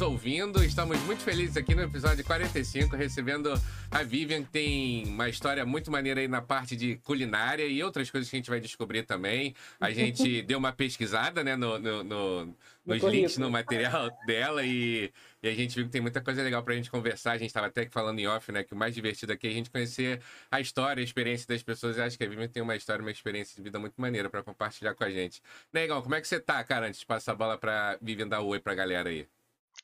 nos ouvindo. Estamos muito felizes aqui no episódio 45, recebendo a Vivian, que tem uma história muito maneira aí na parte de culinária e outras coisas que a gente vai descobrir também. A gente deu uma pesquisada, né, no, no, no nos links no material dela e, e, a gente viu que tem muita coisa legal pra gente conversar. A gente estava até falando em off, né? Que o mais divertido aqui é a gente conhecer a história, a experiência das pessoas. E acho que a Vivian tem uma história, uma experiência de vida muito maneira para compartilhar com a gente. Negão, como é que você tá, cara? Antes de passar a bola pra Vivian dar oi pra galera aí.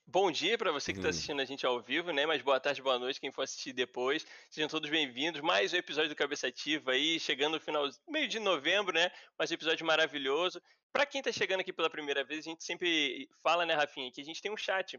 Bom dia para você que está assistindo a gente ao vivo, né? Mas boa tarde, boa noite, quem for assistir depois. Sejam todos bem-vindos. Mais um episódio do Cabeça Ativa aí, chegando no final, meio de novembro, né? Mais um episódio maravilhoso. Para quem está chegando aqui pela primeira vez, a gente sempre fala, né, Rafinha, que a gente tem um chat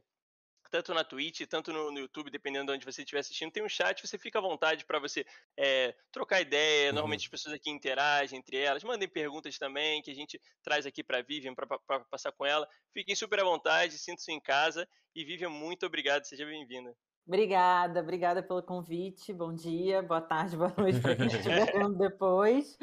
tanto na Twitch, tanto no, no, YouTube, dependendo de onde você estiver assistindo, tem um chat, você fica à vontade para você é, trocar ideia. Uhum. Normalmente as pessoas aqui interagem entre elas, mandem perguntas também, que a gente traz aqui para a Vivian para passar com ela. Fiquem super à vontade, sintam-se em casa. E Vivian, muito obrigado, seja bem-vinda. Obrigada, obrigada pelo convite. Bom dia, boa tarde, boa noite para quem estiver vendo depois.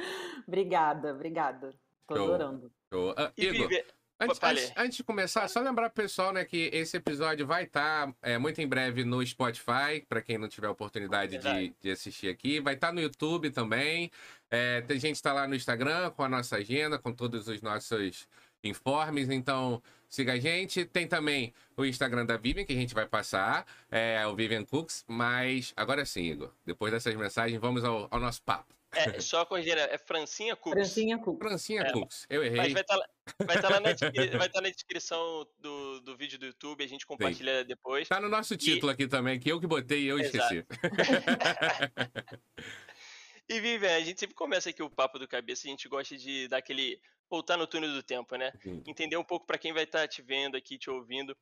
Obrigada, obrigada. Estou adorando. Show. Uh, Igor, Antes, antes, antes, de começar, só lembrar pro pessoal, né, que esse episódio vai estar tá, é, muito em breve no Spotify, para quem não tiver oportunidade de, de, assistir aqui. Vai estar tá no YouTube também. É, tem gente que tá lá no Instagram com a nossa agenda, com todos os nossos informes. Então, siga a gente. Tem também o Instagram da Vivian, que a gente vai passar, é o Vivian Cooks. Mas agora sim, Igor, depois dessas mensagens, vamos ao, ao nosso papo. É, só corrigir, é Francinha Cooks. Francinha Cooks. Francinha é, Cooks, eu errei. Mas vai estar tá, vai tá lá na, vai tá na descrição do, do vídeo do YouTube, a gente compartilha Sim. depois. Tá no nosso título e... aqui também, que eu que botei e eu Exato. esqueci. e Vivian, a gente sempre começa aqui o papo do cabeça, a gente gosta de dar aquele voltar no túnel do tempo, né? Sim. Entender um pouco para quem vai estar tá te vendo aqui, te ouvindo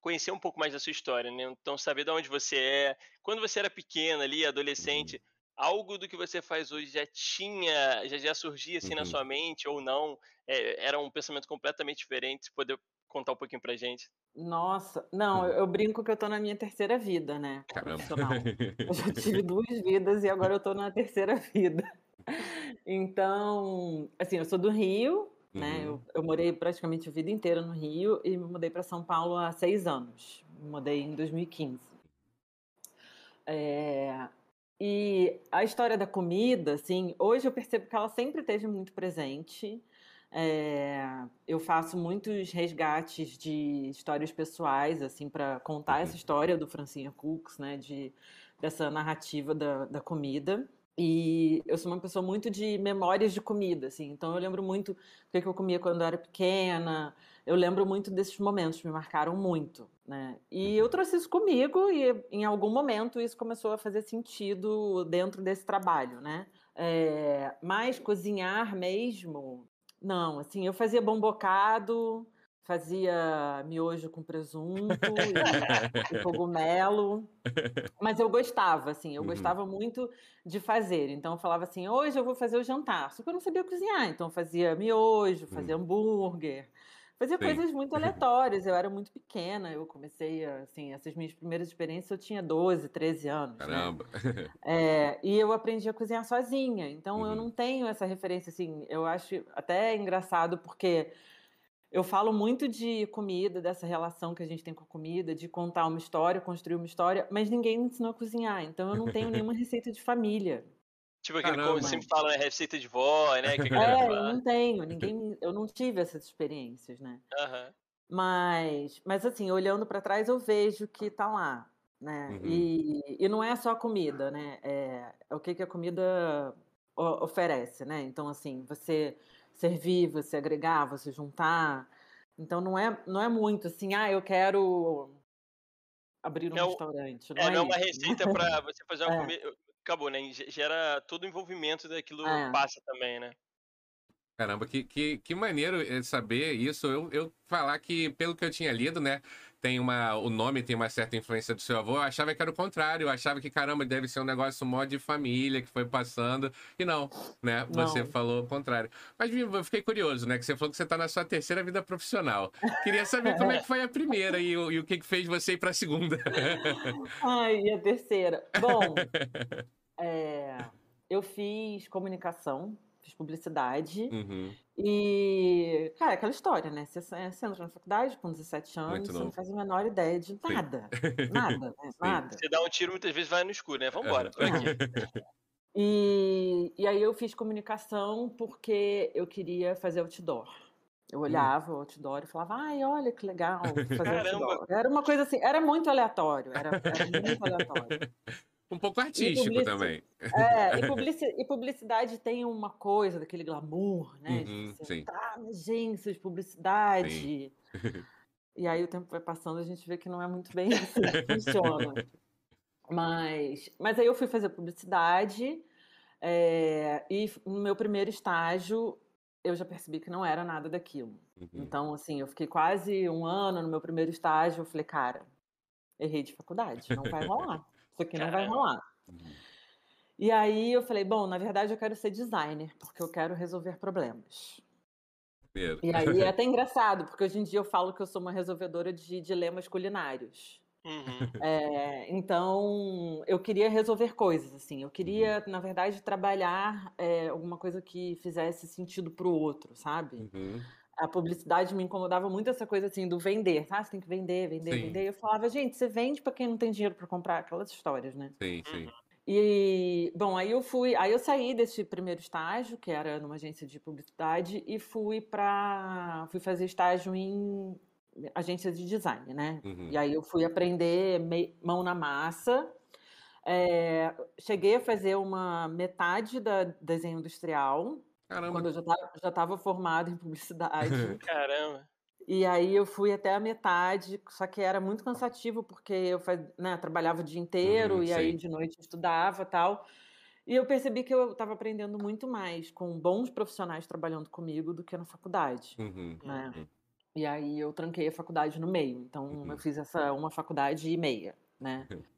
conhecer um pouco mais da sua história, né? Então, saber de onde você é, quando você era pequena ali, adolescente, uhum algo do que você faz hoje já tinha, já, já surgia assim uhum. na sua mente ou não? É, era um pensamento completamente diferente? Você poder contar um pouquinho pra gente? Nossa, não, eu, eu brinco que eu tô na minha terceira vida, né? Profissional. Eu já tive duas vidas e agora eu tô na terceira vida. Então, assim, eu sou do Rio, né? Uhum. Eu, eu, morei praticamente a vida inteira no Rio e me mudei para São Paulo há seis anos. Me mudei em 2015. É, e a história da comida, assim, hoje eu percebo que ela sempre esteve muito presente. É, eu faço muitos resgates de histórias pessoais, assim, para contar essa uhum. história do Francinha Cooks, né, de, dessa narrativa da, da comida. E eu sou uma pessoa muito de memórias de comida, assim. Então eu lembro muito o que eu comia quando eu era pequena. Eu lembro muito desses momentos, me marcaram muito, né? E eu trouxe isso comigo e em algum momento isso começou a fazer sentido dentro desse trabalho, né? É, mas cozinhar mesmo, não. Assim, eu fazia bom bocado, fazia miojo com presunto e, e, cogumelo. Mas eu gostava, assim, eu uhum. gostava muito de fazer. Então eu falava assim, hoje eu vou fazer o jantar. Só que eu não sabia cozinhar, então eu fazia miojo, fazia uhum. hambúrguer. Fazia Sim. coisas muito aleatórias, eu era muito pequena, eu comecei, assim, essas minhas primeiras experiências eu tinha 12, 13 anos. Né? Caramba! Né? É, e eu aprendi a cozinhar sozinha, então uhum. eu não tenho essa referência, assim, eu acho até engraçado porque eu falo muito de comida, dessa relação que a gente tem com a comida, de contar uma história, construir uma história, mas ninguém me ensinou a cozinhar, então eu não tenho nenhuma receita de família. Tipo aquele como sempre fala, né? Receita de vó, né? Que é, eu não tenho, ninguém, eu não tive essas experiências, né? Uhum. Mas, mas assim, olhando para trás, eu vejo que tá lá, né? Uhum. E, e não é só a comida, né? É, é o que, que a comida oferece, né? Então, assim, você servir, você agregar, você juntar. Então não é, não é muito assim, ah, eu quero abrir um não, restaurante. Não é, é, não é uma receita para você fazer uma é. comida. Acabou, né? Gera todo o envolvimento daquilo é. passa também, né? Caramba, que, que, que maneiro eh, saber isso. Eu, eu falar que, pelo que eu tinha lido, né? Tem uma. O nome tem uma certa influência do seu avô. Eu achava que era o contrário. Eu achava que, caramba, deve ser um negócio mó de família que foi passando. E não, né? Você não. falou o contrário. Mas eu fiquei curioso, né? Que você falou que você está na sua terceira vida profissional. Queria saber como é que foi a primeira e, o, e o que, que fez você ir para a segunda. Ai, e a terceira. Bom, é, eu fiz comunicação fiz publicidade. Uhum. E, cara, aquela história, né? Você, você entra na faculdade com 17 anos, você não faz a menor ideia de Sim. nada. Nada, né? Nada. Você dá um tiro, muitas vezes vai no escuro, né? Vambora, aqui. E, e aí eu fiz comunicação porque eu queria fazer outdoor. Eu olhava o outdoor e falava, ai, olha que legal fazer Caramba. outdoor. Era uma coisa assim, era muito aleatório, era, era muito aleatório. Um pouco artístico publici- também. É, e, publici- e publicidade tem uma coisa daquele glamour, né? de Uhum, você sim. tá na agência de publicidade. E aí o tempo vai passando, a gente vê que não é muito bem assim que funciona. Mas, mas aí eu fui fazer publicidade é, e no meu primeiro estágio eu já percebi que não era nada daquilo. Uhum. Então, assim, eu fiquei quase um ano no meu primeiro estágio. Eu falei, cara, errei de faculdade, não vai rolar. Isso aqui não vai rolar. Uhum. E aí eu falei, bom, na verdade eu quero ser designer, porque eu quero resolver problemas. E aí é até engraçado, porque hoje em dia eu falo que eu sou uma resolvedora de dilemas culinários. Uhum. É, então, eu queria resolver coisas, assim. Eu queria, na verdade, trabalhar é, alguma coisa que fizesse sentido para o outro, sabe? Uhum. A publicidade me incomodava muito essa coisa, assim, do vender. Ah, você tem que vender, vender, Sim. vender. Eu falava, gente, você vende para quem não tem dinheiro para comprar aquelas histórias, né? Sim, sim. E, bom, aí eu fui, aí eu saí desse primeiro estágio, que era numa agência de publicidade, e fui para, fui fazer estágio em agência de design, né? Uhum. E aí eu fui aprender mei- mão na massa. É, cheguei a fazer uma metade da desenho industrial, quando Caramba. eu já estava já estava formada em publicidade. Caramba. E aí eu fui até a metade, só que era muito cansativo, porque eu faz- né, trabalhava o dia inteiro Uhum, e aí sim. de noite estudava e tal. E eu percebi que eu estava aprendendo muito mais com bons profissionais trabalhando comigo do que na faculdade, Uhum. né? Uhum. E aí eu tranquei a faculdade no meio, então Uhum. eu fiz essa uma faculdade e meia, né?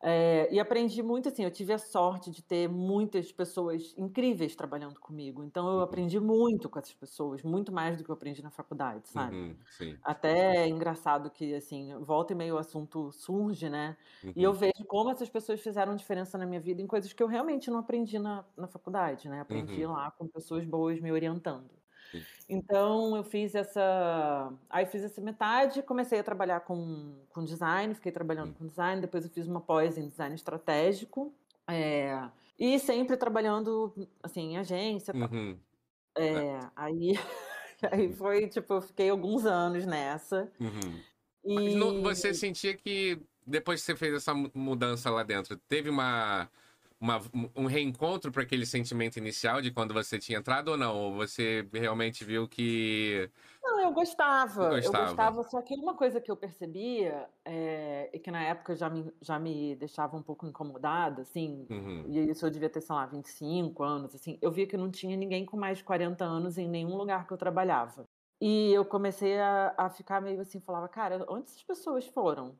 É, e aprendi muito assim, eu tive a sorte de ter muitas pessoas incríveis trabalhando comigo, então eu Uhum. aprendi muito com essas pessoas, muito mais do que eu aprendi na faculdade, sabe? Uhum. Sim. Até é engraçado que, assim, volta e meio o assunto surge, né? E eu Uhum. vejo como essas pessoas fizeram diferença na minha vida em coisas que eu realmente não aprendi na, na faculdade, né? Aprendi Uhum. lá com pessoas boas me orientando. Então, eu fiz essa. Aí, fiz essa metade, comecei a trabalhar com, com design, fiquei trabalhando Hum. com design, depois eu fiz uma pós em design estratégico. é, E sempre trabalhando, assim, em agência. Uhum. É, aí, aí foi, tipo, eu fiquei alguns anos nessa. Uhum. E... Mas não- você sentia que depois que você fez essa mu- mudança lá dentro, teve uma, uma- um reencontro para aquele sentimento inicial de quando você tinha entrado ou não? Ou você realmente viu que. Não, eu gostava, Gostava. eu gostava, só que uma coisa que eu percebia, é, e que na época já me, já me deixava um pouco incomodada, assim, Uhum. e isso eu devia ter, sei lá, 25 anos, assim, eu via que não tinha ninguém com mais de 40 anos em nenhum lugar que eu trabalhava. E eu comecei a, a ficar meio assim, falava, cara, onde essas pessoas foram?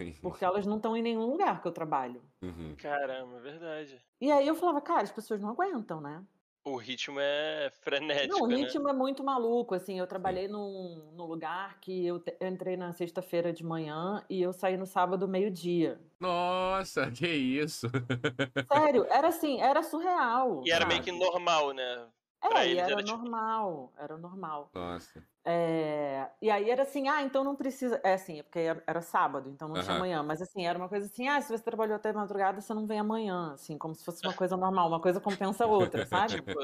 Sim. Porque elas não estão em nenhum lugar que eu trabalho. Uhum. Caramba, é verdade. E aí eu falava, cara, as pessoas não aguentam, né? O ritmo é frenético, Não, o né? ritmo é muito maluco, assim, eu trabalhei num, num lugar que eu, te- eu entrei na sexta-feira de manhã e eu saí no sábado meio-dia. Nossa, que isso! Sério, era assim, era surreal. E era meio sabe? que normal, né? É, e era era tipo- normal, era normal. Nossa. É, e aí era assim, ah, então não precisa. É assim, é porque era, era sábado, então não tinha Aham. amanhã. Mas assim, era uma coisa assim, ah, se você trabalhou até madrugada, você não vem amanhã. Assim, como se fosse uma coisa normal, uma coisa compensa a outra, sabe? Tipo,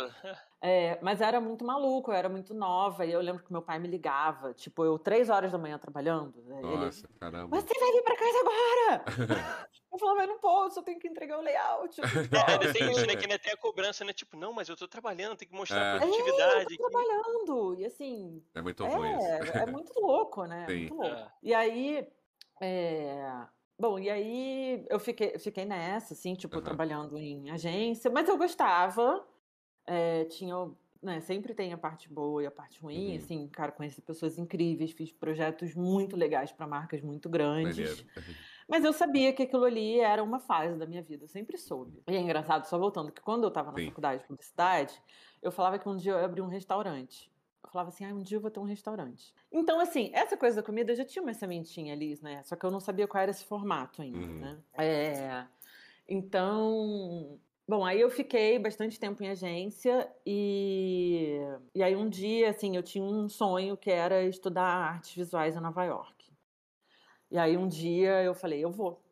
É, mas era muito maluco, eu era muito nova. E eu lembro que meu pai me ligava, tipo, eu três horas da manhã trabalhando. né, Ele, Nossa, caramba. você vai vir pra casa agora! eu falava, eu não posso, eu tenho que entregar o layout. que é, ainda tem isso, isso." né? Que ainda tem a cobrança, né? Tipo, não, mas eu tô trabalhando, tem que mostrar É. É, produtividade. eu tô trabalhando. E assim, É muito ruim isso. é, é muito louco, né? É Sim. muito louco. É. E aí, é, bom, e aí eu fiquei, fiquei nessa, assim, tipo, Aham. trabalhando em agência, mas eu gostava, é, tinha, né, sempre tem a parte boa e a parte ruim, Uhum. assim, cara, conheci pessoas incríveis, fiz projetos muito legais para marcas muito grandes, Maneiro. mas eu sabia que aquilo ali era uma fase da minha vida, eu sempre soube. E é engraçado, só voltando, que quando eu estava na Sim. faculdade de publicidade, eu falava que um dia eu ia abrir um restaurante. Eu falava assim, ah, um dia eu vou ter um restaurante. Então, assim, essa coisa da comida eu já tinha uma sementinha ali, né? Só que eu não sabia qual era esse formato ainda, Uhum. né? É, Então, Bom, aí eu fiquei bastante tempo em agência e, e aí um dia, assim, eu tinha um sonho que era estudar artes visuais em Nova York. E aí um dia eu falei, eu vou.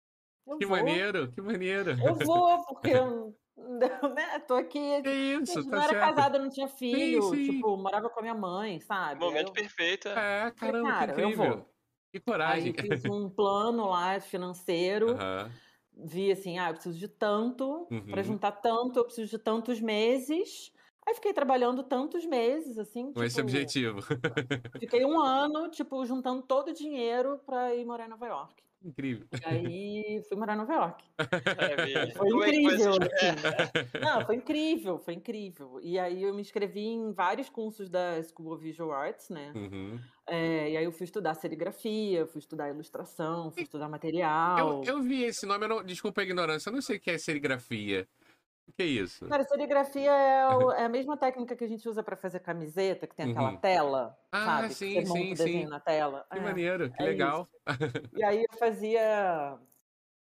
Eu que vou, maneiro, que maneiro. Eu vou, porque eu né, tô aqui. Que isso, não tá era certo. casada, não tinha filho, sim. tipo, morava com a minha mãe, sabe? Momento Eu- perfeito. É, caramba, cara, que eu incrível. vou. Que Aí coragem. fiz um plano lá financeiro, Aham. vi assim, ah, eu preciso de tanto, para Uhum. juntar tanto, eu preciso de tantos meses. Aí fiquei trabalhando tantos meses, assim, Com esse tipo, objetivo. fiquei um ano, tipo, juntando todo o dinheiro para ir morar em Nova York. Incrível. E aí fui morar em Nova York. Maravilha. Foi é incrível, assim. Não, foi incrível, foi incrível. E aí eu me inscrevi em vários cursos da School of Visual Arts, né? Uhum. É, e aí eu fui estudar serigrafia, fui estudar ilustração, fui estudar Eu, material. eu vi esse nome, eu não- desculpa a ignorância, eu não sei o que é serigrafia. O que é isso? Cara, serigrafia é, o- é a mesma técnica que a gente usa para fazer camiseta, que tem aquela Uhum. tela, Ah, sabe? Que sim, monta sim, o desenho sim. na tela. Que É, maneiro, que é legal. E aí eu fazia.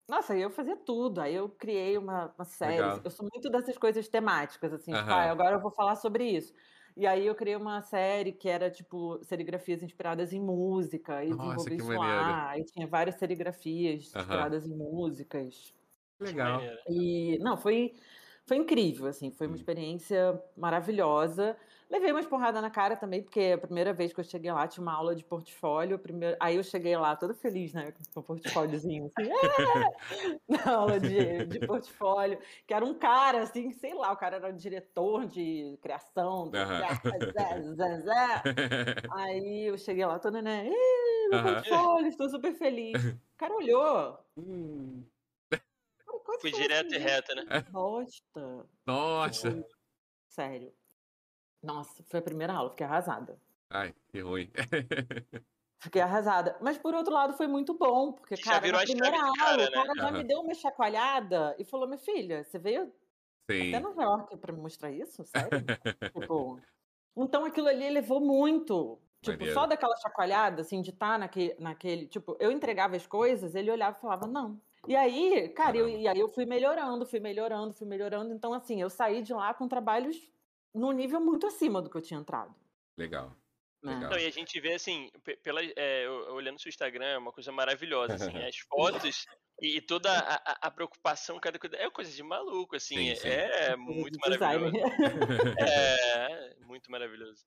Nossa, aí eu fazia tudo. Aí eu criei uma, uma série. Legal. Eu sou muito dessas coisas temáticas, assim, tipo, Aham. ah, agora eu vou falar sobre isso. E aí eu criei uma série que era, tipo, serigrafias inspiradas em música, e Nossa, desenvolvi que isso maneiro. lá. Aí tinha várias serigrafias Aham. inspiradas em músicas. Legal. Maneiro. E, não, foi, foi incrível, assim, foi uma Hum. experiência maravilhosa. Levei umas porradas na cara também, porque a primeira vez que eu cheguei lá tinha uma aula de portfólio. Primeiro... Aí eu cheguei lá toda feliz, né? Com o portfóliozinho, assim, "É!" na aula de, de portfólio, que era um cara, assim, sei lá, o cara era diretor de criação. do- zé, zé, zé. Aí eu cheguei lá toda, né? "Ih, meu portfólio, estou super feliz. O cara olhou. Hum, quase Fui direto assim, e reto, né? Bosta. Nossa. Sério. Nossa, foi a primeira aula, fiquei arrasada. Ai, que ruim. Fiquei arrasada. Mas por outro lado foi muito bom, porque, Já cara, virou na primeira aula, cara, o cara né? já me deu uma chacoalhada e falou: minha filha, você veio Sim. até Nova York pra me mostrar isso? Sério? tipo, então aquilo ali levou muito. Tipo, Maneiro. só daquela chacoalhada, assim, de estar naquele, naquele. Tipo, eu entregava as coisas, ele olhava e falava, não. E aí, cara, eu, e aí eu fui melhorando, fui melhorando, fui melhorando. Então, assim, eu saí de lá com trabalhos num nível muito acima do que eu tinha entrado. Legal. Legal. Não, e a gente vê assim, pe- pela, é, eu- olhando seu Instagram, é uma coisa maravilhosa, assim, as fotos e, e toda a, a- preocupação, cada coisa, é coisa de maluco, assim, Sim, é- sim. é, muito maravilhoso. É, muito maravilhoso.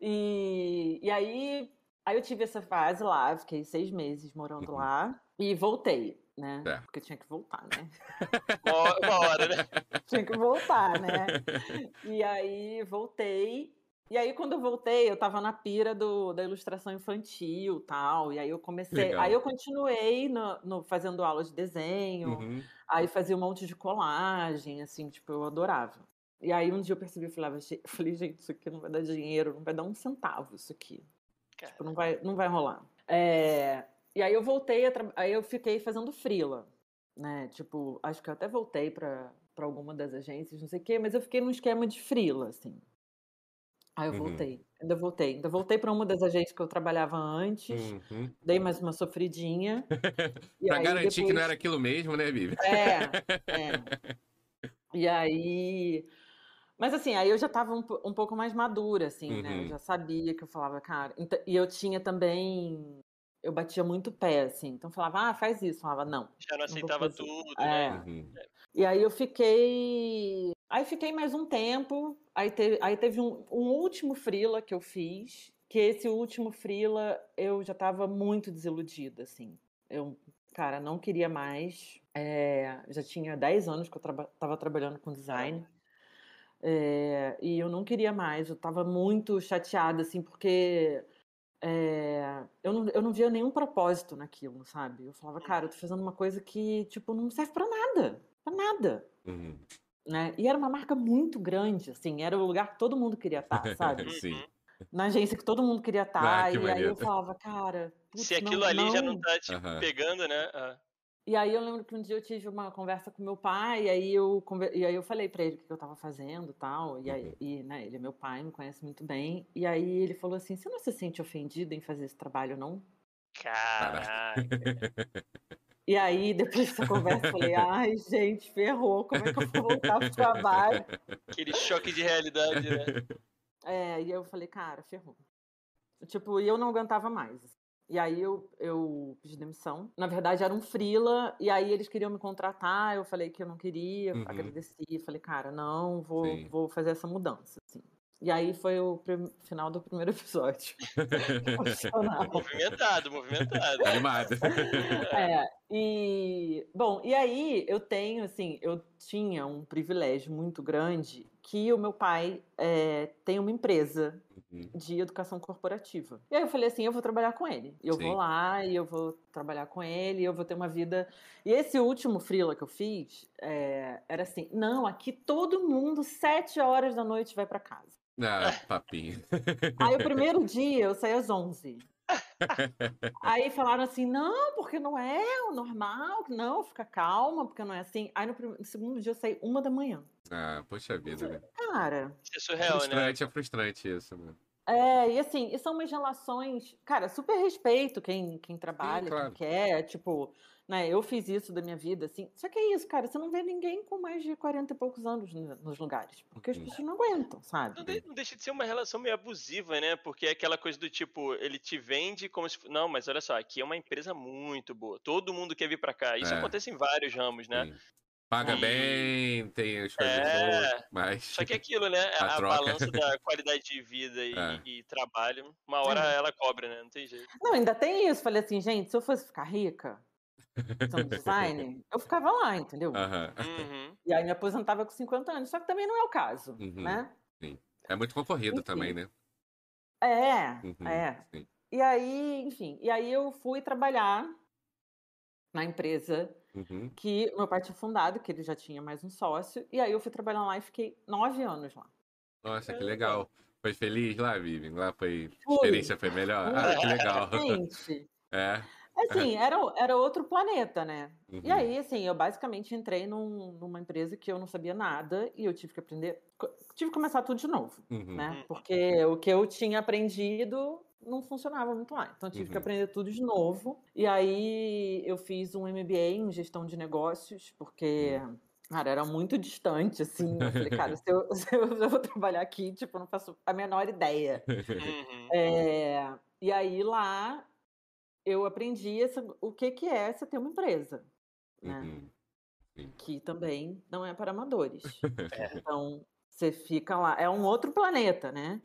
E, e aí, aí eu tive essa fase lá, fiquei seis meses morando Uhum. lá e voltei, né? Certo. Porque tinha que voltar, né? Uma, hora, né? tinha que voltar, né? E aí voltei. E aí, quando eu voltei, eu tava na pira do, da ilustração infantil tal. E aí eu comecei. Legal. Aí eu continuei no, no- fazendo aula de desenho. Uhum. Aí fazia um monte de colagem, assim, tipo, eu adorava. E aí um dia eu percebi, eu falava, "Ge- eu falei, gente, isso aqui não vai dar dinheiro, não vai dar um centavo isso aqui. Tipo, não vai, não vai rolar. É, E aí eu voltei, aí eu fiquei fazendo frila, né? Tipo, acho que eu até voltei para para alguma das agências, não sei o quê, mas eu fiquei num esquema de frila, assim. Aí eu Uhum. voltei, ainda voltei, ainda voltei para uma das agências que eu trabalhava antes, Uhum. dei mais uma sofridinha. aí garantir que não depois- era aquilo mesmo, né, Vivi? é, é. E aí. Mas assim, aí eu já estava um, um pouco mais madura, assim, né? Eu Uhum. já sabia que eu falava, cara. Então- e eu tinha também. Eu batia muito pé, assim. Então eu falava, ah, faz isso. Eu falava, não. já não aceitava fazer. tudo, É. né? Uhum. E aí eu fiquei. Aí fiquei mais um tempo. Aí teve, aí teve um, um último frila que eu fiz. Que esse último frila eu já estava muito desiludida, assim. Eu, cara, não queria mais. É, já tinha 10 anos que eu estava trabalhando com design. É, e eu não queria mais. Eu estava muito chateada, assim, porque é, eu, não, eu não via nenhum propósito naquilo, sabe? Eu falava, cara, eu tô fazendo uma coisa que, tipo, não serve para nada. Pra nada Uhum. né? E era uma marca muito grande, assim, era o lugar que todo mundo queria estar, sabe? Sim. Na agência que todo mundo queria estar. Ah, que e aí maneiro. eu falava, cara, putz, Se aquilo não, ali já não. não tá, tipo, Aham. pegando, né? Ah, E aí eu lembro que um dia eu tive uma conversa com meu pai, e aí eu, e aí eu falei pra ele o que eu tava fazendo e tal. E, aí, Uhum. e, né, ele é meu pai, me conhece muito bem. E aí ele falou assim: você não se sente ofendido em fazer esse trabalho, não? Caraca. E aí, depois dessa conversa, eu falei, ai, gente, ferrou, como é que eu vou voltar pro trabalho? Aquele choque de realidade, né? É, e eu falei, cara, ferrou. Tipo, e eu não aguentava mais. E aí eu, eu pedi demissão. Na verdade, era um freela, e aí eles queriam me contratar, eu falei que eu não queria, Uhum. agradeci, falei, cara, não, vou, Sim. vou fazer essa mudança, assim. E aí foi o final do primeiro episódio. Movimentado, movimentado. Animado. É, e bom, e aí eu tenho assim, eu tinha um privilégio muito grande que o meu pai é, tem uma empresa Uhum. de educação corporativa. E aí eu falei assim, eu vou trabalhar com ele. Eu Sim. vou lá e eu vou trabalhar com ele, e eu vou ter uma vida. E esse último freela que eu fiz é, era assim, não, aqui todo mundo sete horas da noite vai para casa. Ah, papinho. Aí o primeiro dia eu saí às 11. Aí falaram assim, não, porque não é o normal, não, fica calma, porque não é assim. Aí no, prim- no segundo dia eu saí uma da manhã. Ah, poxa vida, né? Cara, Isso é surreal, né? frustrante, é frustrante isso, né? É, e assim, e são umas relações, cara, super respeito quem, quem trabalha, claro. quem quer, tipo, né, eu fiz isso da minha vida, assim. Só que é isso, cara, você não vê ninguém com mais de 40 e poucos anos no- nos lugares, porque as Uhum. pessoas não aguentam, sabe? Não, de- não deixa de ser uma relação meio abusiva, né? Porque é aquela coisa do tipo, ele te vende como se. Não, mas olha só, aqui é uma empresa muito boa. Todo mundo quer vir pra cá. Isso É. acontece em vários ramos, né? Sim. Paga E- bem, tem as coisas É. boas, mas. Só que é aquilo, né? A A, balança da qualidade de vida e, É. e trabalho, uma hora É. ela cobra, né? Não tem jeito. Não, ainda tem isso. Falei assim, gente, se eu fosse ficar rica, design, eu ficava lá, entendeu? Uhum. E aí me aposentava com 50 anos. Só que também não é o caso, Uhum. né? É muito concorrido Enfim. também, né? É, Uhum, é. sim. E aí, enfim, e aí eu fui trabalhar na empresa Uhum. que meu pai tinha fundado, que ele já tinha mais um sócio. E aí eu fui trabalhar lá e fiquei nove anos lá. Nossa, que legal. Foi feliz lá, Vivian? Lá foi. A Fui. experiência foi melhor? Ah, que legal. Gente, É. assim, era, era outro planeta, né? E Uhum. aí, assim, eu basicamente entrei num- numa empresa que eu não sabia nada e eu tive que aprender, tive que começar tudo de novo, Uhum. né? Uhum. Porque o que eu tinha aprendido não funcionava muito lá. Então, eu tive que Uhum. aprender tudo de novo. E aí, eu fiz um MBA em gestão de negócios, porque, Hum. cara, era muito distante, assim. Eu falei, cara, se eu, se eu, vou trabalhar aqui, tipo, eu não faço a menor ideia. Uhum. É, e aí, lá, eu aprendi essa- o que, que é você ter uma empresa, né? Uhum. que também não é para amadores. É. Então, você fica lá, é um outro planeta, né?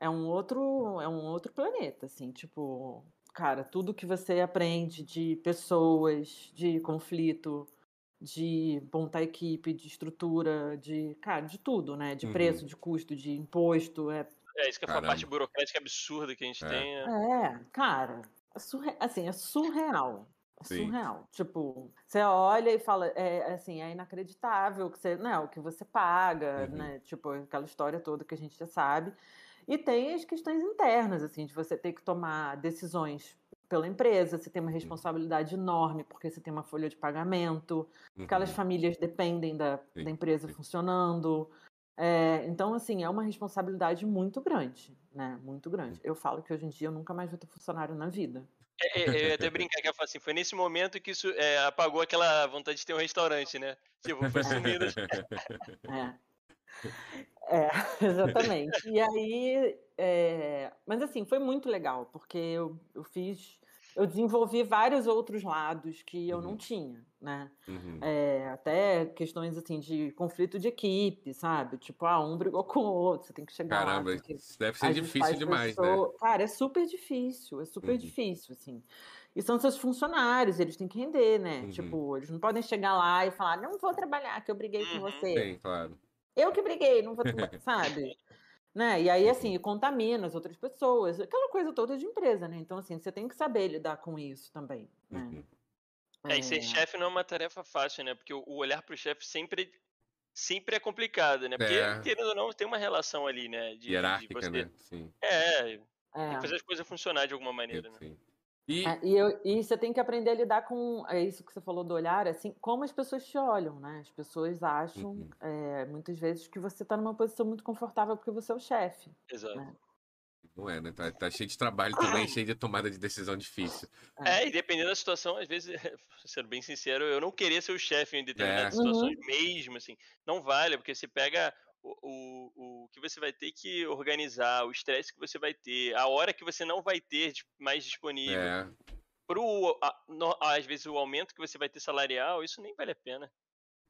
Uhum. É um outro, é um outro planeta, assim, tipo, cara, tudo que você aprende de pessoas, de conflito, de montar equipe, de estrutura, de, cara, de tudo, né? De Uhum. preço, de custo, de imposto, é, É isso que é a parte burocrática absurda que a gente É. tem. é. é, cara, é surre- assim, é surreal. É Sim. surreal. Tipo, você olha e fala, é assim, é inacreditável que você, né, o que você paga, Uhum. né? Tipo, aquela história toda que a gente já sabe. E tem as questões internas, assim, de você ter que tomar decisões pela empresa, você tem uma responsabilidade enorme, porque você tem uma folha de pagamento, aquelas Uhum. famílias dependem da, Sim, da empresa sim. funcionando. É, então, assim, é uma responsabilidade muito grande, né? Muito grande. Eu falo que hoje em dia eu nunca mais vou ter funcionário na vida. É, é, eu ia até brincar que eu falo assim, foi nesse momento que isso é, apagou aquela vontade de ter um restaurante, né? Tipo, foi sumindo. É. É, exatamente. E aí, é, mas assim, foi muito legal, porque eu, eu fiz, eu desenvolvi vários outros lados que eu não Uhum. tinha, né? Uhum. É, até questões assim de conflito de equipe, sabe? Tipo, ah, um brigou com o outro, você tem que chegar lá. Caramba, tem que isso deve ser difícil demais, né? Cara, é super difícil, é super Uhum. difícil, assim. E são seus funcionários, eles têm que render, né? Uhum. Tipo, eles não podem chegar lá e falar, não vou trabalhar, que eu briguei com Uhum. você. Sim, claro. Eu que briguei, não vou sabe? Né? E aí, assim, contamina as outras pessoas, aquela coisa toda de empresa, né? Então, assim, você tem que saber lidar com isso também, né? Uhum. É, e ser chefe não é uma tarefa fácil, né? Porque o o olhar pro chefe sempre, sempre é complicado, né? Porque, É. querendo ou não, tem uma relação ali, né? De, de Hierárquica, você... né? Sim. É, tem É. que fazer as coisas funcionar de alguma maneira, né? sim. E, É, e, eu- e você tem que aprender a lidar com é isso que você falou do olhar, assim, como as pessoas te olham, né? As pessoas acham, Uhum. é, muitas vezes, que você está numa posição muito confortável porque você é o chefe. Exato. né? Não é, né? Tá, tá cheio de trabalho também, cheio de tomada de decisão difícil. É, e dependendo da situação, às vezes, sendo bem sincero, eu não queria ser o chefe em determinadas É. situações mesmo, assim. Não vale, porque você pega o, o, o que você vai ter que organizar, o estresse que você vai ter, a hora que você não vai ter mais disponível, É, pro, a- no- às vezes, o aumento que você vai ter salarial, isso nem vale a pena.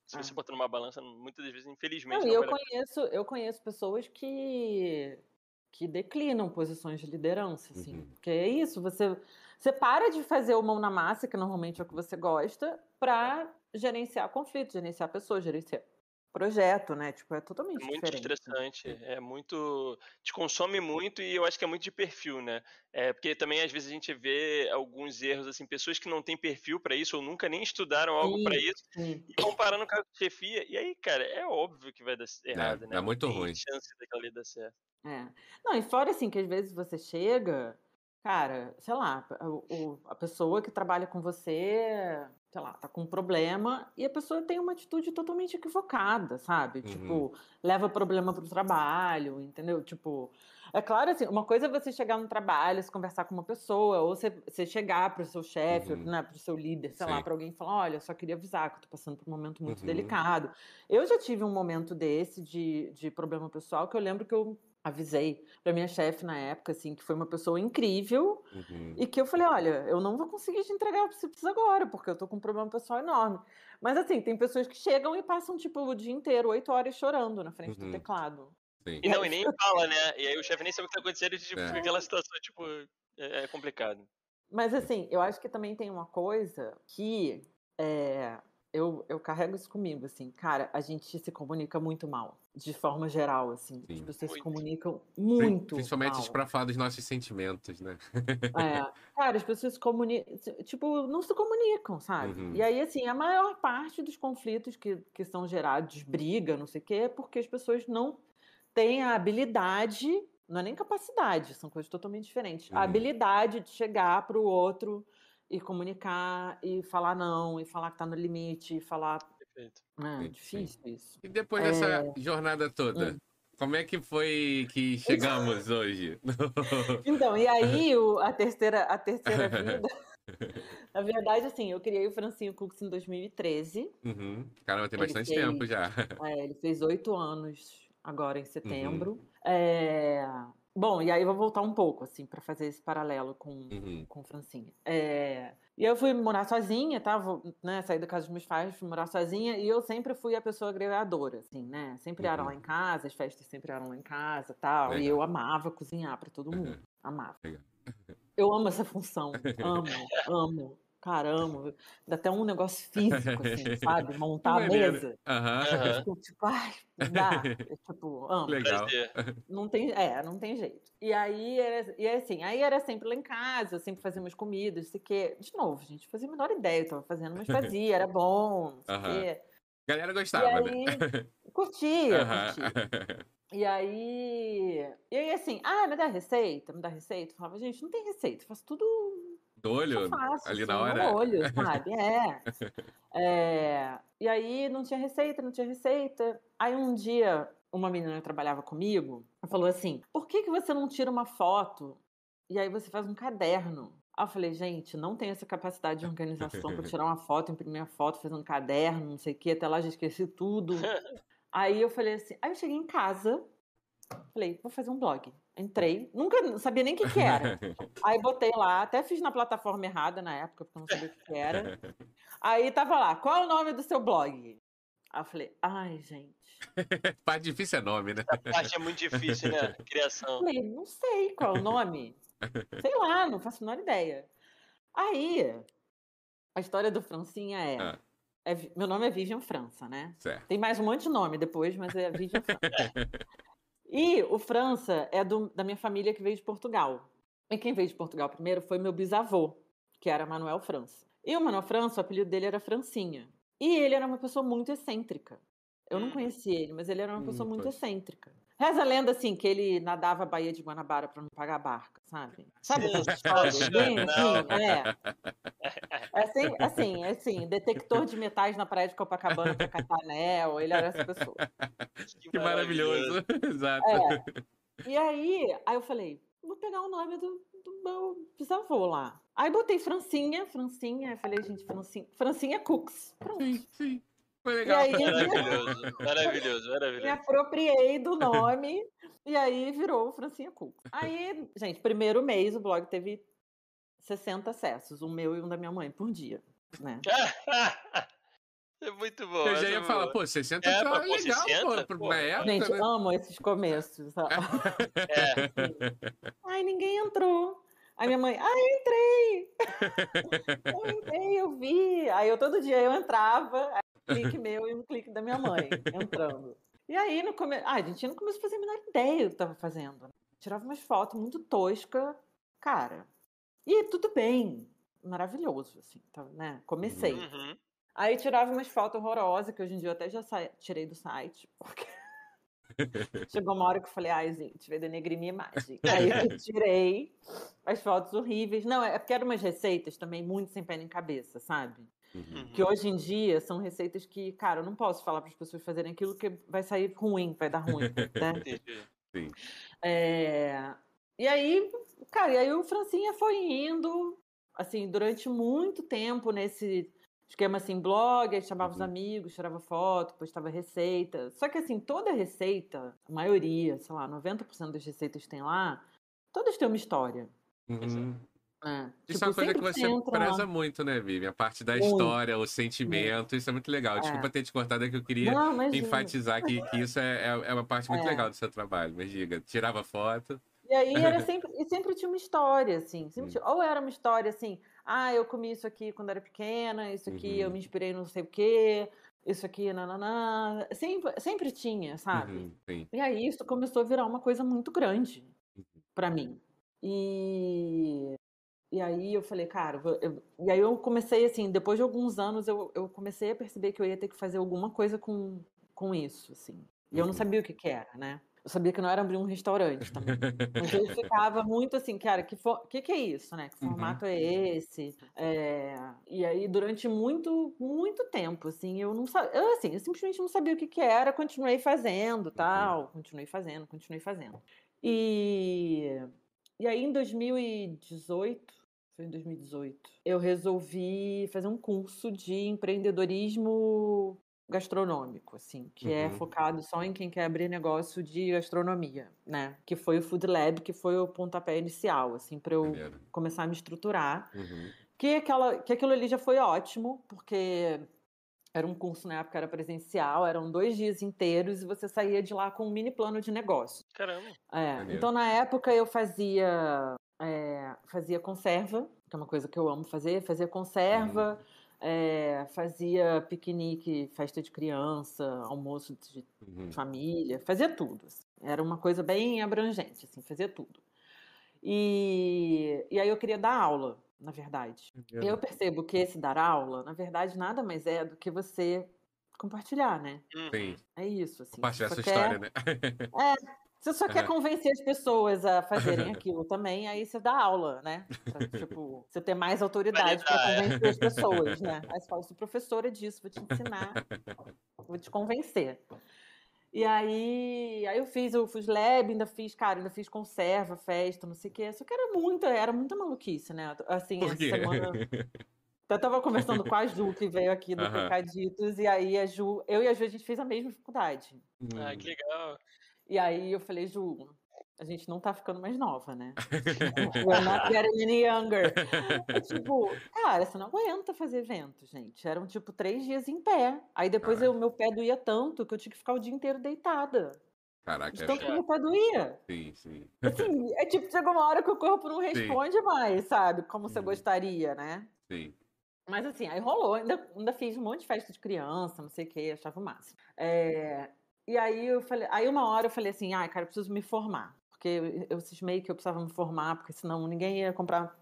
Se você Ah. botar numa balança, muitas das vezes, infelizmente, Não, não, eu vale a pena. conheço, eu conheço pessoas que, que declinam posições de liderança, assim. Uhum. Porque é isso, você, você para de fazer o mão na massa, que normalmente é o que você gosta, para gerenciar conflitos, gerenciar pessoas, gerenciar projeto, né? Tipo, é totalmente É muito diferente. estressante, é muito. te consome muito e eu acho que é muito de perfil, né? É, porque também às vezes a gente vê alguns erros, assim, pessoas que não têm perfil pra isso ou nunca nem estudaram algo Sim. isso Sim. e comparando com a chefia. E aí, cara, é óbvio que vai dar errado, né? dá muito tem ruim. chance daquela ali dar certo. É. Não, e fora assim, que às vezes você chega, cara, sei lá, o- a pessoa que trabalha com você, sei lá, tá com um problema e a pessoa tem uma atitude totalmente equivocada, sabe? Uhum. Tipo, leva problema pro trabalho, entendeu? Tipo, é claro assim, uma coisa é você chegar no trabalho, se conversar com uma pessoa, ou você, você chegar pro seu chefe, Uhum. né, pro seu líder, sei lá, Sim. pra alguém e falar, olha, eu só queria avisar que eu tô passando por um momento muito Uhum. delicado. Eu já tive um momento desse de, de problema pessoal que eu lembro que eu avisei pra minha chefe na época, assim, que foi uma pessoa incrível Uhum. e que eu falei, olha, eu não vou conseguir te entregar o que você precisa agora, porque eu tô com um problema pessoal enorme. Mas assim, tem pessoas que chegam e passam, tipo, o dia inteiro, oito horas chorando na frente Uhum. do teclado. Sim. E não, e nem fala, né? E aí o chefe nem sabe o que tá acontecendo e tipo, É. fica aquela situação, tipo, é, é complicado. Mas assim, eu acho que também tem uma coisa que é, eu, eu carrego isso comigo, assim, cara, a gente se comunica muito mal, de forma geral, assim. As Sim. pessoas se comunicam muito Principalmente mal. pra falar dos nossos sentimentos, né? É, cara, as pessoas se comunicam, tipo, não se comunicam, sabe? Uhum. E aí, assim, a maior parte dos conflitos que, que são gerados, briga, não sei o quê, é porque as pessoas não têm a habilidade, não é nem capacidade, são coisas totalmente diferentes. Uhum. A habilidade de chegar para o outro e comunicar e falar não, e falar que tá no limite, e falar. Perfeito. É Sim, difícil isso. E depois dessa jornada toda, Hum. como é que foi que chegamos hoje? Então, e aí o- a terceira, a terceira vida. Na verdade, assim, eu criei o Francinho Cooks em 2013. Uhum. Caramba, tem Ele bastante fez- tempo já. É, ele fez oito anos agora em Uhum. setembro. É, Bom, e aí eu vou voltar um pouco, assim, para fazer esse paralelo com, Uhum. com Francinha. É, E eu fui morar sozinha, tá? Vou, né, saí da casa dos meus pais, fui morar sozinha, e eu sempre fui a pessoa agregadora, assim, né? Sempre eram Uhum. lá em casa, as festas sempre eram lá em casa tal. E Legal. eu amava cozinhar para todo mundo. Amava. Legal. Eu amo essa função. Amo, amo. Cara, amo. Dá até um negócio físico, assim, sabe? Montar a maneiro. mesa. Aham. Aham. Tipo, ai, dá. É, tipo, amo. Legal. Não tem, é, não tem jeito. E aí, era, e assim, aí era sempre lá em casa, eu sempre fazia umas comidas, não sei o quê. De novo, gente, fazia a menor ideia, eu tava fazendo, mas fazia, era bom, não sei o quê. Galera E gostava, né? aí, curtia, Aham. curtia. E aí, e aí assim, ah, me dá receita, me dá receita. Eu falava, gente, não tem receita, eu faço tudo Do olho, faço, ali assim, na no hora. olho, sabe? É. É, E aí não tinha receita, não tinha receita. Aí um dia, uma menina que trabalhava comigo falou assim: por que, que você não tira uma foto e aí você faz um caderno? Aí eu falei, gente, não tenho essa capacidade de organização para tirar uma foto, imprimir a foto, fazer um caderno, não sei o quê, até lá já esqueci tudo. Aí eu falei assim, aí eu cheguei em casa, falei, vou fazer um blog. Entrei, nunca não sabia nem o que, que era. Aí botei lá, até fiz na plataforma errada na época, porque eu não sabia o que que era. Aí tava lá, qual é o nome do seu blog? Aí eu falei, ai, gente. Parte difícil é nome, né? Essa parte é muito difícil, né? Eu Criação. falei, não sei qual é o nome. Sei lá, não faço a menor ideia. Aí, a história do Francinha é, Ah. é Meu nome é Vivian França, né? Certo. Tem mais um monte de nome depois, mas é Vivian França. E o França é do- da minha família que veio de Portugal. E quem veio de Portugal primeiro foi meu bisavô, que era Manuel França. E o Manuel França, o apelido dele era Francinha. E ele era uma pessoa muito excêntrica. Eu não Hum. conhecia ele, mas ele era uma Hum, pessoa muito pois. excêntrica. Reza a lenda, assim, que ele nadava a Baía de Guanabara para não pagar a barca, sabe? Sabe essas histórias? Bem, assim, é. É assim, assim, é assim, detector de metais na praia de Copacabana para catar anel, ele era essa pessoa. Que maravilhoso. Exato. É. E aí, aí eu falei, vou pegar o nome do, do meu bisavô lá. Aí botei Francinha, Francinha, falei, gente, Francinha, Francinha Cooks. Pronto. Sim, sim. Foi legal. aí, Maravilhoso, maravilhoso, me maravilhoso. apropriei do nome e aí virou Francinha Cooks. Aí, gente, primeiro mês o blog teve 60 acessos, o meu e um da minha mãe por dia, né? É muito bom. Eu já essa ia é falar, boa. pô, 60 É, tá pô, legal, 60, pô, pô, na época, Gente, né? amo esses começos. É, Ai, ninguém entrou. Aí minha mãe, ah, eu entrei! Eu entrei, eu vi. Aí eu todo dia eu entrava, aí um clique meu e um clique da minha mãe entrando. E aí no começo. Ah, a gente não começou a fazer a menor ideia do que tava fazendo. né? Tirava umas fotos muito tosca, cara. E tudo bem. Maravilhoso, assim, tá, né? Comecei. uhum. Aí tirava umas fotos horrorosas, que hoje em dia eu até já sa- tirei do site, porque chegou uma hora que eu falei, ai, gente, vai denegrir minha imagem. Aí eu tirei as fotos horríveis. Não, é porque eram umas receitas também muito sem pé nem cabeça, sabe? Uhum. Que hoje em dia são receitas que, cara, eu não posso falar para as pessoas fazerem aquilo que vai sair ruim, vai dar ruim, né? Entendi. É, E aí, cara, e aí o Francinha foi indo, assim, durante muito tempo nesse esquema assim, blog, aí chamava os Uhum. amigos, tirava foto, postava receita. Só que assim, toda receita, a maioria, sei lá, 90% das receitas que tem lá, todas têm uma história. Uhum. Né? Isso é uma Tipo, coisa que você entra preza muito, né, Vivi? A parte da história, o sentimento, isso é muito legal. É. Desculpa ter te cortado, é que eu queria Não, enfatizar que, que isso é, é, é uma parte muito É. legal do seu trabalho. Mas diga, tirava foto. E aí era sempre, e sempre tinha uma história, assim. sempre Hum. tinha- ou era uma história assim, ah, eu comi isso aqui quando era pequena, isso aqui eu Uhum. me inspirei no não sei o quê, isso aqui, nananã. Sempre, sempre tinha, sabe? Uhum. E aí isso começou a virar uma coisa muito grande Uhum. pra mim. E, e aí eu falei, cara, eu- e aí eu comecei assim, depois de alguns anos eu, eu comecei a perceber que eu ia ter que fazer alguma coisa com, com isso, assim. E eu não Uhum. sabia o que que era, né? Eu sabia que não era abrir um restaurante também. Mas eu ficava muito assim, cara, que, for, que, que é isso, né? Que Uhum. formato é esse? É, E aí, durante muito, muito tempo, assim, eu não sabia. Eu, assim, eu simplesmente não sabia o que, que era, continuei fazendo, tal, continuei fazendo, continuei fazendo. E, e aí, em 2018, foi em 2018, eu resolvi fazer um curso de empreendedorismo gastronômico, assim, que é Uhum. focado só em quem quer abrir negócio de gastronomia, né? Que foi o Food Lab, que foi o pontapé inicial, assim, para eu Maneiro. começar a me estruturar. Uhum. Que, aquela, que aquilo ali já foi ótimo, porque era um curso na época, era presencial, eram dois dias inteiros e você saía de lá com um mini plano de negócio. Caramba. É, então, na época, eu fazia, é, fazia conserva, que é uma coisa que eu amo fazer, fazia conserva, é, fazia piquenique, festa de criança, almoço de Uhum. família, fazia tudo. assim. Era uma coisa bem abrangente, assim, fazia tudo. E, e aí eu queria dar aula, na verdade. Maneiro. Eu percebo que esse dar aula, na verdade, nada mais é do que você compartilhar, né? Uhum. Sim, É isso, assim. compartilhar você sua só história, quer- né? Você só quer convencer as pessoas a fazerem aquilo também, aí você dá aula, né? Pra, tipo, você ter mais autoridade para convencer as pessoas, né? Aí você fala, sou professora disso, vou te ensinar, vou te convencer. E aí, aí eu fiz o Food Lab, ainda fiz, cara, ainda fiz conserva, festa, não sei o quê. Só que era muita, era muita maluquice, né? Assim, Por essa quê? semana. Eu tava conversando com a Ju, que veio aqui do Aham. Pecaditos, e aí a Ju, eu e a Ju, a gente fez a mesma faculdade. Ah, que legal. E aí eu falei, Ju, a gente não tá ficando mais nova, né? We're not getting any younger. Tipo, cara, você não aguenta fazer evento, gente. Eram tipo três dias em pé. Aí depois o meu pé doía tanto que eu tinha que ficar o dia inteiro deitada. Caraca, De é que meu pé doía. Sim, sim. Assim, é tipo, chegou uma hora que o corpo não responde mais, sabe? Como você Uhum. gostaria, né? Sim. Mas assim, aí rolou, ainda, ainda fiz um monte de festa de criança, não sei o que, achava o máximo. É, e aí eu falei, aí uma hora eu falei assim, ai, cara, eu preciso me formar. Porque eu, eu cismei que eu precisava me formar, porque senão ninguém ia comprar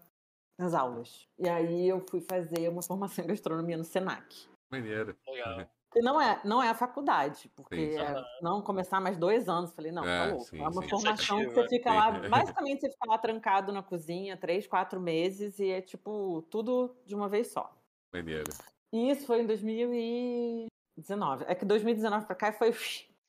as aulas. E aí eu fui fazer uma formação em gastronomia no Senac. Maneiro. Legal. Que não é, não é a faculdade, porque Sim. é não começar mais dois anos. Falei, não, É, tá louco. sim, é uma sim. formação que você fica lá, Sim. basicamente você fica lá trancado na cozinha três, quatro meses e é tipo tudo de uma vez só. Maneiro. E isso foi em 2019. É que 2019 pra cá foi.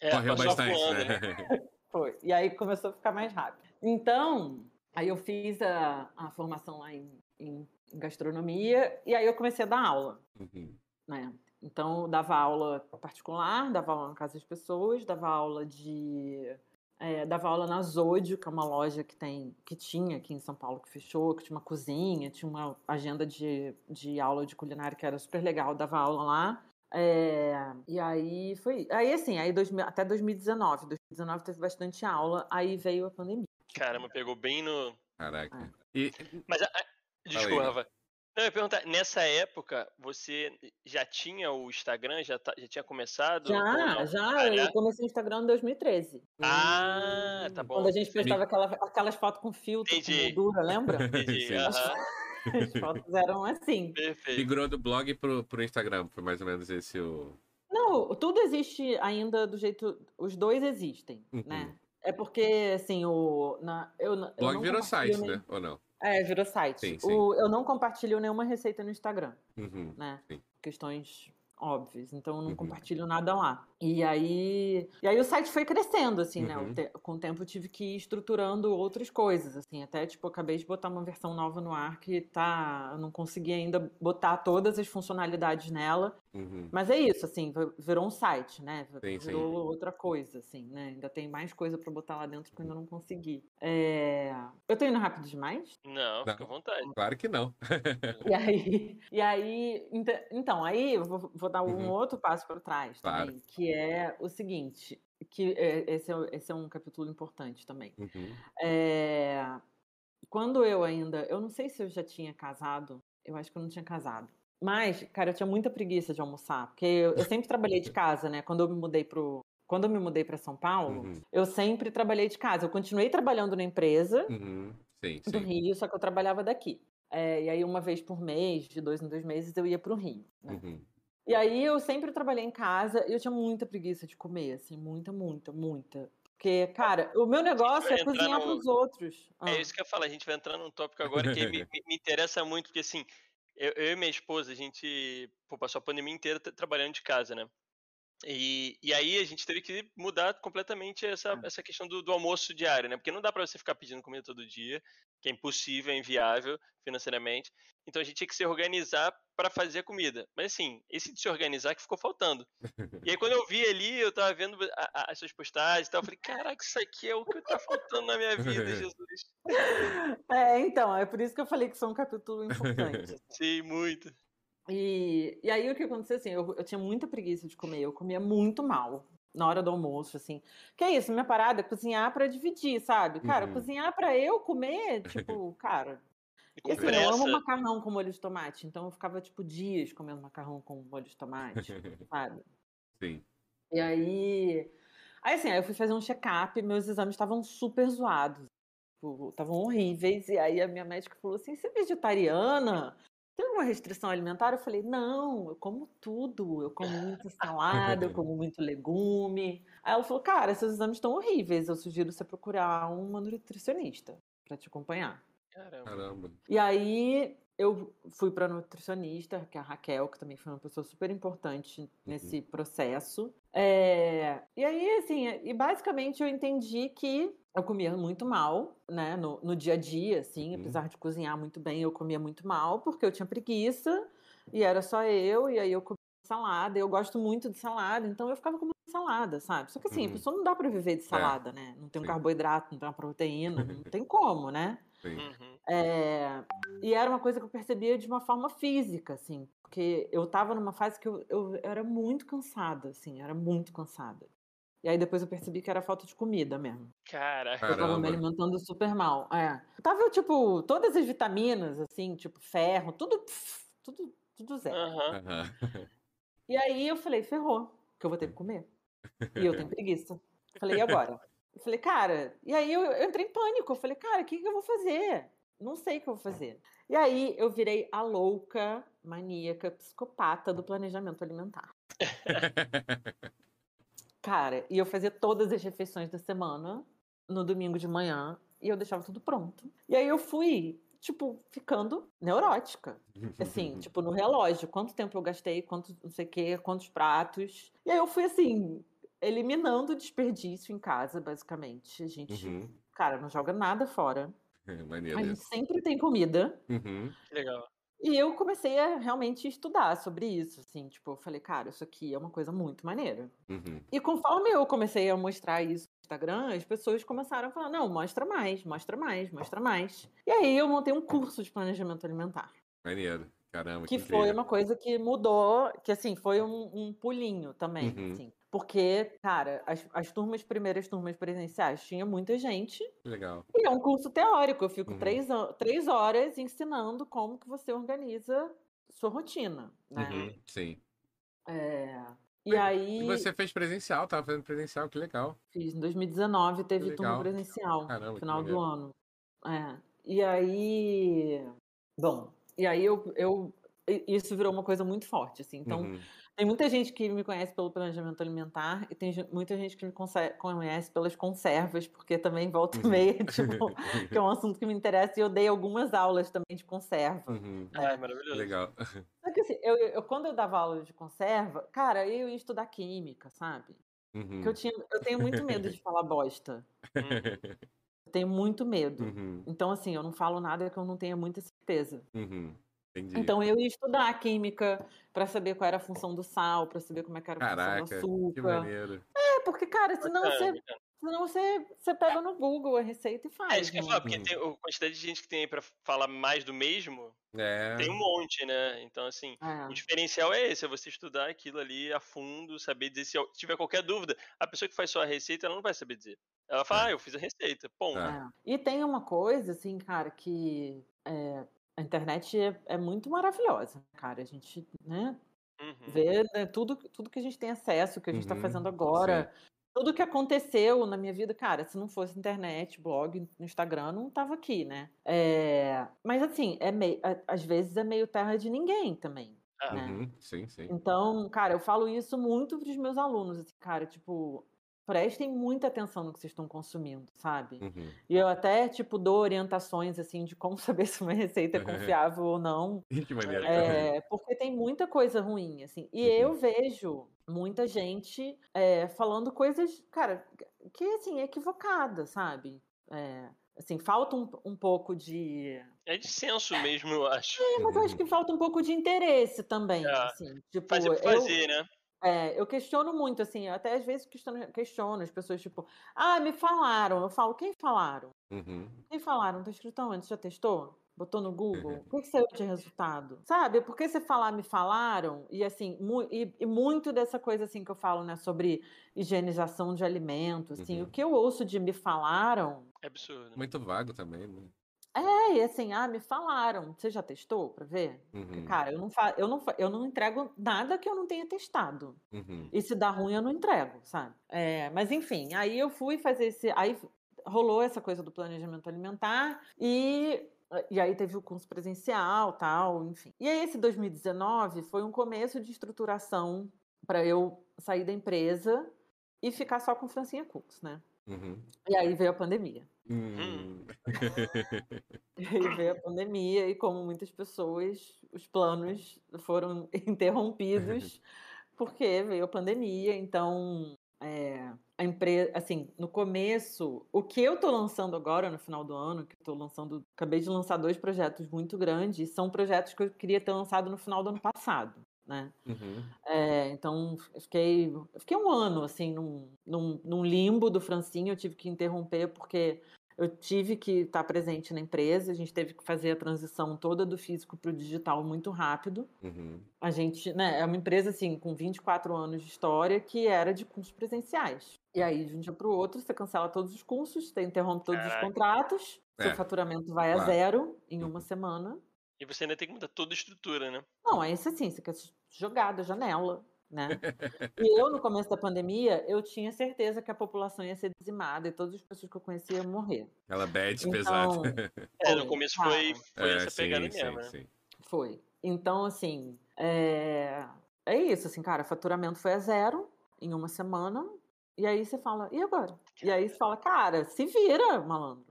É, Correu bastante, voando, né? Foi. E aí começou a ficar mais rápido. Então, Aí eu fiz a, a formação lá em, em, em gastronomia e aí eu comecei a dar aula, Uhum. né? Então, eu dava aula particular, dava aula na casa das pessoas, dava aula de. é, dava aula na Zódio, que é uma loja que tem, que tinha aqui em São Paulo, que fechou, que tinha uma cozinha, tinha uma agenda de, de aula de culinária que era super legal, dava aula lá. É, e aí foi. Aí assim, aí 2000 até 2019. 2019 teve bastante aula, aí veio a pandemia. Caramba, pegou bem no. Caraca. Ah. E, Mas, a- a- aí. desculpa. Não, eu ia perguntar, nessa época, você já tinha o Instagram? Já, tá- já tinha começado? Já, não? já, Ah, eu comecei o Instagram em 2013. Ah, tá bom. Quando a gente postava aquela, aquelas fotos com filtro, Entendi. com moldura, lembra? Entendi. Aham, As fotos eram assim. perfeito. migrou do blog pro, pro Instagram, foi mais ou menos esse o. Não, tudo existe ainda do jeito. Os dois existem, Uhum. né? É porque, assim, o. Na, eu, eu Blog não virou site, nem- né? Ou não? É, virou site. Sim, sim. O, eu não compartilho nenhuma receita no Instagram, Uhum. né? Sim. Questões óbvias, então eu não Uhum. compartilho nada lá. E aí, e aí o site foi crescendo, assim, né? Uhum. Te- com o tempo eu tive que ir estruturando outras coisas, assim, até tipo, acabei de botar uma versão nova no ar que tá, eu não consegui ainda botar todas as funcionalidades nela, Uhum. mas é isso, assim, vi- virou um site, né? Sim, sim. Virou outra coisa, assim, né? Ainda tem mais coisa pra botar lá dentro que eu ainda não consegui. É, Eu tô indo rápido demais? Não, fica à vontade. Claro que não. E aí, e aí então, aí eu vou, vou dar um Uhum. outro passo para trás Claro. também, que é o seguinte, que é- esse, é, esse é um capítulo importante também. Uhum. É, Quando eu ainda, eu não sei se eu já tinha casado, eu acho que eu não tinha casado. Mas, cara, eu tinha muita preguiça de almoçar, porque eu, eu sempre trabalhei de casa, né? Quando eu me mudei pro, quando eu me mudei para São Paulo, Uhum. eu sempre trabalhei de casa. Eu continuei trabalhando na empresa, Uhum. Sim, do sim. Rio, só que eu trabalhava daqui. É, e aí, uma vez por mês, de dois em dois meses, eu ia para o Rio. né? Uhum. E aí, eu sempre trabalhei em casa e eu tinha muita preguiça de comer, assim, muita, muita, muita. Porque, cara, o meu negócio é cozinhar para os outros. Ah, É isso que eu falo, a gente vai entrar num tópico agora que me, me- interessa muito, porque assim, eu, eu e minha esposa, a gente pô, passou a pandemia inteira tra- trabalhando de casa, né? E, e aí a gente teve que mudar completamente essa, É. essa questão do, do almoço diário, né? Porque não dá pra você ficar pedindo comida todo dia, que é impossível, é inviável financeiramente. Então a gente tinha que se organizar para fazer a comida. Mas assim, esse de se organizar que ficou faltando. E aí quando eu vi ali, eu tava vendo a- a- as suas postagens e tal, eu falei, caraca, isso aqui é o que tá faltando na minha vida, Jesus. É, então, é por isso que eu falei que é um capítulo importante. Sim, muito. E, e aí o que aconteceu assim, eu, eu tinha muita preguiça de comer, eu comia muito mal na hora do almoço, assim. Que é isso, minha parada é cozinhar pra dividir, sabe? Cara, Uhum. cozinhar pra eu comer, tipo, cara. E assim, eu amo macarrão com molho de tomate, então eu ficava, tipo, dias comendo macarrão com molho de tomate, sabe? Sim. E aí. Aí assim, aí eu fui fazer um check-up, meus exames estavam super zoados. tipo, Estavam horríveis. E aí a minha médica falou assim: você é vegetariana? Tem alguma restrição alimentar? Eu falei, não, eu como tudo. Eu como muita salada, eu como muito legume. Aí ela falou, cara, seus exames estão horríveis. Eu sugiro você procurar uma nutricionista para te acompanhar. Caramba. Caramba. E aí eu fui para nutricionista, que é a Raquel, que também foi uma pessoa super importante nesse processo. É, E aí, assim, e basicamente eu entendi que eu comia muito mal, né, no, no dia a dia, assim, Uhum. apesar de cozinhar muito bem, eu comia muito mal, porque eu tinha preguiça, e era só eu, e aí eu comia salada, eu gosto muito de salada, então eu ficava comendo salada, sabe? Só que assim, a Uhum. pessoa não dá para viver de salada, né? Não tem um sim. carboidrato, não tem uma proteína, não tem como, né? Sim. Uhum. É, e era uma coisa que eu percebia de uma forma física, assim, porque eu tava numa fase que eu, eu era muito cansada, assim, era muito cansada. E aí depois eu percebi que era falta de comida mesmo. Caraca. Eu tava me alimentando super mal. É. Tava, tipo, todas as vitaminas, assim, tipo, ferro, tudo, tudo, tudo zero. Aham. E aí eu falei, ferrou, que eu vou ter que comer. E eu tenho preguiça. Falei, e agora? Eu falei, cara, e aí eu, eu entrei em pânico. Eu falei, cara, o que, que eu vou fazer? Não sei o que eu vou fazer. E aí eu virei a louca, maníaca, psicopata do planejamento alimentar. Cara, e eu fazia todas as refeições da semana no domingo de manhã e eu deixava tudo pronto. E aí eu fui, tipo, ficando neurótica. Assim, tipo, no relógio, quanto tempo eu gastei, quanto não sei o quê, quantos pratos. E aí eu fui assim, eliminando o desperdício em casa, basicamente. A gente, Uhum. cara, não joga nada fora. Maneiro A gente sempre tem comida. Uhum. Legal. E eu comecei a realmente estudar sobre isso, assim, tipo, eu falei, cara, isso aqui é uma coisa muito maneira. Uhum. E conforme eu comecei a mostrar isso no Instagram, as pessoas começaram a falar, não, mostra mais, mostra mais, mostra mais. E aí eu montei um curso de planejamento alimentar, Maneiro. Caramba, que, que foi incrível. uma coisa que mudou, que assim, foi um, um pulinho também, Uhum. assim. Porque, cara, as, as turmas, primeiras turmas presenciais, tinha muita gente, legal. e é um curso teórico, eu fico Uhum. três, três horas ensinando como que você organiza sua rotina, né? Uhum. Sim. É, E aí, você fez presencial, tava fazendo presencial, que legal. fiz em 2019, teve turma presencial, Caramba, final do ano. É. E aí, bom, e aí eu, eu isso virou uma coisa muito forte, assim. Então, Uhum. Tem muita gente que me conhece pelo planejamento alimentar e tem muita gente que me conhece pelas conservas, porque também volta e Uhum. meia, tipo, que é um assunto que me interessa e eu dei algumas aulas também de conserva. Uhum. Ah, é maravilhoso. Legal. Só que assim, eu, eu- eu- quando eu dava aula de conserva, cara, eu ia estudar química, sabe? Uhum. Porque eu, tinha, eu tenho muito medo de falar bosta. Uhum. Eu tenho muito medo. Uhum. Então, assim, eu não falo nada que eu não tenha muita certeza. Uhum. Entendi. Então, eu ia estudar química para saber qual era a função do sal, para saber como é que era a função Caraca, do que açúcar. maneiro. É, porque, cara, senão Bacana, você, senão você, você pega no Google a receita e faz. É isso que eu ia né? falar, porque Uhum. tem a quantidade de gente que tem aí pra falar mais do mesmo, É. tem um monte, né? Então, assim, É. o diferencial é esse, é você estudar aquilo ali a fundo, saber dizer se tiver qualquer dúvida. A pessoa que faz só a receita, ela não vai saber dizer. Ela fala, É. ah, eu fiz a receita, ponto. Tá. É. E tem uma coisa, assim, cara, que é, a internet é, é muito maravilhosa, cara. A gente, né, Uhum. vê né, tudo, tudo que a gente tem acesso, que a gente está Uhum, fazendo agora. Tudo que aconteceu na minha vida, cara, se não fosse internet, blog, no Instagram, não tava aqui, né? É, mas assim, é meio, a- às vezes é meio terra de ninguém também. Ah, né? Uhum. Sim, sim. Então, cara, eu falo isso muito pros meus alunos, assim, cara, tipo, prestem muita atenção no que vocês estão consumindo, sabe? Uhum. E eu até, tipo, dou orientações, assim, de como saber se uma receita é confiável ou não. Que maneiro. É, porque tem muita coisa ruim, assim. E Uhum. eu vejo muita gente é, falando coisas, cara, que, assim, é equivocada, sabe? É, assim, falta um, um pouco de... é de senso mesmo, eu acho. É, mas eu acho Uhum. que falta um pouco de interesse também, É. assim. Tipo, Fazer por eu, fazer, né? É, eu questiono muito, assim, eu até às vezes questiono, questiono as pessoas, tipo, ah, me falaram. Eu falo, quem falaram? Uhum. Quem falaram? Tá escrito onde? Já testou? Botou no Google? O que, que saiu de resultado? Sabe? Porque você falar me falaram, e assim, mu e, e muito dessa coisa assim que eu falo, né, sobre higienização de alimentos, assim, Uhum. o que eu ouço de me falaram É absurdo. Muito vago também, né? É, e assim, ah, me falaram. Você já testou pra ver? Uhum. Cara, eu não, fa eu, não fa eu não entrego nada que eu não tenha testado. Uhum. E se dá ruim, eu não entrego, sabe? É, mas enfim, aí eu fui fazer esse. Aí rolou essa coisa do planejamento alimentar e. E aí teve o curso presencial, tal, enfim. E aí esse 2019 foi um começo de estruturação para eu sair da empresa e ficar só com Francinha Cooks, né? Uhum. E aí veio a pandemia. Hum. E aí veio a pandemia e como muitas pessoas, os planos foram interrompidos porque veio a pandemia. Então, é, a empresa, assim, no começo, o que eu tô lançando agora no final do ano, que eu tô lançando, acabei de lançar dois projetos muito grandes, são projetos que eu queria ter lançado no final do ano passado. Né? Uhum. É, então, eu fiquei, eu fiquei um ano assim num, num, num limbo do Francinho, eu tive que interromper porque eu tive que estar presente na empresa, a gente teve que fazer a transição toda do físico para o digital muito rápido. Uhum. A gente, né, é uma empresa assim com 24 anos de história que era de cursos presenciais. E aí, de um dia para o outro, você cancela todos os cursos, você interrompe todos Caraca. os contratos, seu É, faturamento vai a claro. zero em Uhum. uma semana. E você ainda tem que mudar toda a estrutura, né? Não, é isso assim, você quer jogar da janela, né? E eu, no começo da pandemia, eu tinha certeza que a população ia ser dizimada e todas as pessoas que eu conhecia iam morrer. Aquela bad Então, pesada. É, no começo foi, foi É, essa sim, pegada sim, mesmo, né? sim. foi. Então, assim, é... é isso, assim, cara, faturamento foi a zero em uma semana, e aí você fala, e agora? E aí você fala, cara, se vira, malandro.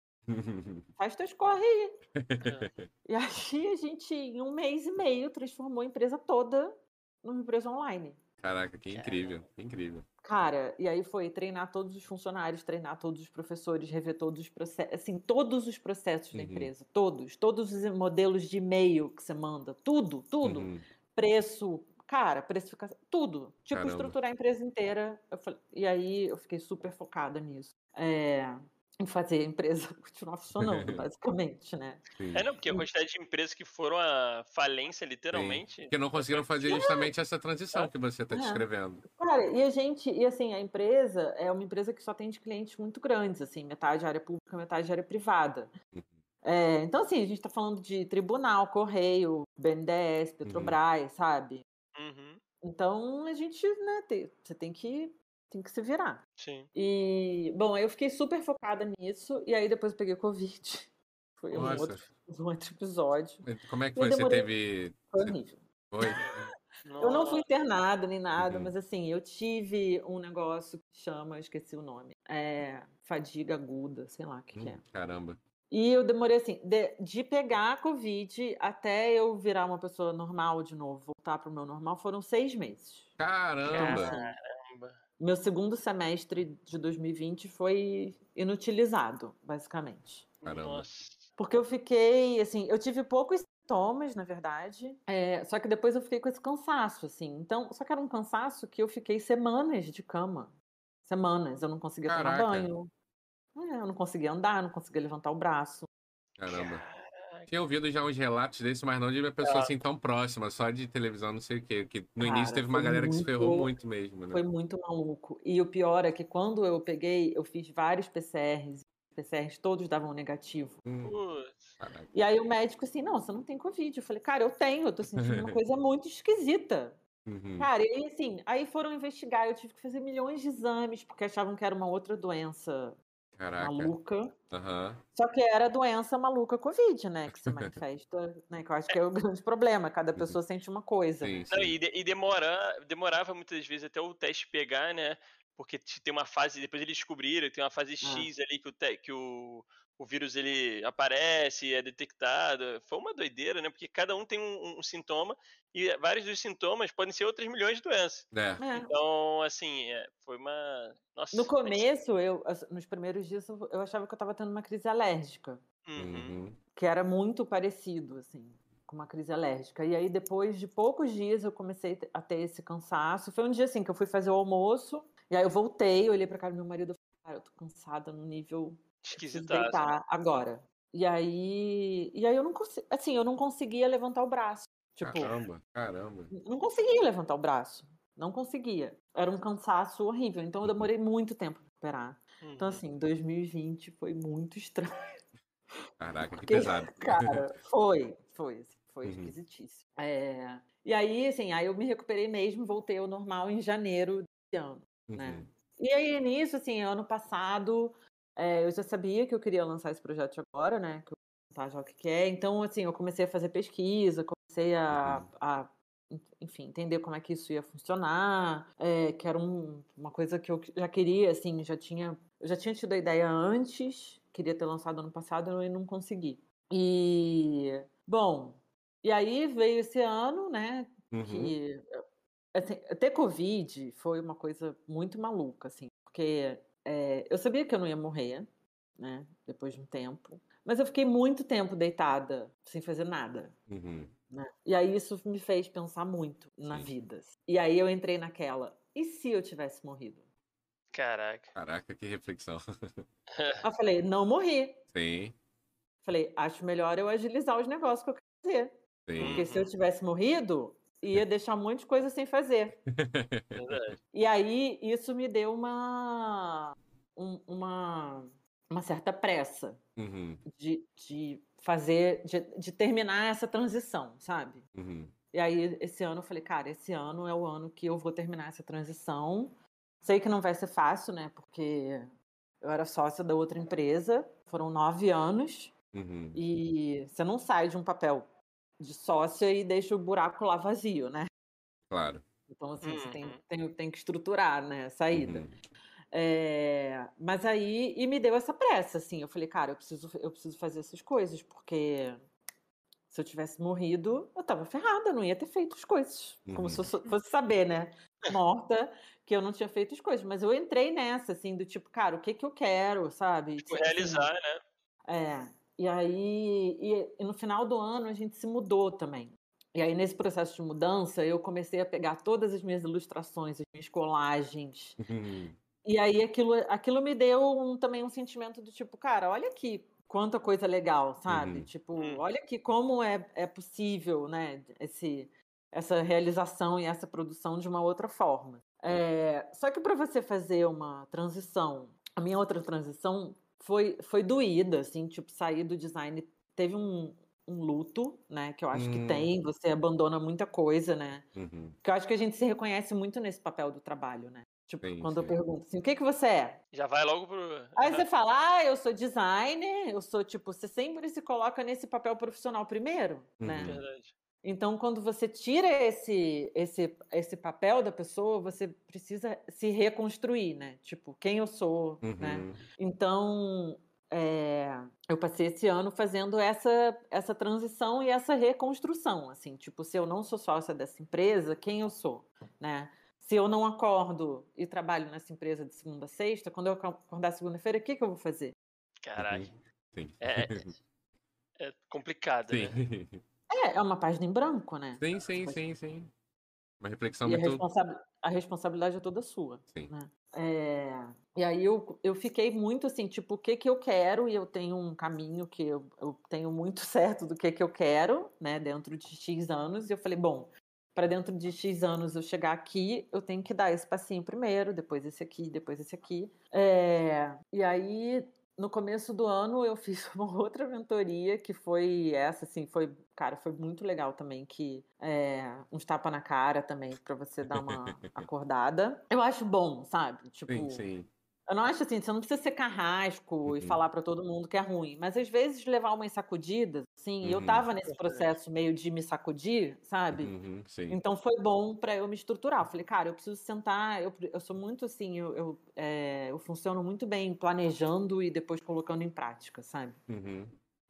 Faz teus corre aí. E aí a gente, em um mês e meio, transformou a empresa toda numa empresa online. Caraca, que incrível, que incrível. Cara, e aí foi treinar todos os funcionários, treinar todos os professores, rever todos os processos, assim, todos os processos da Uhum. empresa, todos, todos os modelos de e-mail que você manda, tudo, tudo, Uhum. preço, cara, precificação, tudo, tipo Caramba. estruturar a empresa inteira. Falei- e aí eu fiquei super focada nisso, é, fazer a empresa continuar funcionando, basicamente, né? Sim. É, não, porque a quantidade de empresas que foram à falência, literalmente. Porque não conseguiram fazer justamente essa transição que você está É. descrevendo. Cara, e a gente, e assim, a empresa é uma empresa que só tem de clientes muito grandes, assim, metade área pública, metade área privada. Uhum. É, então, assim, a gente está falando de tribunal, correio, BNDES, Petrobras, sabe? Uhum, Então, a gente, né, tem- você tem que, tem que se virar. sim. E, bom, aí eu fiquei super focada nisso, e aí depois eu peguei Covid. Foi um Nossa. outro, um outro episódio. Como é que foi? Você demorei- teve. Foi horrível. Foi? Eu não fui internada nem nada, Uhum. mas assim, eu tive um negócio que chama, eu esqueci o nome, é fadiga aguda, sei lá o que, que é. Hum, Caramba. E eu demorei assim, de, de pegar a Covid até eu virar uma pessoa normal de novo, voltar para o meu normal, foram seis meses. Caramba. Caramba. Meu segundo semestre de 2020 foi inutilizado, basicamente. Caramba. Porque eu fiquei, assim, eu tive poucos sintomas, na verdade, é, só que depois eu fiquei com esse cansaço, assim. Então, só que era um cansaço que eu fiquei semanas de cama. Semanas. Eu não conseguia Caraca. tomar banho. É, eu não conseguia andar, não conseguia levantar o braço. Caramba. Tinha ouvido já uns relatos desse, mas não de uma pessoa assim tão próxima, só de televisão, não sei o quê. Que no Cara, início teve uma galera que se ferrou muito- muito mesmo, né? Foi muito maluco. E o pior é que quando eu peguei, eu fiz vários PCRs. Os PCRs todos davam negativo. Hum. E aí o médico assim, não, você não tem Covid. Eu falei, cara, eu tenho, eu tô sentindo uma coisa muito esquisita. Uhum. Cara, e aí, assim, aí foram investigar, eu tive que fazer milhões de exames, porque achavam que era uma outra doença Caraca. maluca. Aham. Só que era a doença maluca Covid, né? Que se manifesta, né? Que eu acho que é o grande problema, cada pessoa sente uma coisa. Sim, Não, sim. e, de- e demora, demorava muitas vezes até o teste pegar, né? Porque te- tem uma fase, depois eles descobriram, tem uma fase X ali que o, te- que o, o vírus ele aparece, é detectado. Foi uma doideira, né? Porque cada um tem um, um sintoma e vários dos sintomas podem ser outras milhões de doenças. É. É. Então, assim, é, foi uma. Nossa. No começo, eu, as- nos primeiros dias, eu eu achava que eu tava tendo uma crise alérgica, Uhum. Uhum. que era muito parecido, assim, com uma crise alérgica. E aí, depois de poucos dias, eu comecei a ter esse cansaço. Foi um dia, assim, que eu fui fazer o almoço, e aí eu voltei, eu olhei pra cara do meu marido e falei, cara, eu tô cansada no nível Esquisitaço. deitar agora. E aí, e aí eu não consegui, assim, eu não conseguia levantar o braço. Tipo, Caramba, caramba. não conseguia levantar o braço. Não conseguia. Era um cansaço horrível. Então eu demorei muito tempo pra recuperar. Então, Uhum. assim, 2020 foi muito estranho. Caraca, que Porque, pesado. Cara, foi, foi, assim, foi Uhum. esquisitíssimo. É, E aí, assim, aí eu me recuperei mesmo, voltei ao normal em janeiro desse ano. né? Uhum. E aí, nisso, assim, ano passado, é, eu já sabia que eu queria lançar esse projeto agora, né? Que eu vou contar já o que que é. Então, assim, eu comecei a fazer pesquisa, comecei a, Uhum. a, enfim, entender como é que isso ia funcionar, é, que era um- uma coisa que eu já queria, assim, já tinha, eu já tinha tido a ideia antes, queria ter lançado ano passado e não consegui. E, bom, e aí veio esse ano, né? Uhum. que assim, ter Covid foi uma coisa muito maluca, assim, porque é, eu sabia que eu não ia morrer, né, depois de um tempo, mas eu fiquei muito tempo deitada, sem fazer nada, Uhum. né? E aí isso me fez pensar muito na Sim. vida. E aí eu entrei naquela, e se eu tivesse morrido? Caraca. Caraca, que reflexão. Eu falei, não morri. Sim, Falei, acho melhor eu agilizar os negócios que eu quero fazer. sim. Porque se eu tivesse morrido, ia deixar um monte de coisa sem fazer. Verdade. E aí isso me deu uma, um- uma, uma certa pressa Uhum. de, de fazer, de, de terminar essa transição, sabe? Uhum. E aí esse ano eu falei, cara, esse ano é o ano que eu vou terminar essa transição. Sei que não vai ser fácil, né? Porque eu era sócia da outra empresa, foram nove anos, Uhum. e você não sai de um papel de sócia e deixa o buraco lá vazio, né? Claro. Então, assim, você tem, Uhum. tem, tem que estruturar, né, a saída. Uhum. É, mas aí, e me deu essa pressa, assim, eu falei, cara, eu preciso, eu preciso fazer essas coisas, porque se eu tivesse morrido, eu tava ferrada, não ia ter feito as coisas, como se eu Uhum. fosse saber, né? morta que eu não tinha feito as coisas. Mas eu entrei nessa, assim, do tipo, cara, o que que eu quero, sabe? Tipo, realizar, assim, né? É. E aí, e, e no final do ano a gente se mudou também. E aí, nesse processo de mudança, eu comecei a pegar todas as minhas ilustrações, as minhas colagens. Uhum. E aí, aquilo, aquilo me deu um, também um sentimento do tipo, cara, olha aqui quanta coisa legal, sabe? Uhum. Tipo, Hum. olha aqui como é, é possível, né? Esse, essa realização e essa produção de uma outra forma. É, só que para você fazer uma transição, a minha outra transição foi, foi doída, assim, tipo, sair do design teve um, um luto, né? Que eu acho que Hum. tem, você abandona muita coisa, né? Uhum. Que eu acho que a gente se reconhece muito nesse papel do trabalho, né? Tipo, Sim, quando eu sim. pergunto assim, o que, que você é? Já vai logo pro. Aí você fala, ah, eu sou designer, eu sou, tipo, você sempre se coloca nesse papel profissional primeiro, né? Uhum. Verdade. Então, quando você tira esse, esse, esse papel da pessoa, você precisa se reconstruir, né? Tipo, quem eu sou, né? Uhum. Então, é, eu passei esse ano fazendo essa, essa transição e essa reconstrução, assim, tipo, se eu não sou sócia dessa empresa, quem eu sou, né? Se eu não acordo e trabalho nessa empresa de segunda a sexta, quando eu acordar segunda-feira, o que, que eu vou fazer? Caralho. Uhum. Sim. É, é complicado, né? É, é uma página em branco, né? sim, sim, sim, sim. Uma reflexão E a, muito. responsa- a responsabilidade é toda sua. Sim. né? É, e aí eu, eu fiquei muito assim, tipo, o que que eu quero, e eu tenho um caminho que eu, eu tenho muito certo do que que eu quero, né, dentro de X anos, e eu falei, bom, para dentro de X anos eu chegar aqui, eu tenho que dar esse passinho primeiro, depois esse aqui, depois esse aqui. É, e aí, no começo do ano, eu fiz uma outra mentoria, que foi essa, assim, foi, cara, foi muito legal também, que é, uns tapa na cara também, para você dar uma acordada. Eu acho bom, sabe? Tipo, Sim, sim. eu não acho assim, você não precisa ser carrasco e Uhum. falar para todo mundo que é ruim, mas às vezes levar umas sacudidas, assim, e eu Uhum. tava nesse processo meio de me sacudir, sabe? Uhum. Então foi bom para eu me estruturar. Eu falei, cara, eu preciso sentar. Eu, eu sou muito assim, eu, eu, é, eu funciono muito bem planejando e depois colocando em prática, sabe? Uhum.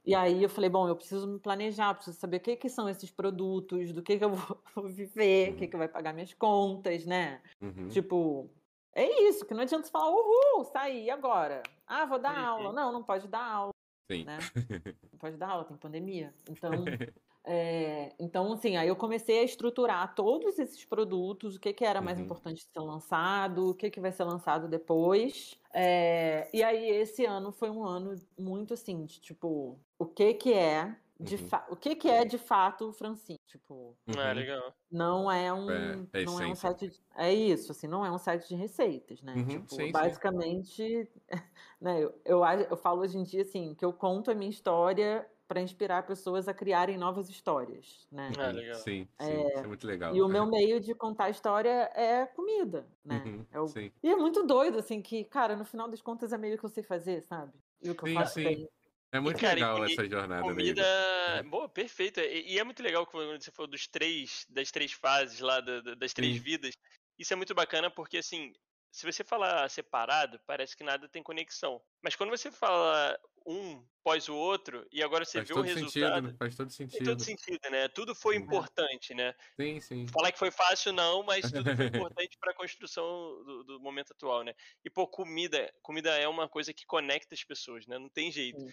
E aí eu falei, bom, eu preciso me planejar, preciso saber o que, que são esses produtos, do que, que eu vou viver, o que, Uhum. que vai pagar minhas contas, né? Uhum. Tipo, é isso, que não adianta você falar, uhul, saí agora. Ah, vou dar Uhum. aula. Não, não pode dar aula, Sim. né? Não pode dar aula, tem pandemia. Então, é, então, assim, aí eu comecei a estruturar todos esses produtos, o que, que era mais Uhum. importante ser lançado, o que, que vai ser lançado depois. É, e aí esse ano foi um ano muito assim, de tipo, o que que é de Uhum. o que que é de fato o Francine, tipo, Ah, Uhum. legal. não é um, É, é não é um site, de- é isso, assim, não é um site de receitas, né? Uhum, Tipo, sim, sim. basicamente, né, eu, eu, eu falo hoje em dia assim, que eu conto a minha história para inspirar pessoas a criarem novas histórias, né? Sim, legal. Sim, sim. Isso é muito legal. E o meu meio de contar a história é comida, né? Uhum, É o- Sim. E é muito doido, assim, que, cara, no final das contas é meio que eu sei fazer, sabe? E o que eu Sim, faço sim. bem. É muito cara, e legal comi- essa jornada Comida. dele. Boa, perfeito. E, e é muito legal quando você falou dos três, das três fases lá, da- da- das três Sim. vidas. Isso é muito bacana porque, assim, se você falar separado, parece que nada tem conexão. Mas quando você fala um pós o outro, e agora você Faz vê o todo sentido, resultado, né? Faz todo sentido. todo sentido, né? Tudo foi Sim. importante, né? Sim, sim. Falar que foi fácil, não, mas tudo foi importante para a construção do, do momento atual, né? E, pô, comida, comida é uma coisa que conecta as pessoas, né? Não tem jeito. Sim.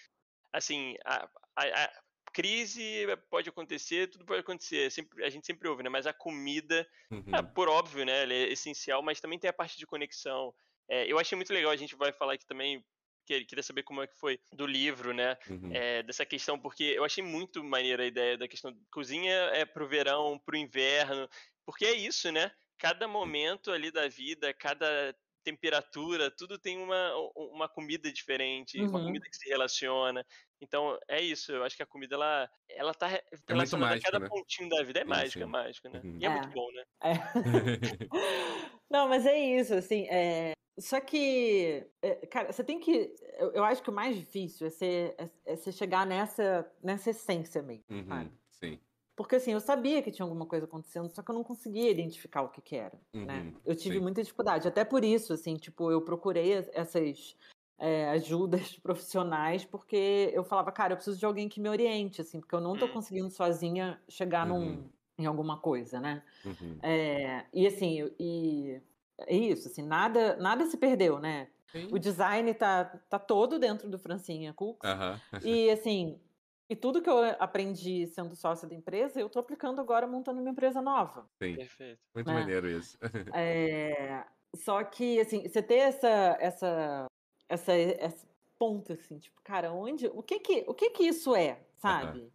Assim, a, a- a crise pode acontecer, tudo pode acontecer, sempre, a gente sempre ouve, né? Mas a comida, Uhum. ah, por óbvio, né? Ela é essencial, mas também tem a parte de conexão. É, eu achei muito legal, a gente vai falar aqui também, que- queria saber como é que foi do livro, né? Uhum. é, dessa questão, porque eu achei muito maneira a ideia da questão cozinha é pro verão, pro inverno, porque é isso, né? Cada momento ali da vida, cada temperatura, tudo tem uma, uma comida diferente, uma Uhum. comida que se relaciona. Então, é isso, eu acho que a comida, ela, ela tá re- relacionada mágico, a cada né? pontinho da vida. É mágica, é sim. mágica, né? Uhum. E é, muito É. bom, né? É. Não, mas é isso, assim, é... Só que, é, cara, você tem que... Eu, eu acho que o mais difícil é você, é, é você chegar nessa, nessa essência mesmo, Uhum. sabe? Sim. Porque, assim, eu sabia que tinha alguma coisa acontecendo, só que eu não conseguia identificar o que que era, né? Uhum, Eu tive sim. muita dificuldade, até por isso, assim, tipo, eu procurei as- essas é, ajudas profissionais, porque eu falava, cara, eu preciso de alguém que me oriente, assim, porque eu não tô Hum. conseguindo sozinha chegar num, Uhum. em alguma coisa, né? Uhum. É, e assim, e é isso, assim, nada, nada se perdeu, né? Sim. O design tá, tá todo dentro do Francinha Cooks. E assim, e tudo que eu aprendi sendo sócia da empresa, eu tô aplicando agora montando uma empresa nova. Sim. Perfeito. Muito né? maneiro isso. É, só que, assim, você ter essa, essa, essa, esse ponto, assim, tipo, cara, onde, o que que, o que que isso é, sabe?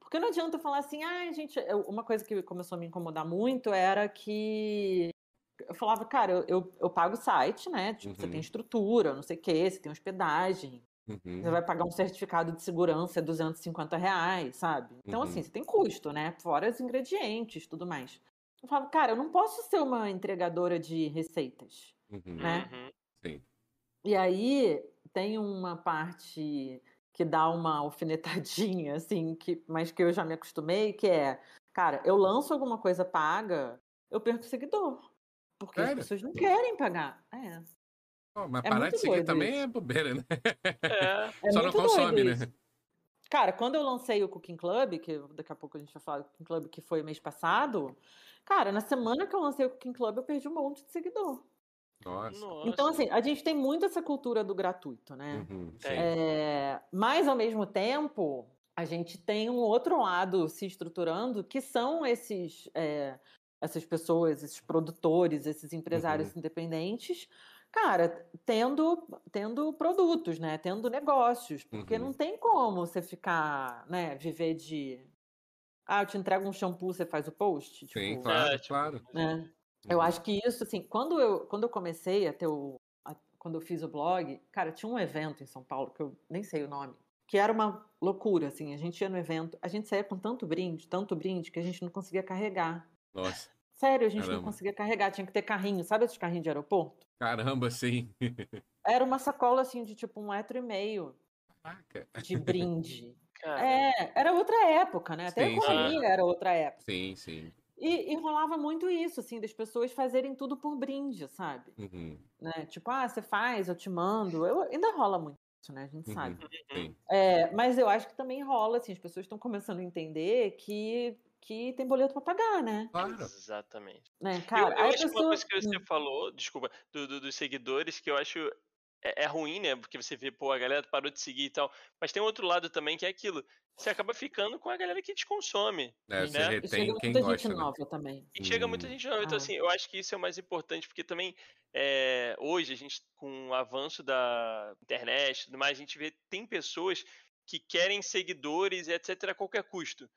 Porque não adianta eu falar assim, ah, gente, eu- uma coisa que começou a me incomodar muito era que eu falava, cara, eu, eu, eu pago o site, né? Tipo, você Uhum. tem estrutura, não sei o quê, você tem hospedagem, Uhum. você vai pagar um certificado de segurança, é 250 reais, sabe? Então, Uhum. assim, você tem custo, né? Fora os ingredientes, tudo mais. Eu falava, cara, eu não posso ser uma entregadora de receitas. Uhum. né? Uhum. Sim. E aí tem uma parte que dá uma alfinetadinha, assim, que, mas que eu já me acostumei, que é, cara, eu lanço alguma coisa paga, eu perco seguidor. Porque as pessoas não querem pagar. É. Mas É parar muito de seguir também isso. é bobeira, né? É. É Só não muito consome, né? isso. Cara, quando eu lancei o Cooking Club, que daqui a pouco a gente vai falar do Cooking Club, que foi mês passado, cara, na semana que eu lancei o Cooking Club, eu perdi um monte de seguidor. Nossa. Então, assim, a gente tem muito essa cultura do gratuito, né? Uhum. É. Sim. É, mas, ao mesmo tempo, a gente tem um outro lado se estruturando, que são esses, é, essas pessoas, esses produtores, esses empresários independentes, cara, tendo, tendo produtos, né? Tendo negócios. Porque Uhum. não tem como você ficar, né, viver de. Ah, eu te entrego um shampoo, você faz o post? Sim, tipo, claro, É, tipo, claro. né? Eu Uhum. acho que isso, assim, quando eu, quando eu comecei a ter o. a- quando eu fiz o blog, cara, tinha um evento em São Paulo, que eu nem sei o nome, que era uma loucura, assim. A gente ia no evento, a gente saía com tanto brinde, tanto brinde, que a gente não conseguia carregar. Nossa. Sério, a gente Caramba. não conseguia carregar, tinha que ter carrinho. Sabe esses carrinhos de aeroporto? Caramba, sim. Era uma sacola, assim, de tipo um metro e meio Caraca. de brinde. Cara, é, era outra época, né? Até a Sim, sim. economia era outra época. Sim, sim. E, e rolava muito isso, assim, das pessoas fazerem tudo por brinde, sabe? Uhum. né? Tipo, ah, você faz, eu te mando. Eu, ainda rola muito isso, né? A gente Uhum. sabe. Sim. É, mas eu acho que também rola, assim, as pessoas estão começando a entender que, que tem boleto para pagar, né? Claro. Exatamente. né? Eu, Cara, eu a acho que uma pessoa. coisa que você falou, desculpa, do- do- dos seguidores, que eu acho é, é ruim, né? Porque você vê, pô, a galera parou de seguir e tal. Mas tem outro lado também que é aquilo. Você acaba ficando com a galera que te consome. É, Sim. você né? E retém chega quem muita gosta, gente né? nova também. E chega muita Hum. gente nova. Então, Ah. assim, eu acho que isso é o mais importante, porque também é, hoje a gente, com o avanço da internet e tudo mais, a gente vê tem pessoas que querem seguidores e etc. a qualquer custo.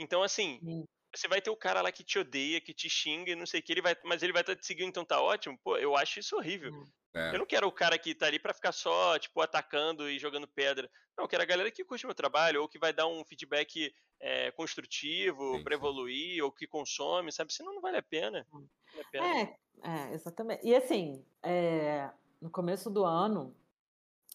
Então, assim, Sim. você vai ter o cara lá que te odeia, que te xinga e não sei o que, ele vai, mas ele vai estar te seguindo, então tá ótimo. Pô, eu acho isso horrível. É. Eu não quero o cara que tá ali pra ficar só, tipo, atacando e jogando pedra. Não, eu quero a galera que curte meu trabalho, ou que vai dar um feedback é, construtivo Sim, pra sim. evoluir, ou que consome, sabe? Senão não vale a pena. Não vale a pena. É, é, exatamente. E assim, é, no começo do ano,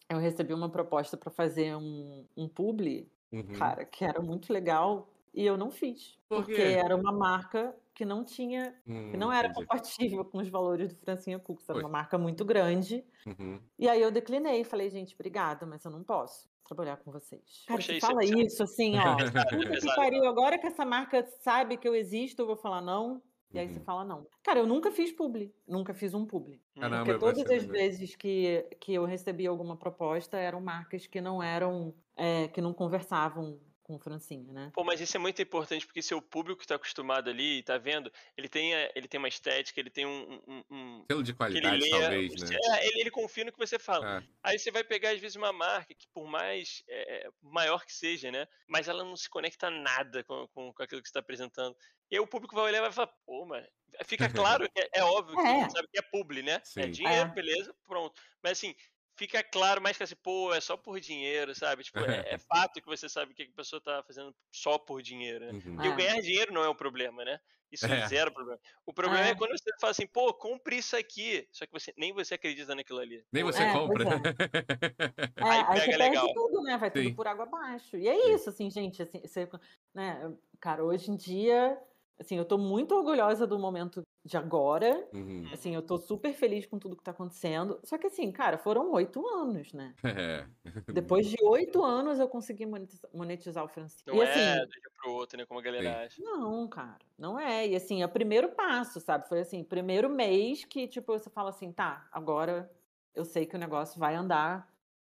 eu recebi uma proposta para fazer um, um publi, Uhum. cara, que era muito legal, e eu não fiz. Por porque era uma marca que não tinha Hum, que não era entendi. compatível com os valores do Francinha Cooks, era uma marca muito grande. Uhum. E aí eu declinei, falei, gente, obrigada, mas eu não posso trabalhar com vocês. Cara, Poxa, você isso fala isso é- isso assim, ó, puta que pariu, agora que essa marca sabe que eu existo, eu vou falar não. E aí você Uhum. fala não. Cara, eu nunca fiz publi, nunca fiz um publi. Hum. Caramba, Porque todas as vezes que, que eu recebi alguma proposta eram marcas que não eram, é, que não conversavam com o Francinha, né? Pô, mas isso é muito importante porque seu público que tá acostumado ali, tá vendo? Ele tem, a- ele tem uma estética, ele tem um. um, um Selo de qualidade, lê, talvez, você- né? é, ele, ele confia no que você fala. É. Aí você vai pegar, às vezes, uma marca que, por mais é, maior que seja, né? Mas ela não se conecta nada com, com, com aquilo que você está apresentando. E aí o público vai olhar e vai falar, pô, mas. Fica claro, é, é óbvio que É. sabe que é publi, né? Sim. É dinheiro, É. beleza, pronto. Mas assim, fica claro mais que assim, pô, é só por dinheiro, sabe? Tipo, é, é fato que você sabe que a pessoa tá fazendo só por dinheiro, né? Uhum. E o É. ganhar dinheiro não é o problema, né? Isso é É. zero problema. O problema é. É. quando você fala assim, pô, compre isso aqui. Só que você nem você acredita naquilo ali. Nem você É, compra. É, Aí aí, você pega legal. tudo, né? Vai tudo Sim. por água abaixo. E é Sim. isso, assim, gente, assim, você, né, cara, hoje em dia, assim, eu tô muito orgulhosa do momento de agora. Uhum. Assim, eu tô super feliz com tudo que tá acontecendo. Só que assim, cara, foram oito anos, né? É. Depois de oito anos eu consegui monetiza- monetizar o Francisco. Não e é assim, do dia pro outro, né? Como a galera acha. não, cara, não é. E assim, é o primeiro passo, sabe? Foi assim, primeiro mês que, tipo, você fala assim, tá, agora eu sei que o negócio vai andar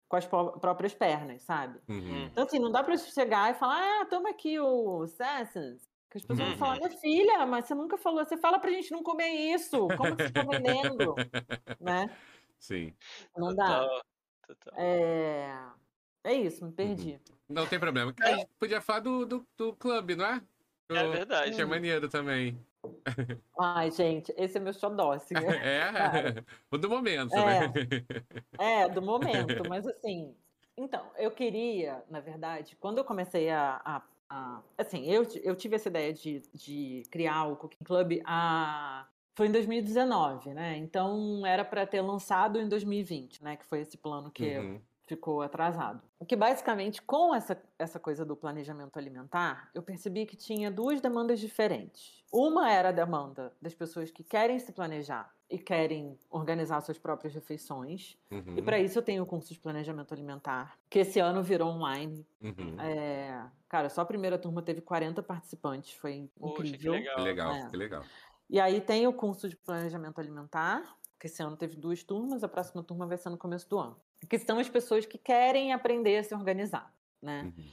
com as pró- próprias pernas, sabe? Uhum. Então, assim, não dá pra chegar e falar, ah, toma aqui o Sassans. Que as pessoas vão falar, Uhum. minha filha, mas você nunca falou, você fala pra gente não comer isso. Como que você tá vendendo? né? Sim. Não dá. Total. É... é isso, me perdi. Não tem problema. A gente podia falar do, do, do clube, não é? Do- É verdade. Que é maneiro também. Ai, gente, esse é meu xodó, assim. É, o do momento, É. né? É, do momento, mas assim. Então, eu queria, na verdade, quando eu comecei a. a- a- assim, eu, eu tive essa ideia de, de criar o Cooking Club a. Foi em 2019, né? Então era para ter lançado em 2020, né? Que foi esse plano que Uhum. ficou atrasado. O que basicamente, com essa, essa coisa do planejamento alimentar, eu percebi que tinha duas demandas diferentes. Uma era a demanda das pessoas que querem se planejar e querem organizar suas próprias refeições. Uhum. E para isso eu tenho o curso de planejamento alimentar, que esse ano virou online. Uhum. É, cara, só a primeira turma teve 40 participantes, foi Poxa, que incrível. legal. Que legal, É. que legal. E aí tem o curso de planejamento alimentar, que esse ano teve duas turmas, a próxima turma vai ser no começo do ano. Que são as pessoas que querem aprender a se organizar, né? Uhum.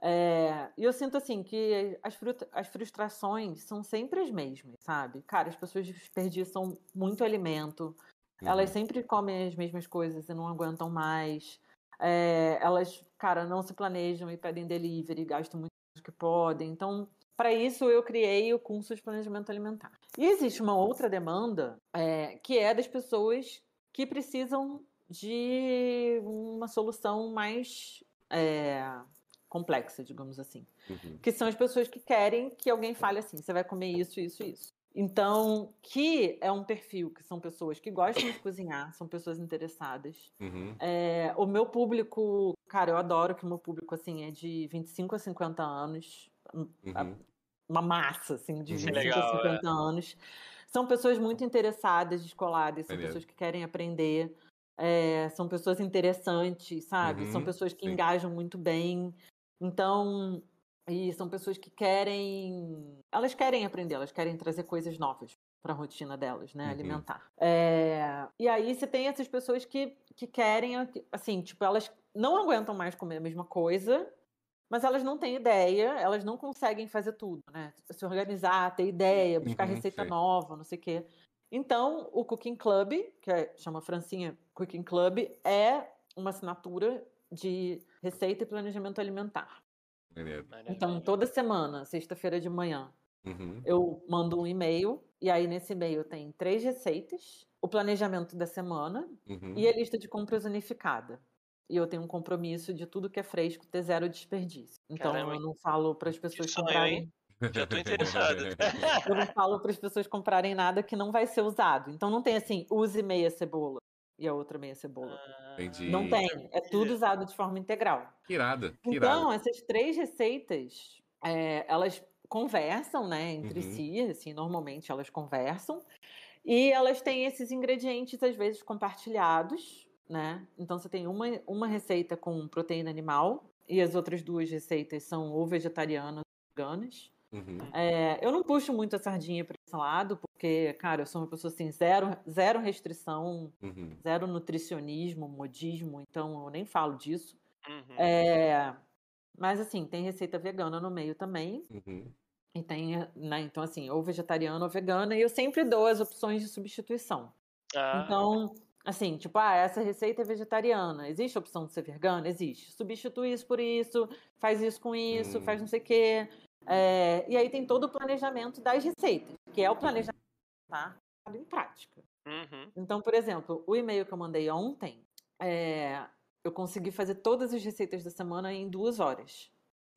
É, e eu sinto assim que as, fruta- as frustrações são sempre as mesmas, sabe? Cara, as pessoas desperdiçam muito alimento, elas Uhum. sempre comem as mesmas coisas e não aguentam mais. É, elas, cara, não se planejam e pedem delivery, gastam muito do que podem. Então, para isso, eu criei o curso de planejamento alimentar. E existe uma outra demanda, é, que é das pessoas que precisam de uma solução mais é, complexa, digamos assim Uhum. que são as pessoas que querem que alguém fale assim, você vai comer isso, isso, isso. Então, que é um perfil que são pessoas que gostam de cozinhar, são pessoas interessadas. Uhum. É, o meu público, cara, eu adoro que o meu público assim é de 25 a 50 anos, Uhum. uma massa assim de Uhum. 25 Legal, a 50 anos. São pessoas muito interessadas, descoladas, são pessoas que querem aprender, é, são pessoas interessantes, sabe? São Uhum, pessoas que sim. engajam muito bem. Então, e são pessoas que querem, elas querem aprender, elas querem trazer coisas novas para a rotina delas, né, Uhum. alimentar. É, e aí você tem essas pessoas que, que querem, assim, tipo, elas não aguentam mais comer a mesma coisa, mas elas não têm ideia, elas não conseguem fazer tudo, né? Se organizar, ter ideia, buscar Uhum, receita sei. nova, não sei o quê. Então, o Cooking Club, que é, chama Francinha Cooking Club, é uma assinatura de receita e planejamento alimentar. Maneiro. Então, toda semana, sexta-feira de manhã, Uhum. eu mando um e-mail, e aí nesse e-mail tem três receitas, o planejamento da semana Uhum. e a lista de compras unificada. E eu tenho um compromisso de tudo que é fresco ter zero desperdício. Então Caramba, eu não falo para as pessoas sonho, comprarem. hein? Já tô interessado. Eu não falo para as pessoas comprarem nada que não vai ser usado. Então não tem assim, use meia cebola e a outra meia cebola. Entendi. Não tem. É tudo usado de forma integral. Que irado, que Então, essas três receitas, é, elas conversam, né, entre Uhum. si, assim, normalmente elas conversam, e elas têm esses ingredientes, às vezes, compartilhados, né? Então, você tem uma, uma receita com proteína animal, e as outras duas receitas são ou vegetarianas ou veganas. Uhum. É, eu não puxo muito a sardinha para esse lado, porque, cara, eu sou uma pessoa assim, zero, zero restrição, Uhum. zero nutricionismo, modismo, então eu nem falo disso. Uhum. É, mas assim, tem receita vegana no meio também. Uhum. E tem, né, então assim, ou vegetariana ou vegana, e eu sempre dou as opções de substituição. Ah, Então, assim, tipo, ah, essa receita é vegetariana. Existe a opção de ser vegana? Existe. Substitui isso por isso, faz isso com isso, Hum. faz não sei o quê. É, e aí tem todo o planejamento das receitas, que é o planejamento tá? em prática. uhum. Então, por exemplo, o e-mail que eu mandei ontem, é, eu consegui fazer todas as receitas da semana em duas horas.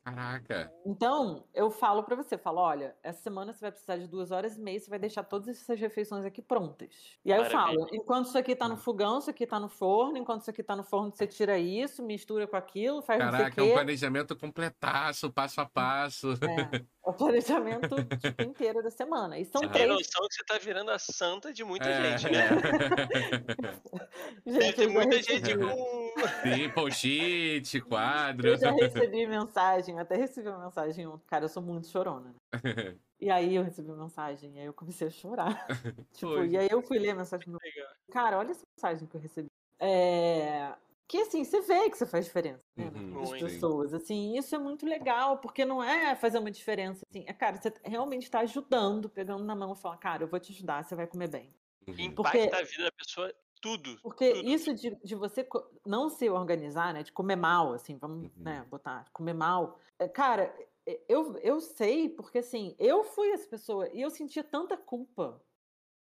Caraca. Então, eu falo pra você, falo, olha, essa semana você vai precisar de duas horas e meia, você vai deixar todas essas refeições aqui prontas. E aí eu Maravilha. falo, enquanto isso aqui tá no fogão, isso aqui tá no forno, enquanto isso aqui tá no forno, você tira isso, mistura com aquilo, faz não Caraca, é sei um o quê. planejamento completaço, passo a passo. É. É o planejamento tipo, inteiro da semana. E são Você três. tem noção que você tá virando a santa de muita É, gente, né? Deve Gente, ter já muita recebi- gente com. Sim, post-it, quadro. Eu já recebi mensagem, até recebi uma mensagem ontem. Cara, eu sou muito chorona, né? E aí eu recebi uma mensagem, e aí eu comecei a chorar. tipo, Foi. e aí eu fui ler a mensagem do meu Legal. Cara, olha essa mensagem que eu recebi. É... Que assim, você vê que você faz diferença né, Uhum, pessoas. Assim, isso é muito legal, porque não é fazer uma diferença. Assim, é, cara, você realmente está ajudando, pegando na mão e falando, cara, eu vou te ajudar, você vai comer bem. Uhum. Impacta a vida da pessoa tudo. Porque tudo. isso de, de você não se organizar, né? De comer mal, assim, vamos Uhum. né, botar, comer mal. É, Cara, é, eu, eu sei, porque assim, eu fui essa pessoa e eu sentia tanta culpa,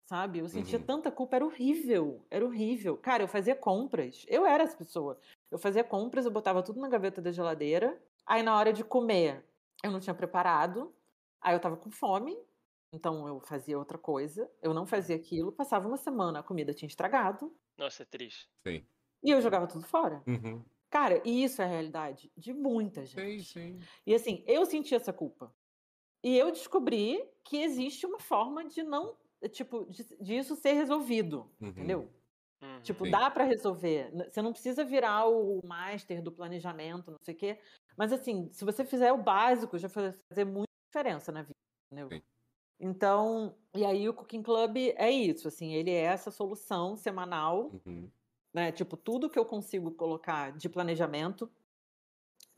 sabe? Eu sentia Uhum. tanta culpa, era horrível, era horrível. Cara, eu fazia compras, eu era essa pessoa. Eu fazia compras, eu botava tudo na gaveta da geladeira, aí na hora de comer, eu não tinha preparado, aí eu tava com fome, então eu fazia outra coisa, eu não fazia aquilo, passava uma semana, a comida tinha estragado, Nossa, é triste. Sim. e eu jogava tudo fora. Uhum. Cara, e isso é a realidade de muita Sim, gente. sim. E assim, eu senti essa culpa. E eu descobri que existe uma forma de não, tipo, de, de isso ser resolvido, Uhum. entendeu? Uhum. Tipo, Sim. dá pra resolver. Você não precisa virar o master do planejamento, não sei o quê. Mas assim, se você fizer o básico, já vai fazer muita diferença na vida, entendeu? Sim. Então, e aí o Cooking Club é isso, assim, ele é essa solução semanal Uhum. né? Tipo, tudo que eu consigo colocar de planejamento,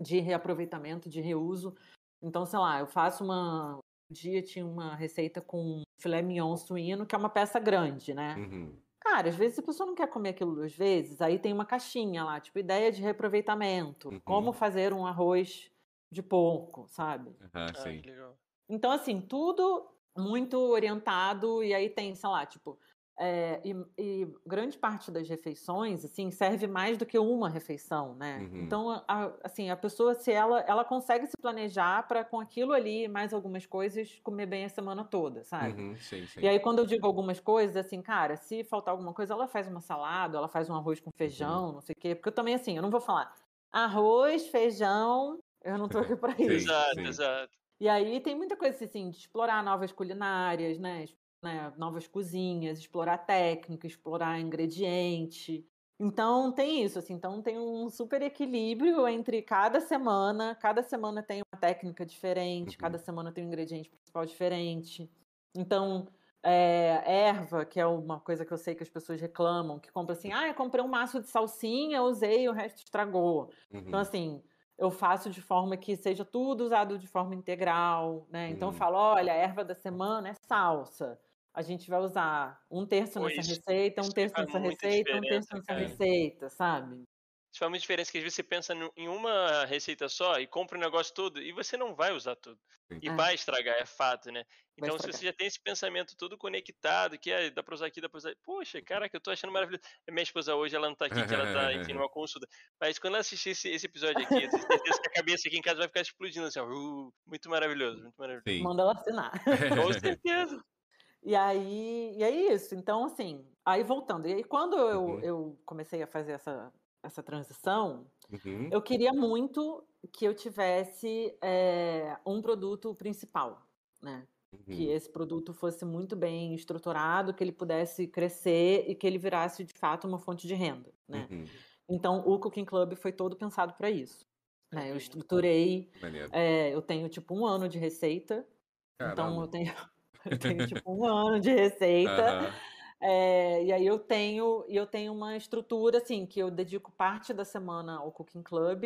de reaproveitamento, de reuso. Então, sei lá, eu faço uma. Um dia tinha uma receita com filé mignon suíno, que é uma peça grande, né? Uhum. Cara, às vezes a pessoa não quer comer aquilo duas vezes, aí tem uma caixinha lá, tipo, ideia de reaproveitamento. Uhum. Como fazer um arroz de porco, sabe? Ah, sim. que legal. Então, assim, tudo muito orientado, e aí tem, sei lá, tipo, é, e, e grande parte das refeições, assim, serve mais do que uma refeição, né? Uhum. Então, a- assim, a pessoa, se ela, ela consegue se planejar para com aquilo ali, e mais algumas coisas, comer bem a semana toda, sabe? Uhum, sim, sim. E aí, quando eu digo algumas coisas, assim, cara, se faltar alguma coisa, ela faz uma salada, ela faz um arroz com feijão, não sei o quê. Porque eu também, assim, eu não vou falar arroz, feijão, eu não tô aqui para isso. Exato, exato. E aí tem muita coisa assim, de explorar novas culinárias, né? Né, Novas cozinhas, explorar técnica, explorar ingrediente. Então tem isso, assim, então tem um super equilíbrio entre cada semana, cada semana tem uma técnica diferente, Uhum. cada semana tem um ingrediente principal diferente. Então, é, erva, que é uma coisa que eu sei que as pessoas reclamam, que compra assim, ah, eu comprei um maço de salsinha, usei, o resto estragou. Então, Uhum. assim, eu faço de forma que seja tudo usado de forma integral, né? Então, eu Uhum. falo, olha, a erva da semana é salsa. A gente vai usar um terço nessa isso- receita, um terço nessa receita, um terço nessa cara. receita, sabe? Isso faz muita diferença que às vezes você pensa em uma receita só e compra o negócio todo e você não vai usar tudo. E É. vai estragar, é fato, né? Vai Então, se você já tem esse pensamento todo conectado, que é, dá pra usar aqui, dá pra usar. Poxa, caraca, eu tô achando maravilhoso. Minha esposa hoje, ela não tá aqui, que ela tá, enfim, numa consulta. Mas quando ela assistir esse, esse episódio aqui, eu tenho certeza que a cabeça aqui em casa vai ficar explodindo assim, ó. Uh, muito maravilhoso, muito maravilhoso. Sim. Manda ela assinar. Com certeza. E aí, e é isso. Então, assim, aí voltando. E aí, quando eu, Uhum. eu comecei a fazer essa, essa transição, Uhum. eu queria muito que eu tivesse é, um produto principal, né? que Uhum. esse produto fosse muito bem estruturado, que ele pudesse crescer e que ele virasse de fato uma fonte de renda, né? Uhum. Então o Cooking Club foi todo pensado para isso. né? Eu Entendi. estruturei, é, eu tenho tipo um ano de receita, então eu Caramba. tenho, eu tenho tipo um ano de receita. Aham. é, e aí eu tenho, e eu tenho uma estrutura assim que eu dedico parte da semana ao Cooking Club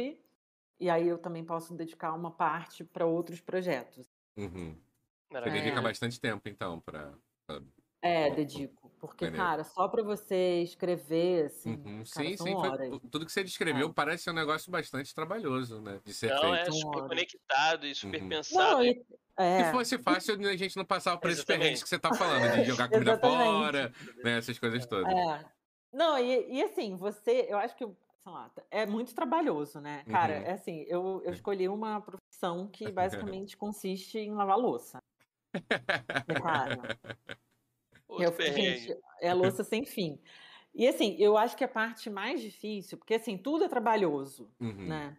e aí eu também posso dedicar uma parte para outros projetos. Uhum. Você Maravilhoso. dedica É. bastante tempo, então, pra. É, dedico. Porque, maneiro. cara, só pra você escrever, assim, Uhum. cara, Sim, são sim. foi- tudo que você descreveu É. parece ser um negócio bastante trabalhoso, né? De ser Não, feito. é super horas. conectado e super Uhum. pensado. Não, e- é, Se fosse fácil, a gente não passava por esses perrengues que você tá falando, de jogar comida fora, né? Essas coisas todas. é. Não, e, e assim, você, eu acho que, sei lá, é muito trabalhoso, né? Cara, Uhum. é assim, eu, eu escolhi uma profissão que basicamente consiste em lavar louça. Cara, Outro eu, perrengue. gente, é louça sem fim. E assim, eu acho que a parte mais difícil, porque assim, tudo é trabalhoso, Uhum. né?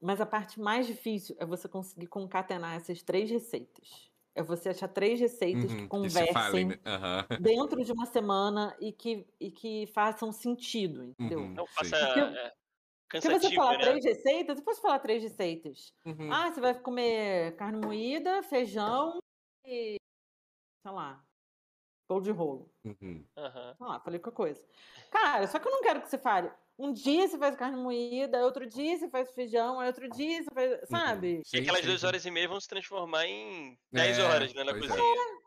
Mas a parte mais difícil é você conseguir concatenar essas três receitas. É você achar três receitas que Uhum, que se falem, conversem né? Aham. dentro de uma semana e que, e que façam sentido, entendeu? Uhum, Não faça Porque- é, Porque você falar né? três receitas, eu posso falar três receitas. Uhum. Ah, você vai comer carne moída, feijão e, sei lá, bolo de rolo. Uhum. Lá, falei qualquer coisa. Cara, só que eu não quero que você fale. Um dia você faz carne moída, outro dia você faz feijão, outro dia você faz. Sabe? E Sim, aquelas duas horas e meia vão se transformar em 10 É, horas né, na pois é. cozinha.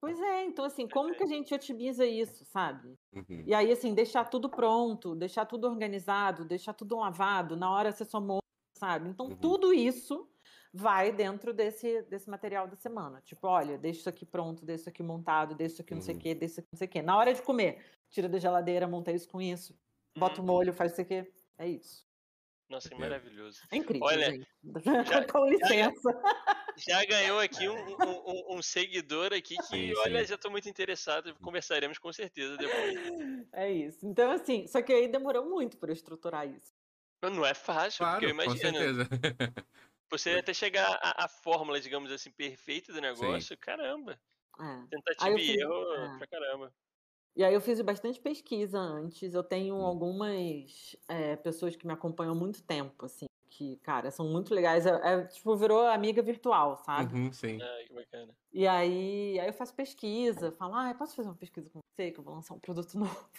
Pois é, então assim, como que a gente otimiza isso, sabe? Uhum. E aí, assim, deixar tudo pronto, deixar tudo organizado, deixar tudo lavado, na hora você só monta, sabe? Então, Uhum. tudo isso vai dentro desse, desse material da semana. Tipo, olha, deixa isso aqui pronto, deixa isso aqui montado, deixa isso aqui não sei o Uhum. quê, deixa isso aqui não sei o quê. Na hora de comer, tira da geladeira, monta isso com isso, bota o Uhum. molho, faz isso aqui. É isso. Nossa, que É. maravilhoso. É incrível, Olha, gente. já- Com licença. Já ganhou aqui um, um- um- um seguidor aqui que, Sim, olha, sim. já tô muito interessado. Conversaremos com certeza depois. É isso. Então, assim, só que aí demorou muito para estruturar isso. Não é fácil, porque eu Claro, com imagino. certeza. Você até chegar à, à fórmula, digamos assim, perfeita do negócio, caramba. É. Tentativa e erro é. pra caramba. E aí eu fiz bastante pesquisa antes. Eu tenho Hum. algumas é, pessoas que me acompanham há muito tempo, assim, que, cara, são muito legais. É, é, tipo, virou amiga virtual, sabe? Uhum, sim. Que bacana. E aí, aí eu faço pesquisa, falo, ah, eu posso fazer uma pesquisa com você, que eu vou lançar um produto novo.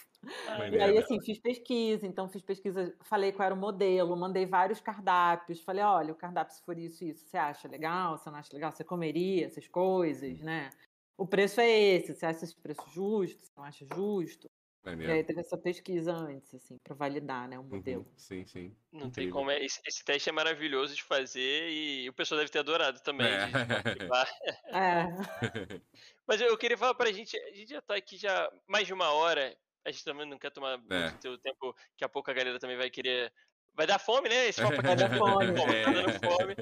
Ai, E aí, assim, fiz pesquisa, então fiz pesquisa, falei qual era o modelo, mandei vários cardápios, falei, olha, o cardápio se for isso, isso, você acha legal? Você não acha legal? Você comeria essas coisas, né? O preço é esse, você acha esse preço justo? Você não acha justo? E Maneiro. aí teve essa pesquisa antes, assim, para validar, né, o Uhum, modelo. Sim, sim. Não tem como. é- Esse, esse teste é maravilhoso de fazer e o pessoal deve ter adorado também. É. É, Mas eu queria falar pra gente, a gente já tá aqui já mais de uma hora, a gente também não quer tomar muito É. do teu tempo, daqui a pouco a galera também vai querer... Vai dar fome, né? Esse papo Vai dar fome. Bom, tá dando fome.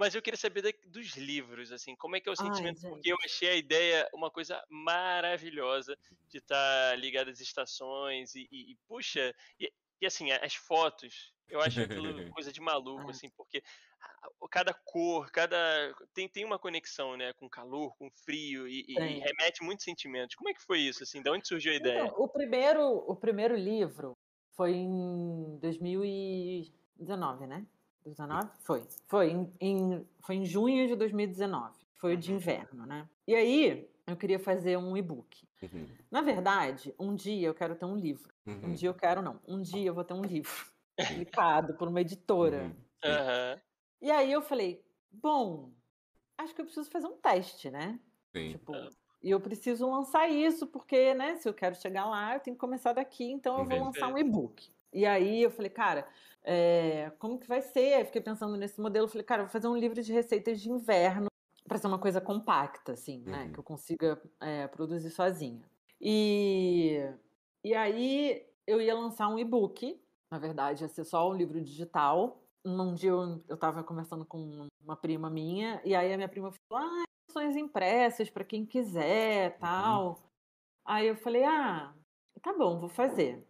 Mas eu queria saber da- dos livros, assim, como é que é o Ai, sentimento, gente. porque eu achei a ideia uma coisa maravilhosa de estar ligado às estações e, e- e, puxa, e, e, assim, as fotos, eu acho aquilo coisa de maluco, assim, porque cada cor, cada. Tem, tem uma conexão, né, com calor, com frio, e, e- e remete muitos sentimentos. Como é que foi isso, assim? De onde surgiu a ideia? Então, o primeiro, o primeiro livro foi em 2019, né? 19? Foi. Foi em, em- foi em junho de 2019. Foi o de Uhum. inverno, né? E aí, eu queria fazer um e-book. Uhum, Na verdade, um dia eu quero ter um livro. Um uhum, dia eu quero, não. Um dia eu vou ter um livro publicado por uma editora. uhum. E aí eu falei, bom, acho que eu preciso fazer um teste, né? Sim. Tipo, e eu preciso lançar isso, porque, né, se eu quero chegar lá, eu tenho que começar daqui, então eu vou Entendi. lançar um e-book. E aí eu falei, cara, é, como que vai ser? Aí fiquei pensando nesse modelo, falei, cara, vou fazer um livro de receitas de inverno para ser uma coisa compacta, assim, né, Uhum. que eu consiga é, produzir sozinha. E, e aí eu ia lançar um e-book, na verdade, ia ser só um livro digital. Num dia eu, eu tava conversando com uma prima minha, e aí a minha prima falou, ah, edições impressas para quem quiser, tal. Aí eu falei, ah, tá bom, vou fazer.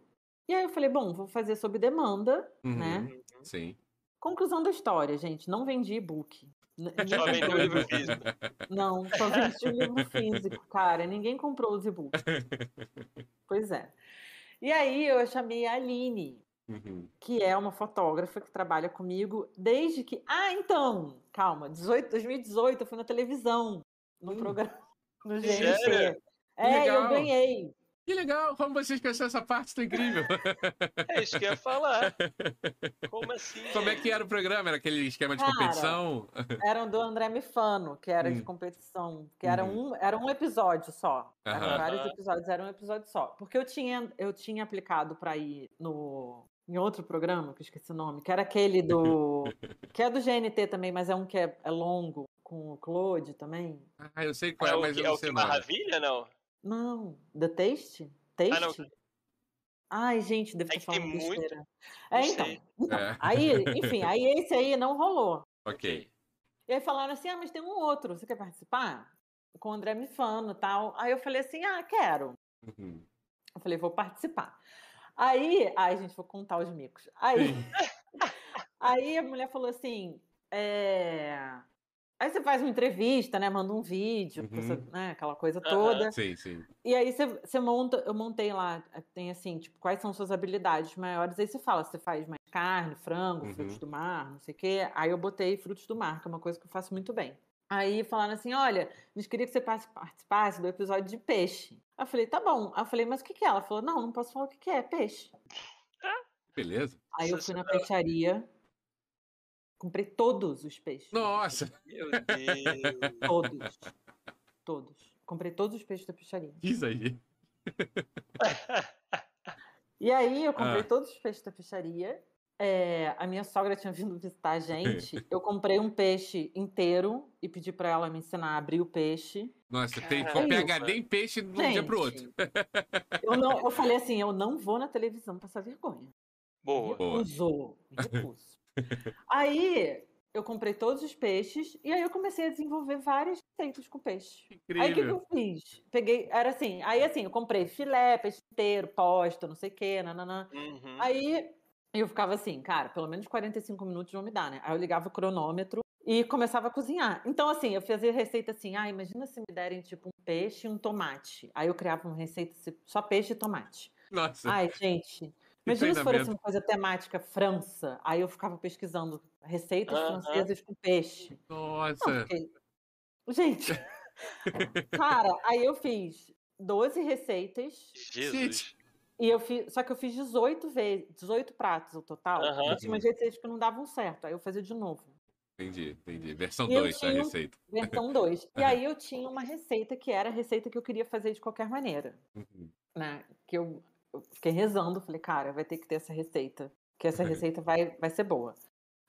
E aí eu falei, bom, vou fazer sob demanda, Uhum, né? Sim. Conclusão da história, gente, não vendi e-book. Só vendeu livro físico. Não, só vendi o livro físico, cara. Ninguém comprou os e-books. Pois é. E aí eu chamei a Aline, Uhum. que é uma fotógrafa que trabalha comigo desde que. Ah, então! Calma, 18, 2018 eu fui na televisão, no Hum. programa no Sério? GNT. É, eu ganhei. Que legal, como você esqueceu essa parte, tá incrível. É isso que eu ia falar. Como assim? Como é que era o programa? Era aquele esquema de Cara, competição? Era do André Mifano, que era de Hum. competição, que era Uhum. um, era um episódio só. Eram vários episódios, era um episódio só. Porque eu tinha, eu tinha aplicado para ir no em outro programa, que eu esqueci o nome, que era aquele do que é do GNT também, mas é um que é, é longo com o Claude também. Ah, eu sei qual É é, mas que- eu é não o sei que o nome. maravilha, não? Não, The Taste? Taste? Ah, não. Ai, gente, devo É tem falando muito- besteira. É, então. então É. aí, enfim, aí esse aí não rolou. Ok. E aí falaram assim: ah, mas tem um outro, você quer participar? Com o André Mifano e tal. Aí eu falei assim: ah, quero. Uhum. Eu falei, vou participar. Aí, ai, gente, vou contar os micos. Aí, Aí a mulher falou assim: é... Aí você faz uma entrevista, né? Manda um vídeo, Uhum. você- né? aquela coisa toda. Sim, sim. E aí você, você monta, eu montei lá, tem assim, tipo, quais são suas habilidades maiores? Aí você fala, você faz mais carne, frango, Uhum. frutos do mar, não sei o quê. Aí eu botei frutos do mar, que é uma coisa que eu faço muito bem. Aí falaram assim: olha, a gente queria que você passe- participasse do episódio de peixe. Aí eu falei, tá bom. Aí eu falei, mas o que, que é? Ela falou, não, não posso falar o que, que é, peixe. Beleza. Aí eu fui na peixaria, comprei todos os peixes. Nossa, Meu Deus. Todos. todos. Comprei todos os peixes da peixaria. diz aí. E aí eu comprei Ah. todos os peixes da peixaria. É, a minha sogra tinha vindo visitar a gente. Eu comprei um peixe inteiro e pedi pra ela me ensinar a abrir o peixe. Nossa, tem ficou PHD em peixe de um dia pro outro. Gente, Eu, não, eu falei assim, eu não vou na televisão passar vergonha. Boa. Boa. Recuso, recuso. Aí eu comprei todos os peixes e aí eu comecei a desenvolver várias receitas com peixe. Aí o que, que Incrível. eu fiz? Peguei, era assim, aí assim, eu comprei filé, peixe inteiro, posta, não sei o quê, nananã. Uhum. Aí eu ficava assim, cara, pelo menos 45 minutos vão me dar, né? Aí eu ligava o cronômetro e começava a cozinhar. Então, assim, eu fazia receita assim, ah, imagina se me derem tipo um peixe e um tomate. Aí eu criava uma receita assim, só peixe e tomate. Nossa, Ai, gente. Imagina se fosse treinamento. uma coisa temática França. Aí eu ficava pesquisando receitas Aham. francesas com peixe. Não, nossa. porque... Gente, cara, aí eu fiz 12 receitas Jesus. e eu fiz, só que eu fiz 18 vezes, 18 pratos no total. Aham. porque tinha umas receitas que não davam certo, aí eu fazia de novo. Entendi, entendi. Versão E eu 2 da um- receita. Versão 2. E aí eu tinha uma receita que era a receita que eu queria fazer de qualquer maneira, Uhum. né? Que eu, eu fiquei rezando, falei, cara, vai ter que ter essa receita, que essa Uhum. receita vai, vai ser boa.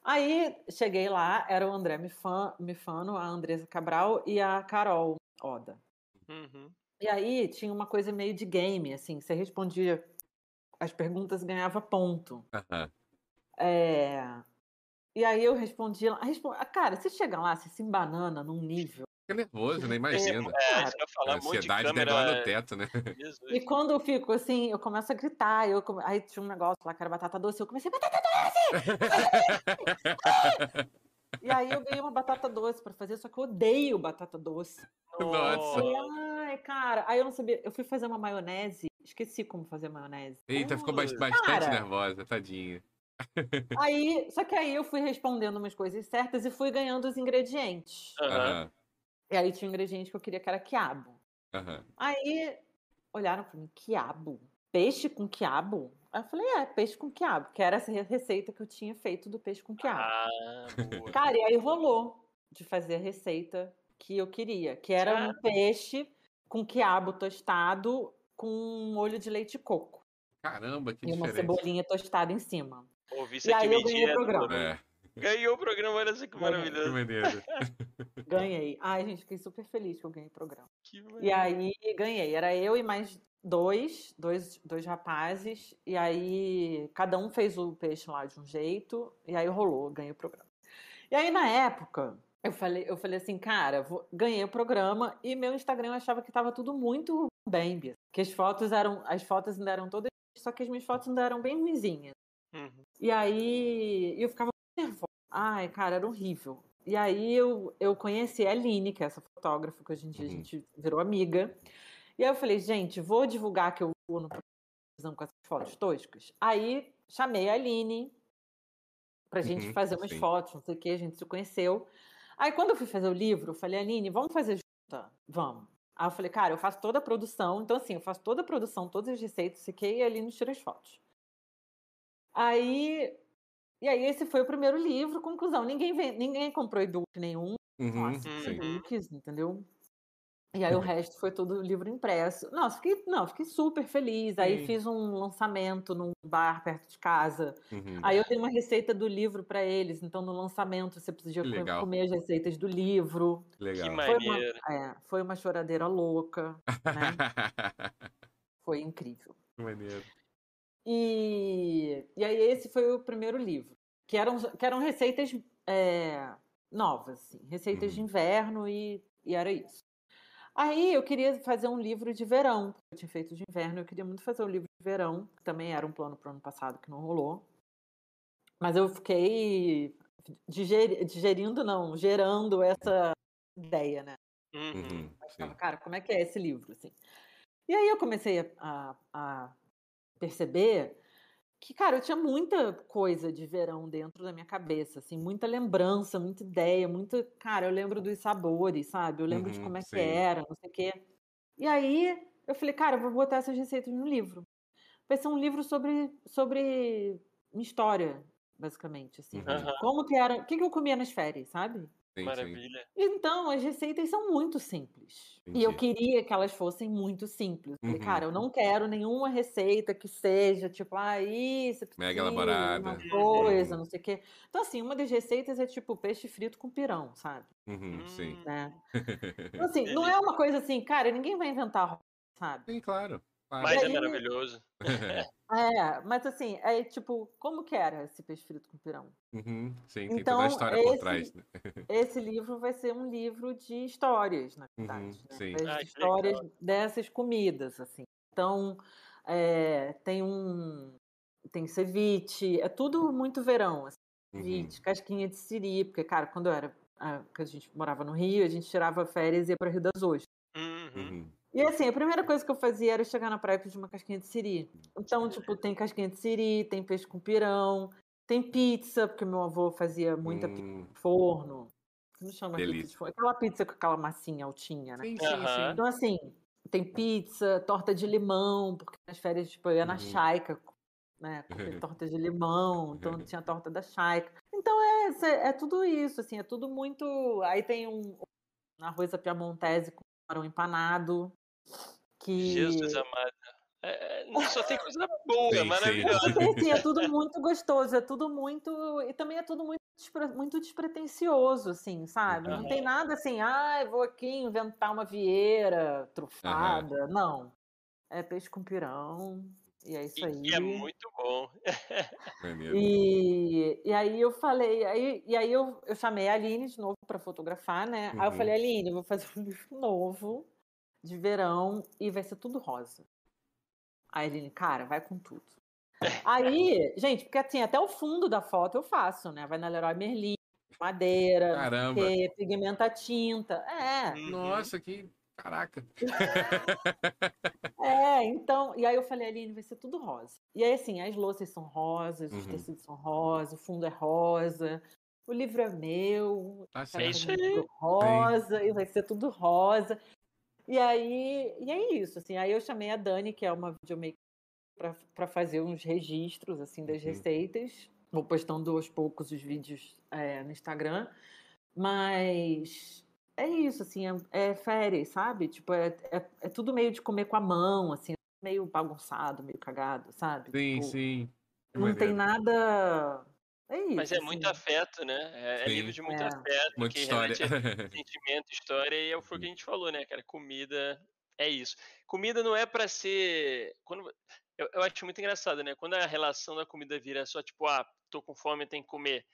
Aí cheguei lá, era o André Mifan- Mifano, a Andresa Cabral e a Carol Oda. Uhum. E aí tinha uma coisa meio de game, assim, você respondia as perguntas e ganhava ponto. Aham. É, E aí eu respondi, lá- respo- ah, cara, você chega lá, você se embanana num nível. Fica nervoso, né? Imagina. É, Cara, isso que eu ia A um monte de ansiedade câmera. degola no teto, né? Jesus. E quando eu fico assim, eu começo a gritar, eu come- aí tinha um negócio lá que era batata doce, eu comecei, batata doce! e aí eu ganhei uma batata doce pra fazer, só que eu odeio batata doce. Nossa. Ai, cara, aí eu não sabia, eu fui fazer uma maionese, esqueci como fazer maionese. Eita, ficou bastante Cara. nervosa, tadinha. Aí, só que aí eu fui respondendo umas coisas certas e fui ganhando os ingredientes. Aham. Aham, E aí tinha um ingrediente que eu queria que era quiabo. aham. Aí olharam pra mim, quiabo? Peixe com quiabo? Aí eu falei, é, peixe com quiabo, que era essa re- receita que eu tinha feito do peixe com quiabo. Ah. Cara, e aí rolou de fazer a receita que eu queria, que era um peixe com quiabo tostado com um molho de leite de coco Caramba, que e uma diferente. cebolinha tostada em cima. Ouvi isso E aqui aí eu ganhei o programa. É, Ganhou o programa, olha só que Ganhei. que maravilhoso. maneiro. Ganhei. Ai, gente, fiquei super feliz que eu ganhei o programa. Que E aí ganhei. Era eu e mais dois, dois, dois rapazes. E aí cada um fez o peixe lá de um jeito. E aí rolou, ganhei o programa. E aí na época, eu falei, eu falei assim, cara, vou- ganhei o programa e meu Instagram eu achava que tava tudo muito bem. Que as fotos eram, as fotos ainda eram todas, só que as minhas fotos ainda eram bem ruinzinhas. Uhum. E aí eu ficava nervosa. Ai, cara, era horrível. E aí eu, eu conheci a Aline, que é essa fotógrafa que hoje em dia a Uhum. gente virou amiga. E aí eu falei, gente, vou divulgar que eu vou no televisão com essas fotos toscas. Aí chamei a Aline pra gente Uhum, fazer umas sim. fotos, não sei o que, a gente se conheceu. Aí quando eu fui fazer o livro, eu falei, Aline, vamos fazer junta? Vamos. Aí eu falei, cara, eu faço toda a produção, então assim, eu faço toda a produção, todas as receitas, não sei o que, e a Aline tira as fotos. Aí. E aí, esse foi o primeiro livro. Conclusão: ninguém, vem, ninguém comprou e-book nenhum. Uhum, Nossa, sim. Uhum. e-books, entendeu? E aí o resto foi todo livro impresso. Nossa, fiquei, não, fiquei super feliz. Aí Sim. fiz um lançamento num bar perto de casa. Uhum. Aí eu dei uma receita do livro para eles. Então, no lançamento, você podia Que legal. comer as receitas do livro. Que Legal. Foi uma, maneiro. é, foi uma choradeira louca, né? Foi incrível. que maneiro. E, e aí esse foi o primeiro livro, que eram, que eram receitas é, novas, assim, receitas de Uhum. inverno e, e era isso. Aí eu queria fazer um livro de verão, eu tinha feito de inverno, eu queria muito fazer um livro de verão, que também era um plano para o ano passado que não rolou. Mas eu fiquei diger, digerindo, não, gerando essa ideia, né? Uhum, Tava, cara, como é que é esse livro, assim? E aí eu comecei a, a, a perceber que, cara, eu tinha muita coisa de verão dentro da minha cabeça, assim, muita lembrança, muita ideia, muito. Cara, eu lembro dos sabores, sabe? Eu lembro de Uhum, como é que sim. era, não sei o quê. E aí eu falei, cara, eu vou botar essas receitas no livro. Vai ser um livro sobre, sobre minha história, basicamente, assim. Uhum. Como que era. O que, que eu comia nas férias, sabe? Sim, sim. Maravilha. Então, as receitas são muito simples. E eu Entendi. queria que elas fossem muito simples. Uhum. cara, eu não quero nenhuma receita que seja tipo, ah, isso, Mega precisa, elaborada. uma coisa, Uhum. não sei o quê. Então, assim, uma das receitas é tipo peixe frito com pirão, sabe? Uhum, sim. Hum, Né? Então, assim, não é uma coisa assim, cara, ninguém vai inventar sabe? Sim, claro. Mas E é aí- maravilhoso. É, mas assim, é tipo, como que era esse peixe frito com pirão? Uhum, sim, tem Então, toda a história por esse- trás. né? Esse livro vai ser um livro de histórias, na Uhum, verdade. né? sim. Das Ah, histórias dessas comidas, assim. Então, é, tem um... Tem ceviche, é tudo muito verão, assim. Uhum, Ceviche, casquinha de siri, porque, cara, quando eu era... que a gente morava no Rio, a gente tirava férias e ia para Rio das Ostras. Uhum. Uhum. E assim, a primeira coisa que eu fazia era chegar na praia e pedir uma casquinha de siri. Então, tipo, tem casquinha de siri, tem peixe com pirão, tem pizza, porque meu avô fazia muita pizza Hum, no forno. Não chama pizza de forno. Aquela pizza com aquela massinha altinha, né? Sim, sim, Aham. sim. Então, assim, tem pizza, torta de limão, porque nas férias, tipo, eu ia na Uhum. Chaica, né? Comer torta de limão, então tinha torta da Chaica. Então, é, é, é tudo isso, assim, é tudo muito... Aí tem um, um arroz à piamontese com camarão empanado, que... Jesus amado. É, é, só tem coisa boa, Sim, sim. maravilhosa. Porque, assim, é tudo muito gostoso, é tudo muito. E também é tudo muito, despre- muito despretensioso, assim, sabe? Não tem nada assim, ah, eu vou aqui inventar uma vieira trufada. Não. É peixe com pirão. E é isso E, aí. e é muito bom. E, e aí eu falei, aí, e aí eu, eu chamei a Aline de novo para fotografar, né? Aí eu Uhum. falei, Aline, eu vou fazer um livro novo de verão e vai ser tudo rosa. Aí a Aline, cara, vai com tudo. Aí, gente, porque assim, até o fundo da foto eu faço, né? Vai na Leroy Merlin, madeira, Caramba. que pigmenta tinta. É, Uhum. Nossa, que. Caraca. é, então. E aí eu falei, Aline, vai ser tudo rosa. E aí, assim, as louças são rosas, os Uhum. tecidos são rosas, o fundo é rosa, o livro é meu, Tá livro rosa, e vai ser tudo rosa. E aí, e é isso, assim. Aí eu chamei a Dani, que é uma videomaker, para fazer uns registros, assim, das Uhum. receitas. Vou postando aos poucos os vídeos é, no Instagram. Mas é isso, assim, é, é férias, sabe? Tipo, é, é, é tudo meio de comer com a mão, assim, meio bagunçado, meio cagado, sabe? Sim, Tipo, sim. Que Não tem nada. É isso. Mas é muito assim. afeto, né? É, é Sim. livro de muito É. afeto, Muita que história. realmente é sentimento, história, e é o que a gente falou, né, cara? Comida é isso. Comida não é pra ser. Quando... Eu, eu acho muito engraçado, né? Quando a relação da comida vira só tipo, ah, tô com fome, tem que comer.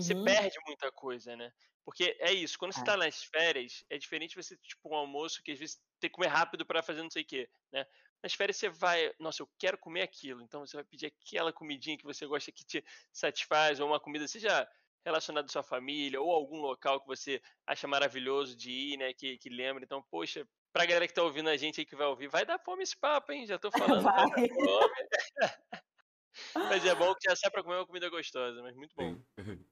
Você Uhum. perde muita coisa, né? Porque é isso, quando você É. tá nas férias, é diferente você, tipo, um almoço que às vezes tem que comer rápido pra fazer não sei o quê, né? Nas férias você vai, nossa, eu quero comer aquilo, então você vai pedir aquela comidinha que você gosta que te satisfaz, ou uma comida, seja relacionada à sua família, ou algum local que você acha maravilhoso de ir, né? Que, que lembra. Então, poxa, pra galera que tá ouvindo a gente aí que vai ouvir, vai dar fome esse papo, hein? Já tô falando, vai fome. Mas é bom que já sai pra comer uma comida gostosa, mas muito bom.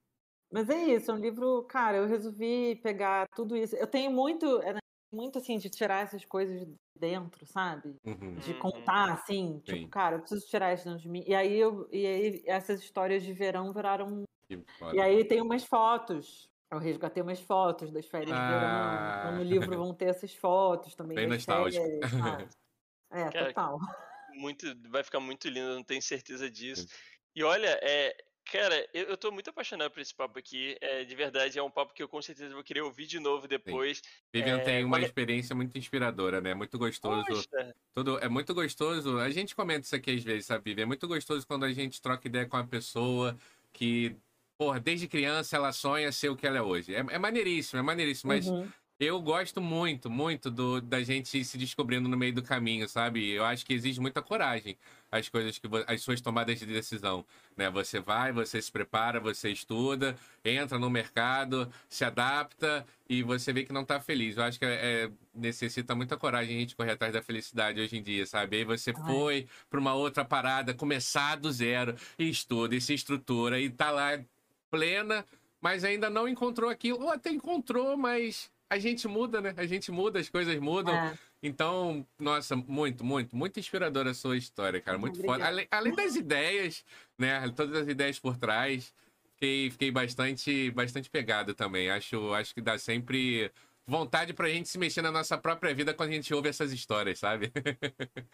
Mas é isso, é um livro, cara, eu resolvi pegar tudo isso. Eu tenho muito, é, né, muito assim, de tirar essas coisas de dentro, sabe? Uhum. De Uhum. contar, assim, Sim. tipo, cara, eu preciso tirar isso dentro de mim. E aí, eu, e aí essas histórias de verão viraram. E aí tem umas fotos. Eu resgatei umas fotos das férias de verão. Então Ah. no livro vão ter essas fotos também. Bem nostálgico. férias? É, Cara, total. muito, vai ficar muito lindo, eu não tenho certeza disso. E olha, é, cara, eu, eu tô muito apaixonado por esse papo aqui. É, de verdade, é um papo que eu com certeza vou querer ouvir de novo depois. Vivian É, tem uma olha- experiência muito inspiradora, né? Muito gostoso. Poxa, Tudo, é muito gostoso. A gente comenta isso aqui às vezes, sabe, Vivian? É muito gostoso quando a gente troca ideia com uma pessoa que, porra, desde criança ela sonha ser o que ela é hoje. É, é maneiríssimo, é maneiríssimo. Mas Uhum. eu gosto muito, muito do, da gente se descobrindo no meio do caminho, sabe? Eu acho que exige muita coragem. As coisas que as suas tomadas de decisão, né? Você vai, você se prepara, você estuda, entra no mercado, se adapta e você vê que não está feliz. Eu acho que é, é, necessita muita coragem a gente correr atrás da felicidade hoje em dia, sabe? Aí você Ai. foi para uma outra parada, começar do zero e estuda e se estrutura e tá lá plena, mas ainda não encontrou aquilo, ou até encontrou, mas a gente muda, né? A gente muda, as coisas mudam. É. Então, nossa, muito, muito, muito inspiradora a sua história, cara. Muito Obrigada. foda. Além, além, das ideias, né? Todas as ideias por trás. Fiquei, fiquei bastante, bastante pegado também. Acho, acho que dá sempre vontade pra gente se mexer na nossa própria vida quando a gente ouve essas histórias, sabe?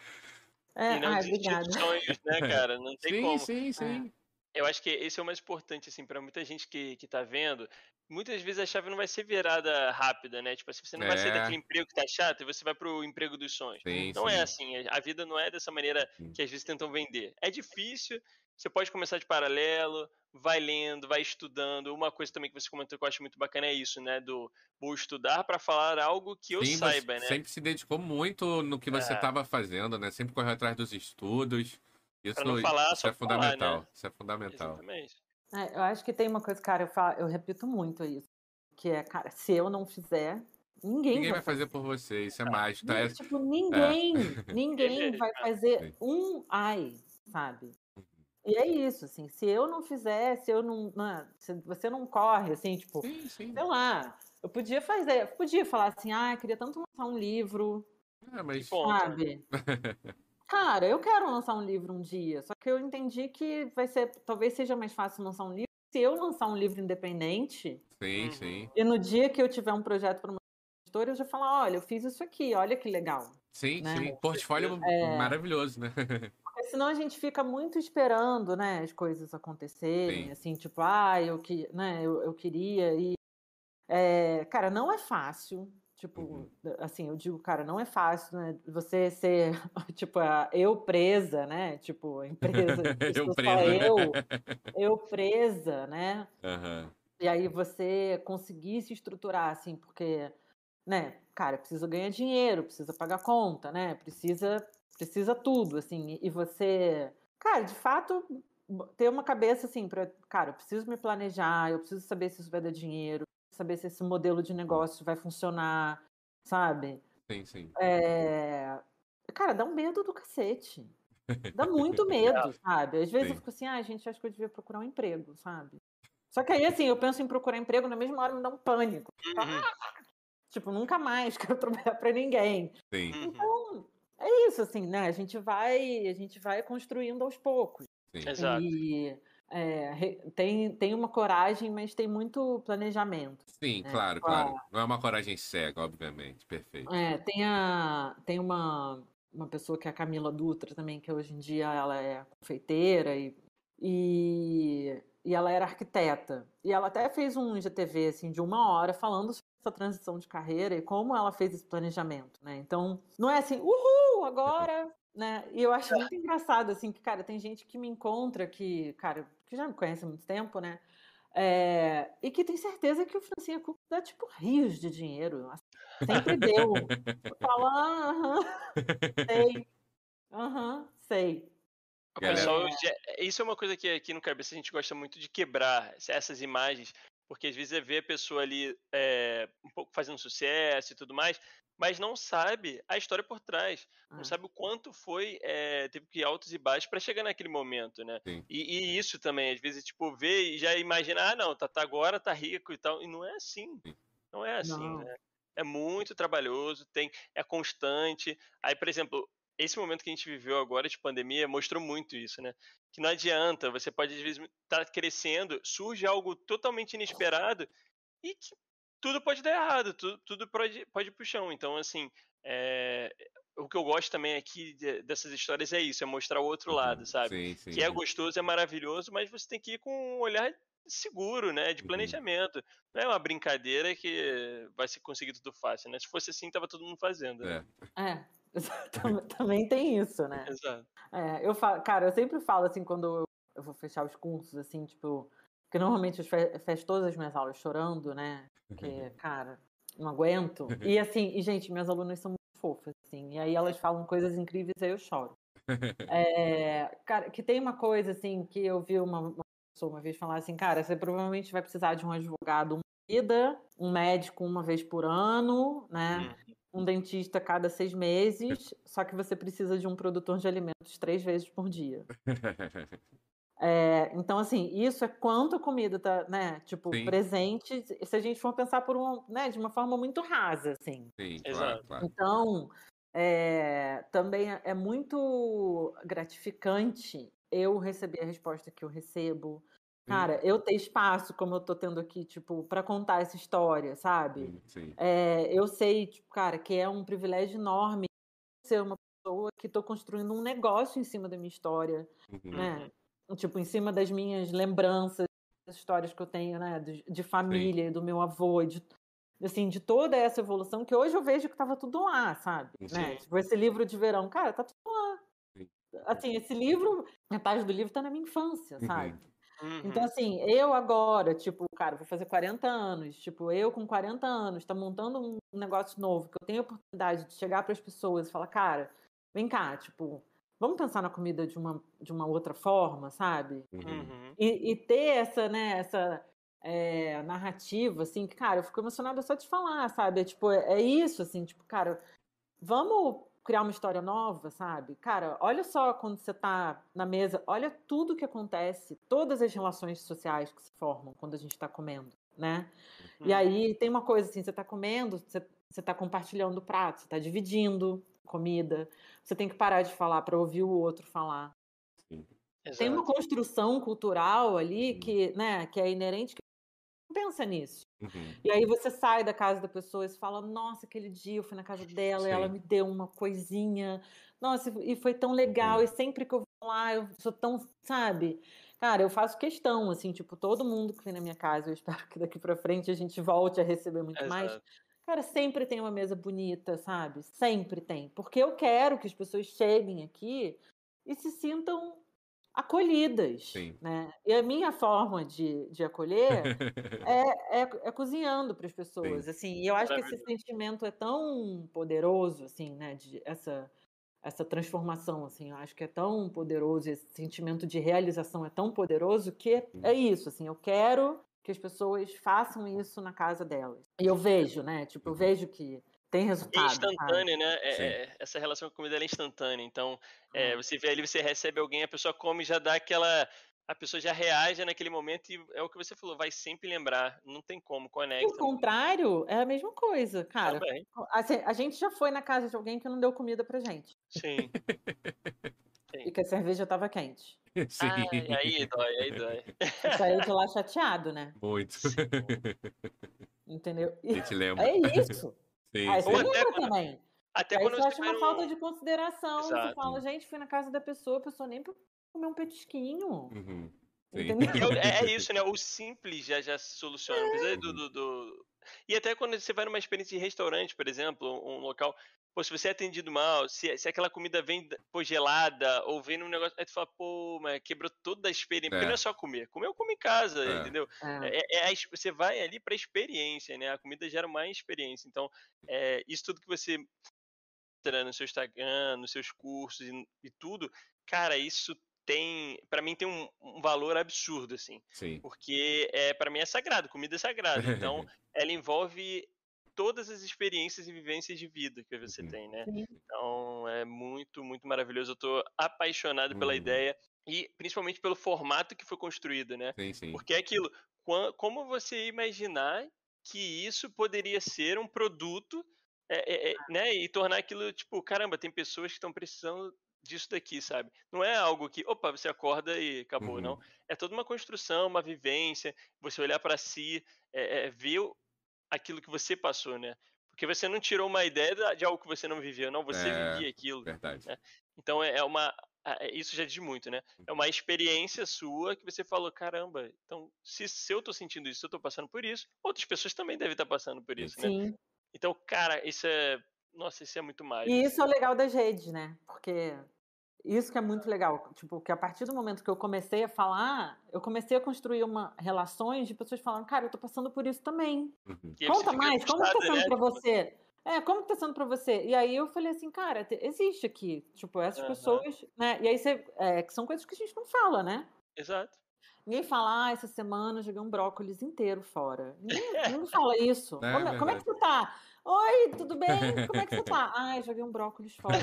É, e não ah, obrigada. sonhos, né, cara? Não tem sim, como. Sim, sim, sim. É. Eu acho que esse é o mais importante, assim, para muita gente que, que tá vendo muitas vezes a chave não vai ser virada rápida, né? Tipo assim, você não é. vai sair daquele emprego que tá chato e você vai pro emprego dos sonhos. Sim, não é sim. é assim, a vida não é dessa maneira que às vezes tentam vender. É difícil, você pode começar de paralelo, vai lendo, vai estudando. Uma coisa também que você comentou que eu acho muito bacana é isso, né? Do vou estudar para falar algo que eu Sim, saiba, né? Sempre se dedicou muito no que você estava é. fazendo, né? Sempre correu atrás dos estudos. Isso, não falar, isso é fundamental. Falar, né? Isso é fundamental. Exatamente. É, eu acho que tem uma coisa, cara, eu, falo, eu repito muito isso. Que é, cara, se eu não fizer, ninguém, ninguém vai fazer. por você. Isso é mágico, tá? Tipo, ninguém, é. ninguém vai fazer um ai, sabe? Uhum. E é isso, assim, se eu não fizer, se eu não. não né, se você não corre, assim, tipo, sim, sim. sei lá, eu podia fazer, podia falar assim, ah, queria tanto lançar um livro. É, mas. Sabe? Cara, eu quero lançar um livro um dia, só que eu entendi que vai ser, talvez seja mais fácil lançar um livro se eu lançar um livro independente. Sim, sim. E no dia que eu tiver um projeto para uma editora, eu já falar, olha, eu fiz isso aqui, olha que legal. Sim, né? sim. Portfólio é... maravilhoso, né? Porque senão a gente fica muito esperando, né, as coisas acontecerem, sim. assim, tipo, ah, eu que, né, eu, eu queria e é, cara, não é fácil. Tipo, uhum. assim, eu digo, cara, não é fácil, né? Você ser, tipo, a eu presa, né? Tipo, a empresa, eu presa. eu, eu presa, né? Uhum. E aí você conseguir se estruturar, assim, porque, né, cara, precisa ganhar dinheiro, precisa pagar conta, né? Precisa, precisa tudo, assim. E você, cara, de fato, ter uma cabeça assim, para, cara, eu preciso me planejar, eu preciso saber se isso vai dar dinheiro, saber se esse modelo de negócio vai funcionar, sabe? Sim, sim. É... Cara, dá um medo do cacete. Dá muito medo, sabe? Às vezes sim. eu fico assim, ah, gente, acho que eu devia procurar um emprego, sabe? Só que aí, assim, eu penso em procurar emprego, na mesma hora me dá um pânico. Uhum. Tipo, nunca mais quero trabalhar para ninguém. Sim. Então, é isso, assim, né? A gente vai, a gente vai construindo aos poucos. Sim. Exato. E é, tem, tem uma coragem, mas tem muito planejamento. Sim, né? claro, claro. Não é uma coragem cega, obviamente. Perfeito. É, tem, a, tem uma, uma pessoa que é a Camila Dutra também, que hoje em dia ela é confeiteira e, e, e ela era arquiteta. E ela até fez um GTV assim, de uma hora falando sobre essa transição de carreira e como ela fez esse planejamento. Né? Então, não é assim, uhul, agora né? E eu acho muito engraçado, assim, que, cara, tem gente que me encontra que, cara, que já me conhece há muito tempo, né? É, e que tem certeza que o Francisco dá, tipo, rios de dinheiro. Sempre deu. Fala, aham, sei. Aham, sei. pessoal, isso é uma coisa que aqui no Cabeça a gente gosta muito de quebrar essas imagens, porque às vezes é ver a pessoa ali é, um pouco fazendo sucesso e tudo mais, mas não sabe a história por trás. Ah. Não sabe o quanto foi, é, teve que ir altos e baixos para chegar naquele momento, né? E, e, isso também, às vezes, tipo, vê e já imagina, ah, não, tá, tá agora, tá rico e tal. E não é assim. Não é assim, não. né? É muito trabalhoso, tem, é constante. Aí, por exemplo, esse momento que a gente viveu agora de pandemia mostrou muito isso, né? Que não adianta, você pode às vezes estar tá crescendo, surge algo totalmente inesperado e que tudo pode dar errado, tudo, tudo pode, pode ir pro chão. Então, assim, é, o que eu gosto também aqui dessas histórias é isso, é mostrar o outro uhum. lado, sabe? Sim, sim, que é gostoso, é maravilhoso, mas você tem que ir com um olhar seguro, né? De uhum. planejamento. Uhum. Não é uma brincadeira que vai se conseguir tudo fácil, né? Se fosse assim, tava todo mundo fazendo. Né? É. é. Também tem isso, né? Exato. É, eu falo, cara, eu sempre falo assim, quando eu vou fechar os cursos, assim, tipo, porque normalmente eu fecho todas as minhas aulas chorando, né? Porque, cara, não aguento. E assim, e gente, minhas alunas são muito fofas, assim. E aí elas falam coisas incríveis, aí eu choro. É, cara, que tem uma coisa assim que eu vi uma, uma pessoa uma vez falar assim, cara, você provavelmente vai precisar de um advogado uma vida, um médico uma vez por ano, né? Uhum. Um dentista cada seis meses, só que você precisa de um produtor de alimentos três vezes por dia. É, então, assim, isso é quanto a comida tá, né, tipo, Sim. presente, se a gente for pensar por um, né, de uma forma muito rasa, assim. Sim, claro, claro. Então, é, também é, é muito gratificante eu receber a resposta que eu recebo. Cara, eu ter espaço, como eu tô tendo aqui, tipo, para contar essa história, sabe? Sim. É, eu sei, tipo, cara, que é um privilégio enorme ser uma pessoa que tô construindo um negócio em cima da minha história, uhum. né? Tipo, em cima das minhas lembranças, das histórias que eu tenho, né? De, de família, Sim. do meu avô, de, assim, de toda essa evolução, que hoje eu vejo que estava tudo lá, sabe? Né? Tipo, esse livro de verão, cara, tá tudo lá. Sim. Assim, esse livro, metade do livro tá na minha infância, uhum. sabe? Uhum. Então, assim, eu agora, tipo, cara, vou fazer 40 anos, tipo, eu com 40 anos, tá montando um negócio novo, que eu tenho a oportunidade de chegar para as pessoas e falar, cara, vem cá, tipo, vamos pensar na comida de uma, de uma outra forma, sabe? Uhum. E, e, ter essa, né, essa é, narrativa, assim, que, cara, eu fico emocionada só de falar, sabe? É, tipo, é, isso, assim, tipo, cara, vamos criar uma história nova, sabe? Cara, olha só quando você tá na mesa, olha tudo que acontece, todas as relações sociais que se formam quando a gente está comendo, né? Uhum. E aí tem uma coisa assim, você está comendo, você, você tá compartilhando o prato, você está dividindo comida, você tem que parar de falar para ouvir o outro falar. Sim. Tem uma construção cultural ali uhum. que, né, que é inerente, que pensa nisso. Uhum. E aí você sai da casa da pessoa e fala, nossa, aquele dia eu fui na casa dela Sim. e ela me deu uma coisinha. Nossa, e foi tão legal. Uhum. E sempre que eu vou lá, eu sou tão, sabe? Cara, eu faço questão, assim, tipo, todo mundo que vem na minha casa, eu espero que daqui para frente a gente volte a receber muito Exato. mais. Cara, sempre tem uma mesa bonita, sabe? Sempre tem. Porque eu quero que as pessoas cheguem aqui e se sintam acolhidas. Sim. Né? E a minha forma de, de acolher é, é, é, cozinhando para as pessoas. Sim. Assim, e eu acho que esse sentimento é tão poderoso, assim, né? De essa, essa transformação, assim, eu acho que é tão poderoso, esse sentimento de realização é tão poderoso que é, é isso, assim, eu quero que as pessoas façam isso na casa delas. E eu vejo, né? Tipo, eu uhum. vejo que tem resultado. É instantâneo, né? É, é, essa relação com a comida é instantânea. Então, é, você vê ali, você recebe alguém, a pessoa come e já dá aquela. A pessoa já reage naquele momento e é o que você falou, vai sempre lembrar. Não tem como, conecta. O contrário, é a mesma coisa, cara. Também. Assim, a gente já foi na casa de alguém que não deu comida pra gente. Sim. E que a cerveja tava quente. Sim. Ah, aí dói, aí dói. Saiu de lá chateado, né? Muito. Entendeu? A gente lembra. É isso. Sim, Aí você lembra também. Até Aí quando você acha uma um... falta de consideração. Exato. Você fala, gente, fui na casa da pessoa, a pessoa nem pra comer um petisquinho. Uhum. É, é, isso, né? O simples já, já se soluciona. É. Do, do, do, E até quando você vai numa experiência de restaurante, por exemplo, um local. Pô, se você é atendido mal, se, se aquela comida vem pô, gelada, ou vem num negócio. Aí tu fala, pô, mas quebrou toda a experiência. É. Porque não é só comer. Comer eu como em casa, é. entendeu? É. é. é você vai ali pra experiência, né? A comida gera mais experiência. Então, isso tudo que você no seu Instagram, nos seus cursos e, e tudo, cara, isso tem, para mim tem um, um, valor absurdo assim. Sim. Porque é para mim é sagrado, comida é sagrada. Então, ela envolve todas as experiências e vivências de vida que você uhum. tem, né? Sim. Então, é muito, muito maravilhoso. Eu tô apaixonado uhum. pela ideia e principalmente pelo formato que foi construído, né? Sim, sim. Porque é aquilo, como você imaginar que isso poderia ser um produto é, é, é, né, e tornar aquilo tipo, caramba, tem pessoas que estão precisando disso daqui, sabe? Não é algo que, opa, você acorda e acabou, uhum. não. É toda uma construção, uma vivência, você olhar para si, é, é, ver aquilo que você passou, né? Porque você não tirou uma ideia de algo que você não vivia, não, você é, vivia aquilo. Verdade. Né? Então é, é uma. Isso já diz muito, né? É uma experiência sua que você falou, caramba, então se, se eu tô sentindo isso, se eu tô passando por isso, outras pessoas também devem estar passando por isso, né? Sim. né? Então, cara, isso é. Nossa, isso é muito mais. E isso é o legal das redes, né? Porque isso que é muito legal, tipo, que a partir do momento que eu comecei a falar, eu comecei a construir uma relações de pessoas falando, cara, eu tô passando por isso também. Uhum. Conta mais, como está sendo né? para você? É, como que tá sendo pra você? E aí eu falei assim, cara, te- existe aqui, tipo, essas Aham. pessoas, né? E aí você, é, que são coisas que a gente não fala, né? Exato. Ninguém fala, ah, essa semana eu joguei um brócolis inteiro fora. Ninguém, ninguém fala isso. É como, como é que você tá? Oi, tudo bem? Como é que você tá? Ah, eu joguei um brócolis fora.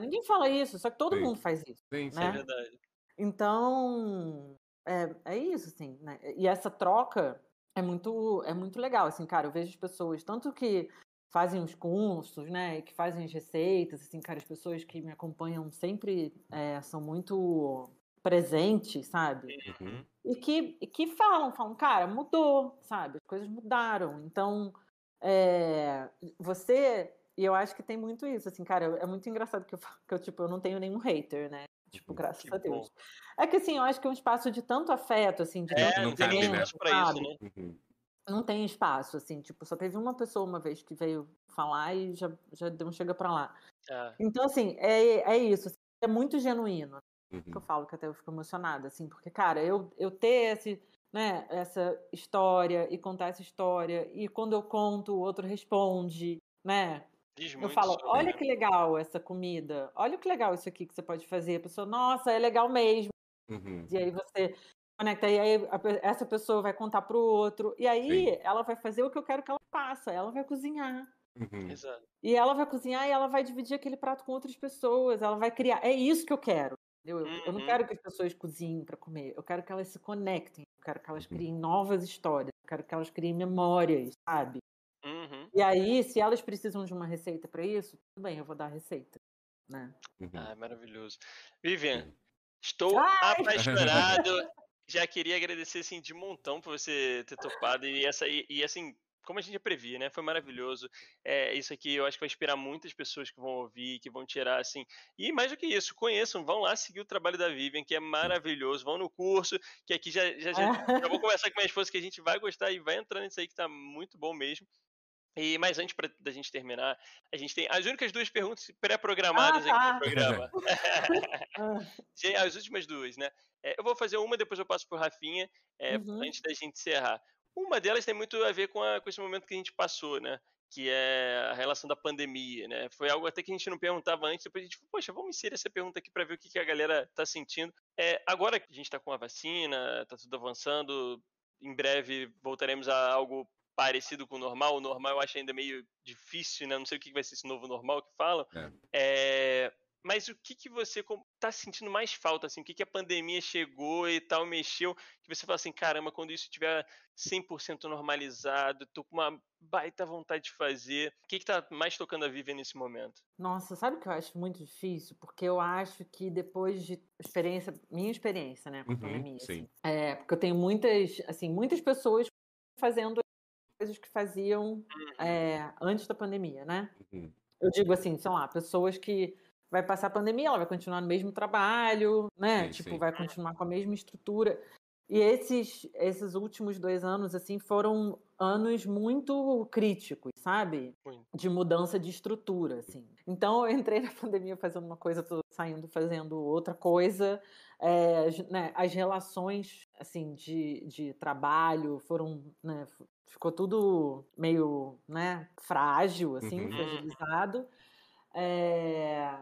Ninguém fala isso, só que todo Sim. mundo faz isso. Sim, sim. né? É verdade. Então, é, é isso, assim, né? E essa troca é muito, é muito legal, assim, cara, eu vejo as pessoas, tanto que fazem os cursos, né, e que fazem as receitas, assim, cara, as pessoas que me acompanham sempre é, são muito presentes, sabe? Uhum. E que, que falam, falam, cara, mudou, sabe? As coisas mudaram. Então, é, você, e eu acho que tem muito isso, assim, cara, é muito engraçado que eu, falo que eu tipo, eu não tenho nenhum hater, né? Tipo, graças Que a Deus. bom. É que assim, eu acho que é um espaço de tanto afeto, assim, de É, tanto não tem espaço pra isso, né? Uhum. Não tem espaço, assim, tipo, só teve uma pessoa uma vez que veio falar e já, já deu um chega pra lá. Ah, Então, assim, é, é isso, assim, é muito genuíno, que eu Uhum. falo que até eu fico emocionada, assim, porque, cara, eu, eu ter esse, né, essa história e contar essa história, e quando eu conto, o outro responde, né? diz Eu falo, sobre, olha né? que legal essa comida, olha que legal isso aqui que você pode fazer. A pessoa, nossa, é legal mesmo. Uhum. E aí você conecta, e aí a essa pessoa vai contar pro outro, e aí Sim. ela vai fazer o que eu quero que ela faça, ela vai cozinhar. Uhum. Exato. E ela vai cozinhar e ela vai dividir aquele prato com outras pessoas, ela vai criar. É isso que eu quero. Eu, eu não Uhum. quero que as pessoas cozinhem para comer, eu quero que elas se conectem, eu quero que elas Uhum. criem novas histórias, eu quero que elas criem memórias, sabe? Uhum. E aí, se elas precisam de uma receita para isso, tudo bem, eu vou dar a receita, né? Uhum. Ah, maravilhoso. Vivian, estou Ai! apaixonado. Já queria agradecer assim de montão por você ter topado e essa e, e, assim, como a gente já previa, né? Foi maravilhoso. É, isso aqui eu acho que vai inspirar muitas pessoas que vão ouvir, que vão tirar assim. E mais do que isso, conheçam, vão lá seguir o trabalho da Vivian, que é maravilhoso. Vão no curso, que aqui já já, já, já vou conversar com minha esposa que a gente vai gostar e vai entrando nisso aí que tá muito bom mesmo. E mas antes pra, da gente terminar, a gente tem as únicas duas perguntas pré-programadas Ah, tá. aqui no programa. Ah, As últimas duas, né? É, eu vou fazer uma, depois eu passo pro Rafinha, é, Uhum. antes da gente encerrar. Uma delas tem muito a ver com, a- com esse momento que a gente passou, né? Que é a relação da pandemia, né? Foi algo até que a gente não perguntava antes, depois a gente falou, poxa, vamos inserir essa pergunta aqui para ver o que, que a galera tá sentindo. É, agora que a gente tá com a vacina, tá tudo avançando, em breve voltaremos a algo parecido com o normal. O normal eu acho ainda meio difícil, né? Não sei o que vai ser esse novo normal que falam. É, mas o que, que você com- tá sentindo mais falta, assim? O que, que a pandemia chegou e tal, mexeu, que você fala assim, caramba, quando isso estiver 100% normalizado, tô com uma baita vontade de fazer. O que que tá mais tocando a Vivian nesse momento? Nossa, sabe o que eu acho muito difícil? Porque eu acho que depois de experiência, minha experiência, né, com a Uhum, pandemia, sim. assim, é, porque eu tenho muitas, assim, muitas pessoas fazendo coisas que faziam é, antes da pandemia, né? Uhum. Eu digo assim, sei lá, pessoas que vai passar a pandemia, ela vai continuar no mesmo trabalho, né? Sim, tipo, sim. vai continuar com a mesma estrutura. E esses, esses últimos dois anos, assim, foram anos muito críticos, sabe? De mudança de estrutura, assim. Então, eu entrei na pandemia fazendo uma coisa, tô saindo fazendo outra coisa. É, as- né, as relações, assim, de, de trabalho foram, né, ficou tudo meio, né, frágil, assim, Uhum. fragilizado. É,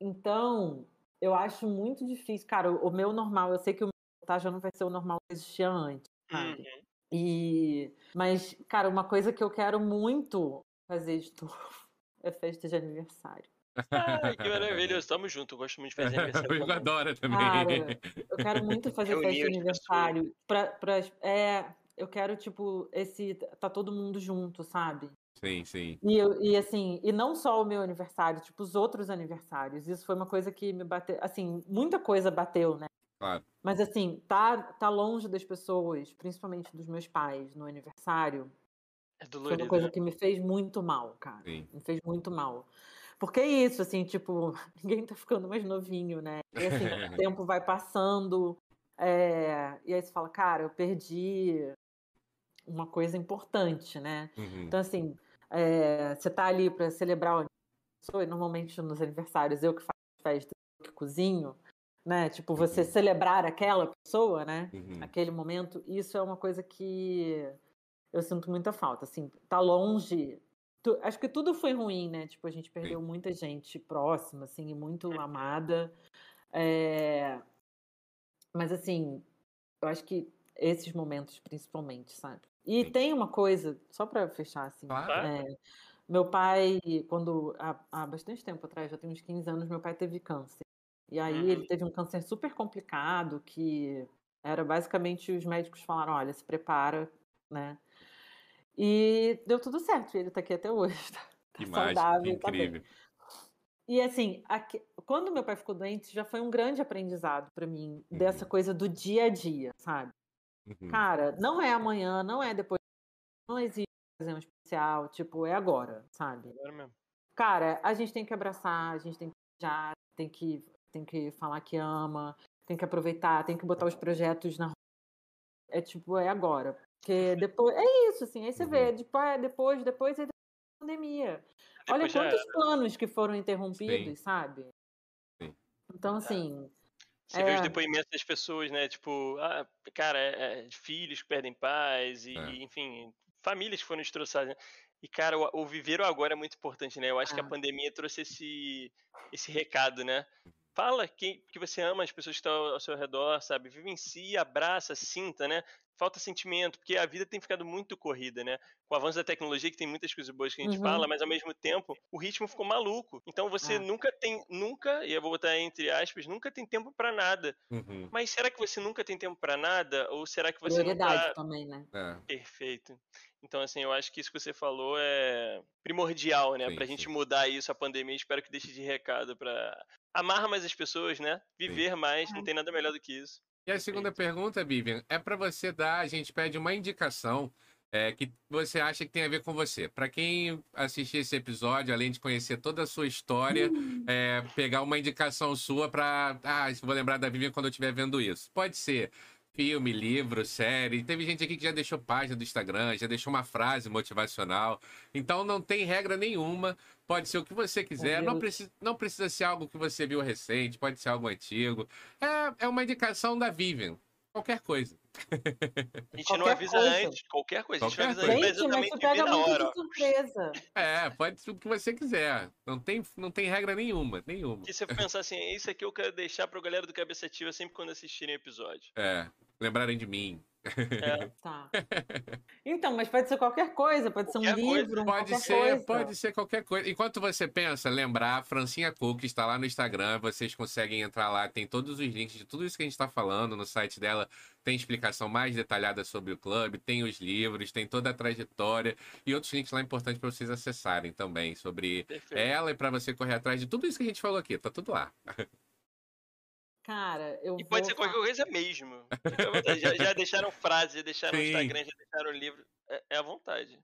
então, eu acho muito difícil. Cara, o, o meu normal, eu sei que o meu tá, já não vai ser o normal que existia antes, sabe? Uhum. E, mas, cara, uma coisa que eu quero muito fazer de novo é festa de aniversário. Ai, que maravilhoso. Tamo junto, eu gosto muito de fazer aniversário. O Igor também. adora também. Cara, eu quero muito fazer Reunir festa de aniversário. Pra, pra, é, eu quero, tipo, esse. Tá todo mundo junto, sabe? Sim, sim. E, eu, e assim, e não só o meu aniversário, tipo, os outros aniversários. Isso foi uma coisa que me bateu. Assim, muita coisa bateu, né? Claro. Mas assim, tá, tá longe das pessoas, principalmente dos meus pais, no aniversário. É Foi dolorido. uma coisa né? que me fez muito mal, cara. Sim. Me fez muito mal. Porque é isso, assim, tipo, ninguém tá ficando mais novinho, né? E assim, o tempo vai passando. é, E aí você fala, cara, eu perdi uma coisa importante, né? Uhum. Então, assim, é, você tá ali para celebrar o aniversário, e normalmente nos aniversários eu que faço festa, eu que cozinho, né? Tipo, você Uhum. celebrar aquela pessoa, né? Uhum. Aquele momento, isso é uma coisa que eu sinto muita falta, assim, tá longe tu, acho que tudo foi ruim, né? Tipo, a gente perdeu muita gente próxima, assim, e muito uhum. amada. É... Mas, assim, eu acho que esses momentos, principalmente, sabe? E tem uma coisa, só para fechar, assim. Claro. É, meu pai, quando há, há, bastante tempo atrás, já tem uns 15 anos, meu pai teve câncer. E aí uhum. ele teve um câncer super complicado, que era basicamente os médicos falaram, olha, se prepara, né? E deu tudo certo, ele tá aqui até hoje, tá, tá saudável, incrível. tá. E assim, aqui, quando meu pai ficou doente, já foi um grande aprendizado para mim, uhum. dessa coisa do dia a dia, sabe? Uhum. Cara, não é amanhã, não é depois, não existe fazer um especial, tipo, é agora, sabe? Agora mesmo. Cara, a gente tem que abraçar, a gente tem que já, tem que, tem que falar que ama, tem que aproveitar, tem que botar os projetos na é tipo, é agora. Porque depois. É isso, assim. Aí você uhum. vê, depois, depois, depois é pandemia. Olha depois quantos já... planos que foram interrompidos, Sim. sabe? Sim. Então, assim. Você é... vê os depoimentos das pessoas, né? Tipo, ah, cara, é, é, filhos que perdem pais, e, é. enfim, famílias que foram destroçadas. Né? E, cara, o, o, viver o agora é muito importante, né? Eu acho que a ah. pandemia trouxe esse, esse recado, né? Fala quem, que você ama as pessoas que estão ao seu redor, sabe? Vivencie, abraça, sinta, né? Falta sentimento, porque a vida tem ficado muito corrida, né? Com o avanço da tecnologia, que tem muitas coisas boas que a gente uhum. fala, mas ao mesmo tempo o ritmo ficou maluco. Então você ah. nunca tem, nunca, e eu vou botar entre aspas, nunca tem tempo para nada. Uhum. Mas será que você nunca tem tempo para nada? Ou será que você Prioridade não tá... também, né? É. Perfeito. Então, assim, eu acho que isso que você falou é primordial, né? Sim, pra sim. gente mudar isso, a pandemia. Espero que deixe de recado pra amar mais as pessoas, né? Viver sim. mais, não é. tem nada melhor do que isso. E a segunda pergunta, Vivian, é para você dar, a gente pede uma indicação é, que você acha que tem a ver com você. Para quem assistir esse episódio, além de conhecer toda a sua história, é, pegar uma indicação sua para. Ah, vou lembrar da Vivian quando eu estiver vendo isso. Pode ser filme, livro, série. Teve gente aqui que já deixou página do Instagram, já deixou uma frase motivacional. Então não tem regra nenhuma. Pode ser o que você quiser. Não precisa, não precisa ser algo que você viu recente, pode ser algo antigo. É, é uma indicação da Vivian. Qualquer coisa. A gente qualquer não avisa coisa. antes, qualquer coisa. Qualquer a gente não avisa antes, mas exatamente pega na hora. De surpresa. É, pode ser o que você quiser. Não tem, não tem regra nenhuma, nenhuma. E se você pensar assim, isso aqui eu quero deixar pra galera do Cabeça Ativa sempre quando assistirem o episódio. É, lembrarem de mim. É. Tá. Então, mas pode ser qualquer coisa, pode qualquer ser um coisa. livro, pode ser, coisa. pode ser qualquer coisa. Enquanto você pensa, lembrar, Francinha Cook está lá no Instagram, vocês conseguem entrar lá, tem todos os links de tudo isso que a gente está falando no site dela, tem explicação mais detalhada sobre o clube, tem os livros, tem toda a trajetória e outros links lá importantes para vocês acessarem também sobre Perfeito. ela e para você correr atrás de tudo isso que a gente falou aqui, tá tudo lá. Cara, eu E pode ser qualquer coisa mesmo. já, já, deixaram frase, já deixaram Sim. Instagram, já deixaram livro. É, é à vontade.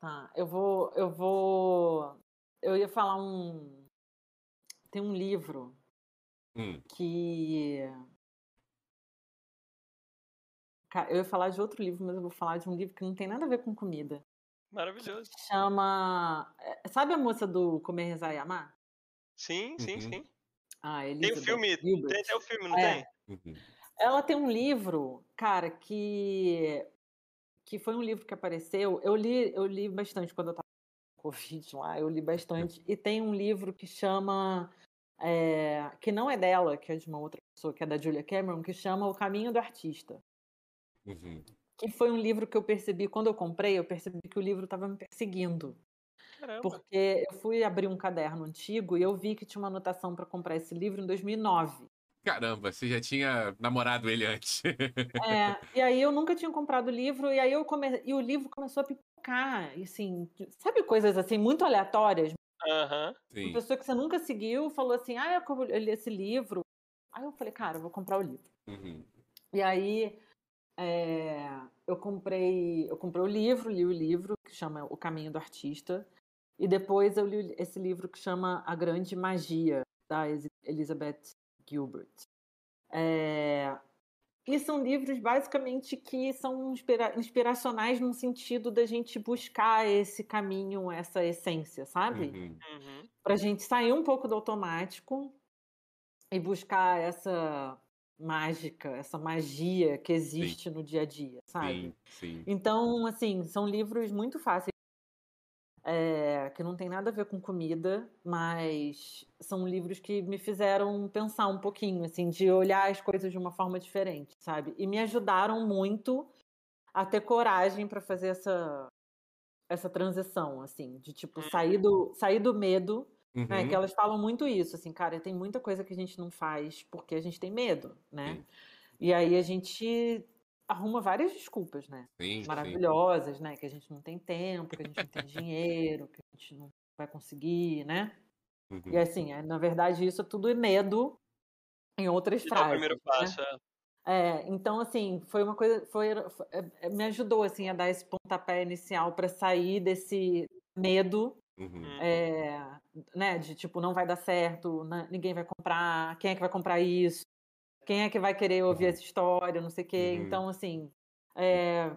Tá, eu vou. Eu vou. Eu ia falar um. Tem um livro hum. que. Eu ia falar de outro livro, mas eu vou falar de um livro que não tem nada a ver com comida. Maravilhoso. Chama. Eh, sabe a moça do Comer, Rezar e Amar? Sim, sim, uhum. sim. Ah, tem o filme, Gilbert. tem até o filme, não é. tem? Uhum. Ela tem um livro, cara, que que foi um livro que apareceu. Eu li, eu li bastante quando eu estava com Covid lá, eu li bastante. E tem um livro que chama é, que não é dela, que é de uma outra pessoa, que é da Julia Cameron, que chama O Caminho do Artista. Uhum. Que foi um livro que eu percebi, quando eu comprei, eu percebi que o livro estava me perseguindo. Caramba. Porque eu fui abrir um caderno antigo e eu vi que tinha uma anotação para comprar esse livro em 2009. Caramba, você já tinha namorado ele antes. É, e aí eu nunca tinha comprado o livro, e aí eu come... e o livro começou a pipocar, e assim, sabe coisas assim, muito aleatórias? Aham. Uhum. Uma pessoa que você nunca seguiu falou assim, ah, eu li esse livro. Aí eu falei, cara, eu vou comprar o livro. Uhum. E aí é, eu comprei, eu comprei o livro, li o livro, que chama O Caminho do Artista. E depois eu li esse livro que chama A Grande Magia, da Elizabeth Gilbert. É... E são livros basicamente que são inspira inspiracionais no sentido da gente buscar esse caminho, essa essência, sabe? Uhum. Uhum. Para a gente sair um pouco do automático e buscar essa mágica, essa magia que existe sim. no dia a dia, sabe? Sim, sim. Então, assim, são livros muito fáceis é, que não tem nada a ver com comida, mas são livros que me fizeram pensar um pouquinho, assim, de olhar as coisas de uma forma diferente, sabe? E me ajudaram muito a ter coragem para fazer essa essa transição, assim, de tipo sair Uhum. do sair do medo, né? Que Uhum. elas falam muito isso, assim, cara, tem muita coisa que a gente não faz porque a gente tem medo, né? Sim. E aí a gente arruma várias desculpas, né? Sim, sim. Maravilhosas, né? Que a gente não tem tempo, que a gente não tem dinheiro, que a gente não vai conseguir, né? Uhum. E assim, é, na verdade, isso tudo é medo em outras E dá o frases. primeiro né? passo. é. É, então, assim, foi uma coisa, foi, é, me ajudou, assim, a dar esse pontapé inicial para sair desse medo, Uhum. Hum. é, né, de tipo, não vai dar certo, né, ninguém vai comprar, quem é que vai comprar isso? Quem é que vai querer ouvir Uhum. essa história, não sei o quê. Uhum. Então, assim, é,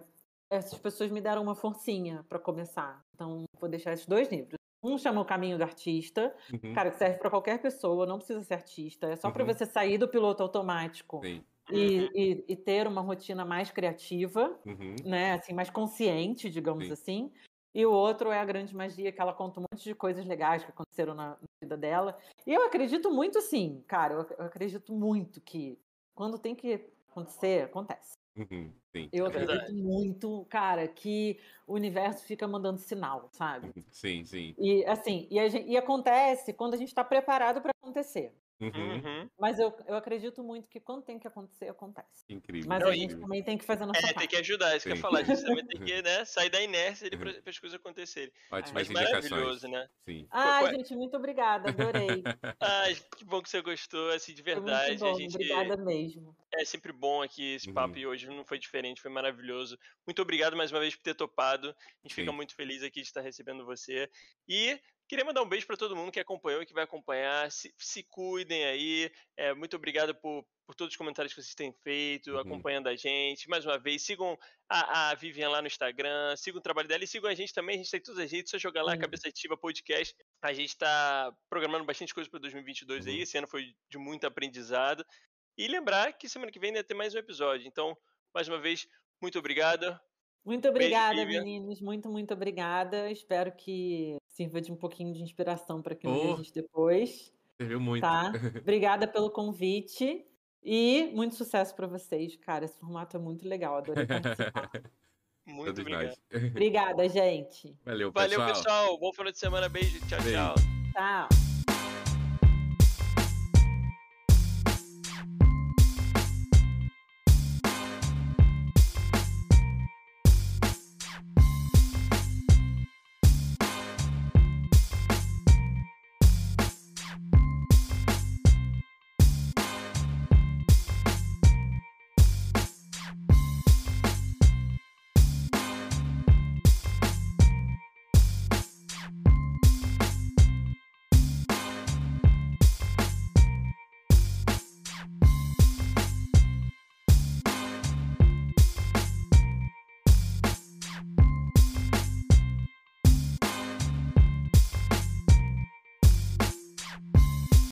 essas pessoas me deram uma forcinha para começar. Então, vou deixar esses dois livros. Um chama O Caminho do Artista, Uhum. cara, que serve para qualquer pessoa, não precisa ser artista, é só para Uhum. você sair do piloto automático Sim. e, Uhum. e- e ter uma rotina mais criativa, Uhum. né? Assim, mais consciente, digamos Sim. assim. E o outro é a grande magia, que ela conta um monte de coisas legais que aconteceram na, na vida dela. E eu acredito muito, sim, cara, eu, eu acredito muito que quando tem que acontecer, acontece. Uhum. Sim. Eu É verdade. acredito muito, cara, que o universo fica mandando sinal, sabe? Uhum. Sim, sim. E assim, e, a gen- e acontece quando a gente está preparado para acontecer. Uhum. Uhum. Mas eu, eu acredito muito que quando tem que acontecer, acontece. Incrível. Mas a gente também tem que fazer a nossa É, tem parte. que ajudar, isso que eu ia falar. A gente também tem que né, sair da inércia ali para Uhum. as coisas acontecerem. Ótimas Mas indicações. maravilhoso, né? Sim. Ai, Qual- gente, muito obrigada, adorei. Ai, que bom que você gostou, assim, de verdade. muito bom, a gente obrigada mesmo. é sempre bom aqui esse papo Uhum. e hoje não foi diferente, foi maravilhoso. Muito obrigado mais uma vez por ter topado. A gente fica Sim. muito feliz aqui de estar recebendo você. E queria mandar um beijo para todo mundo que acompanhou e que vai acompanhar. Se, se cuidem aí. É, muito obrigado por, por todos os comentários que vocês têm feito, Uhum. acompanhando a gente. Mais uma vez, sigam a, a Vivian lá no Instagram, sigam o trabalho dela e sigam a gente também. A gente tem todas as redes, só jogar lá Sim. Cabeça Ativa Podcast. A gente está programando bastante coisa para 2022 aí. Uhum. Esse ano foi de muito aprendizado. E lembrar que semana que vem vai ter mais um episódio. Então, mais uma vez, muito obrigado. Muito obrigada, Vivian. meninos. Muito, muito obrigada. Espero que sirva de um pouquinho de inspiração para quem Oh. a gente depois, Serviu muito. tá? Obrigada pelo convite e muito sucesso para vocês, cara. Esse formato é muito legal, adorei participar. Muito obrigado. Obrigada, gente. Valeu, Valeu, pessoal. pessoal. Bom final de semana. Beijo. Tchau, Beijo. tchau. Tchau.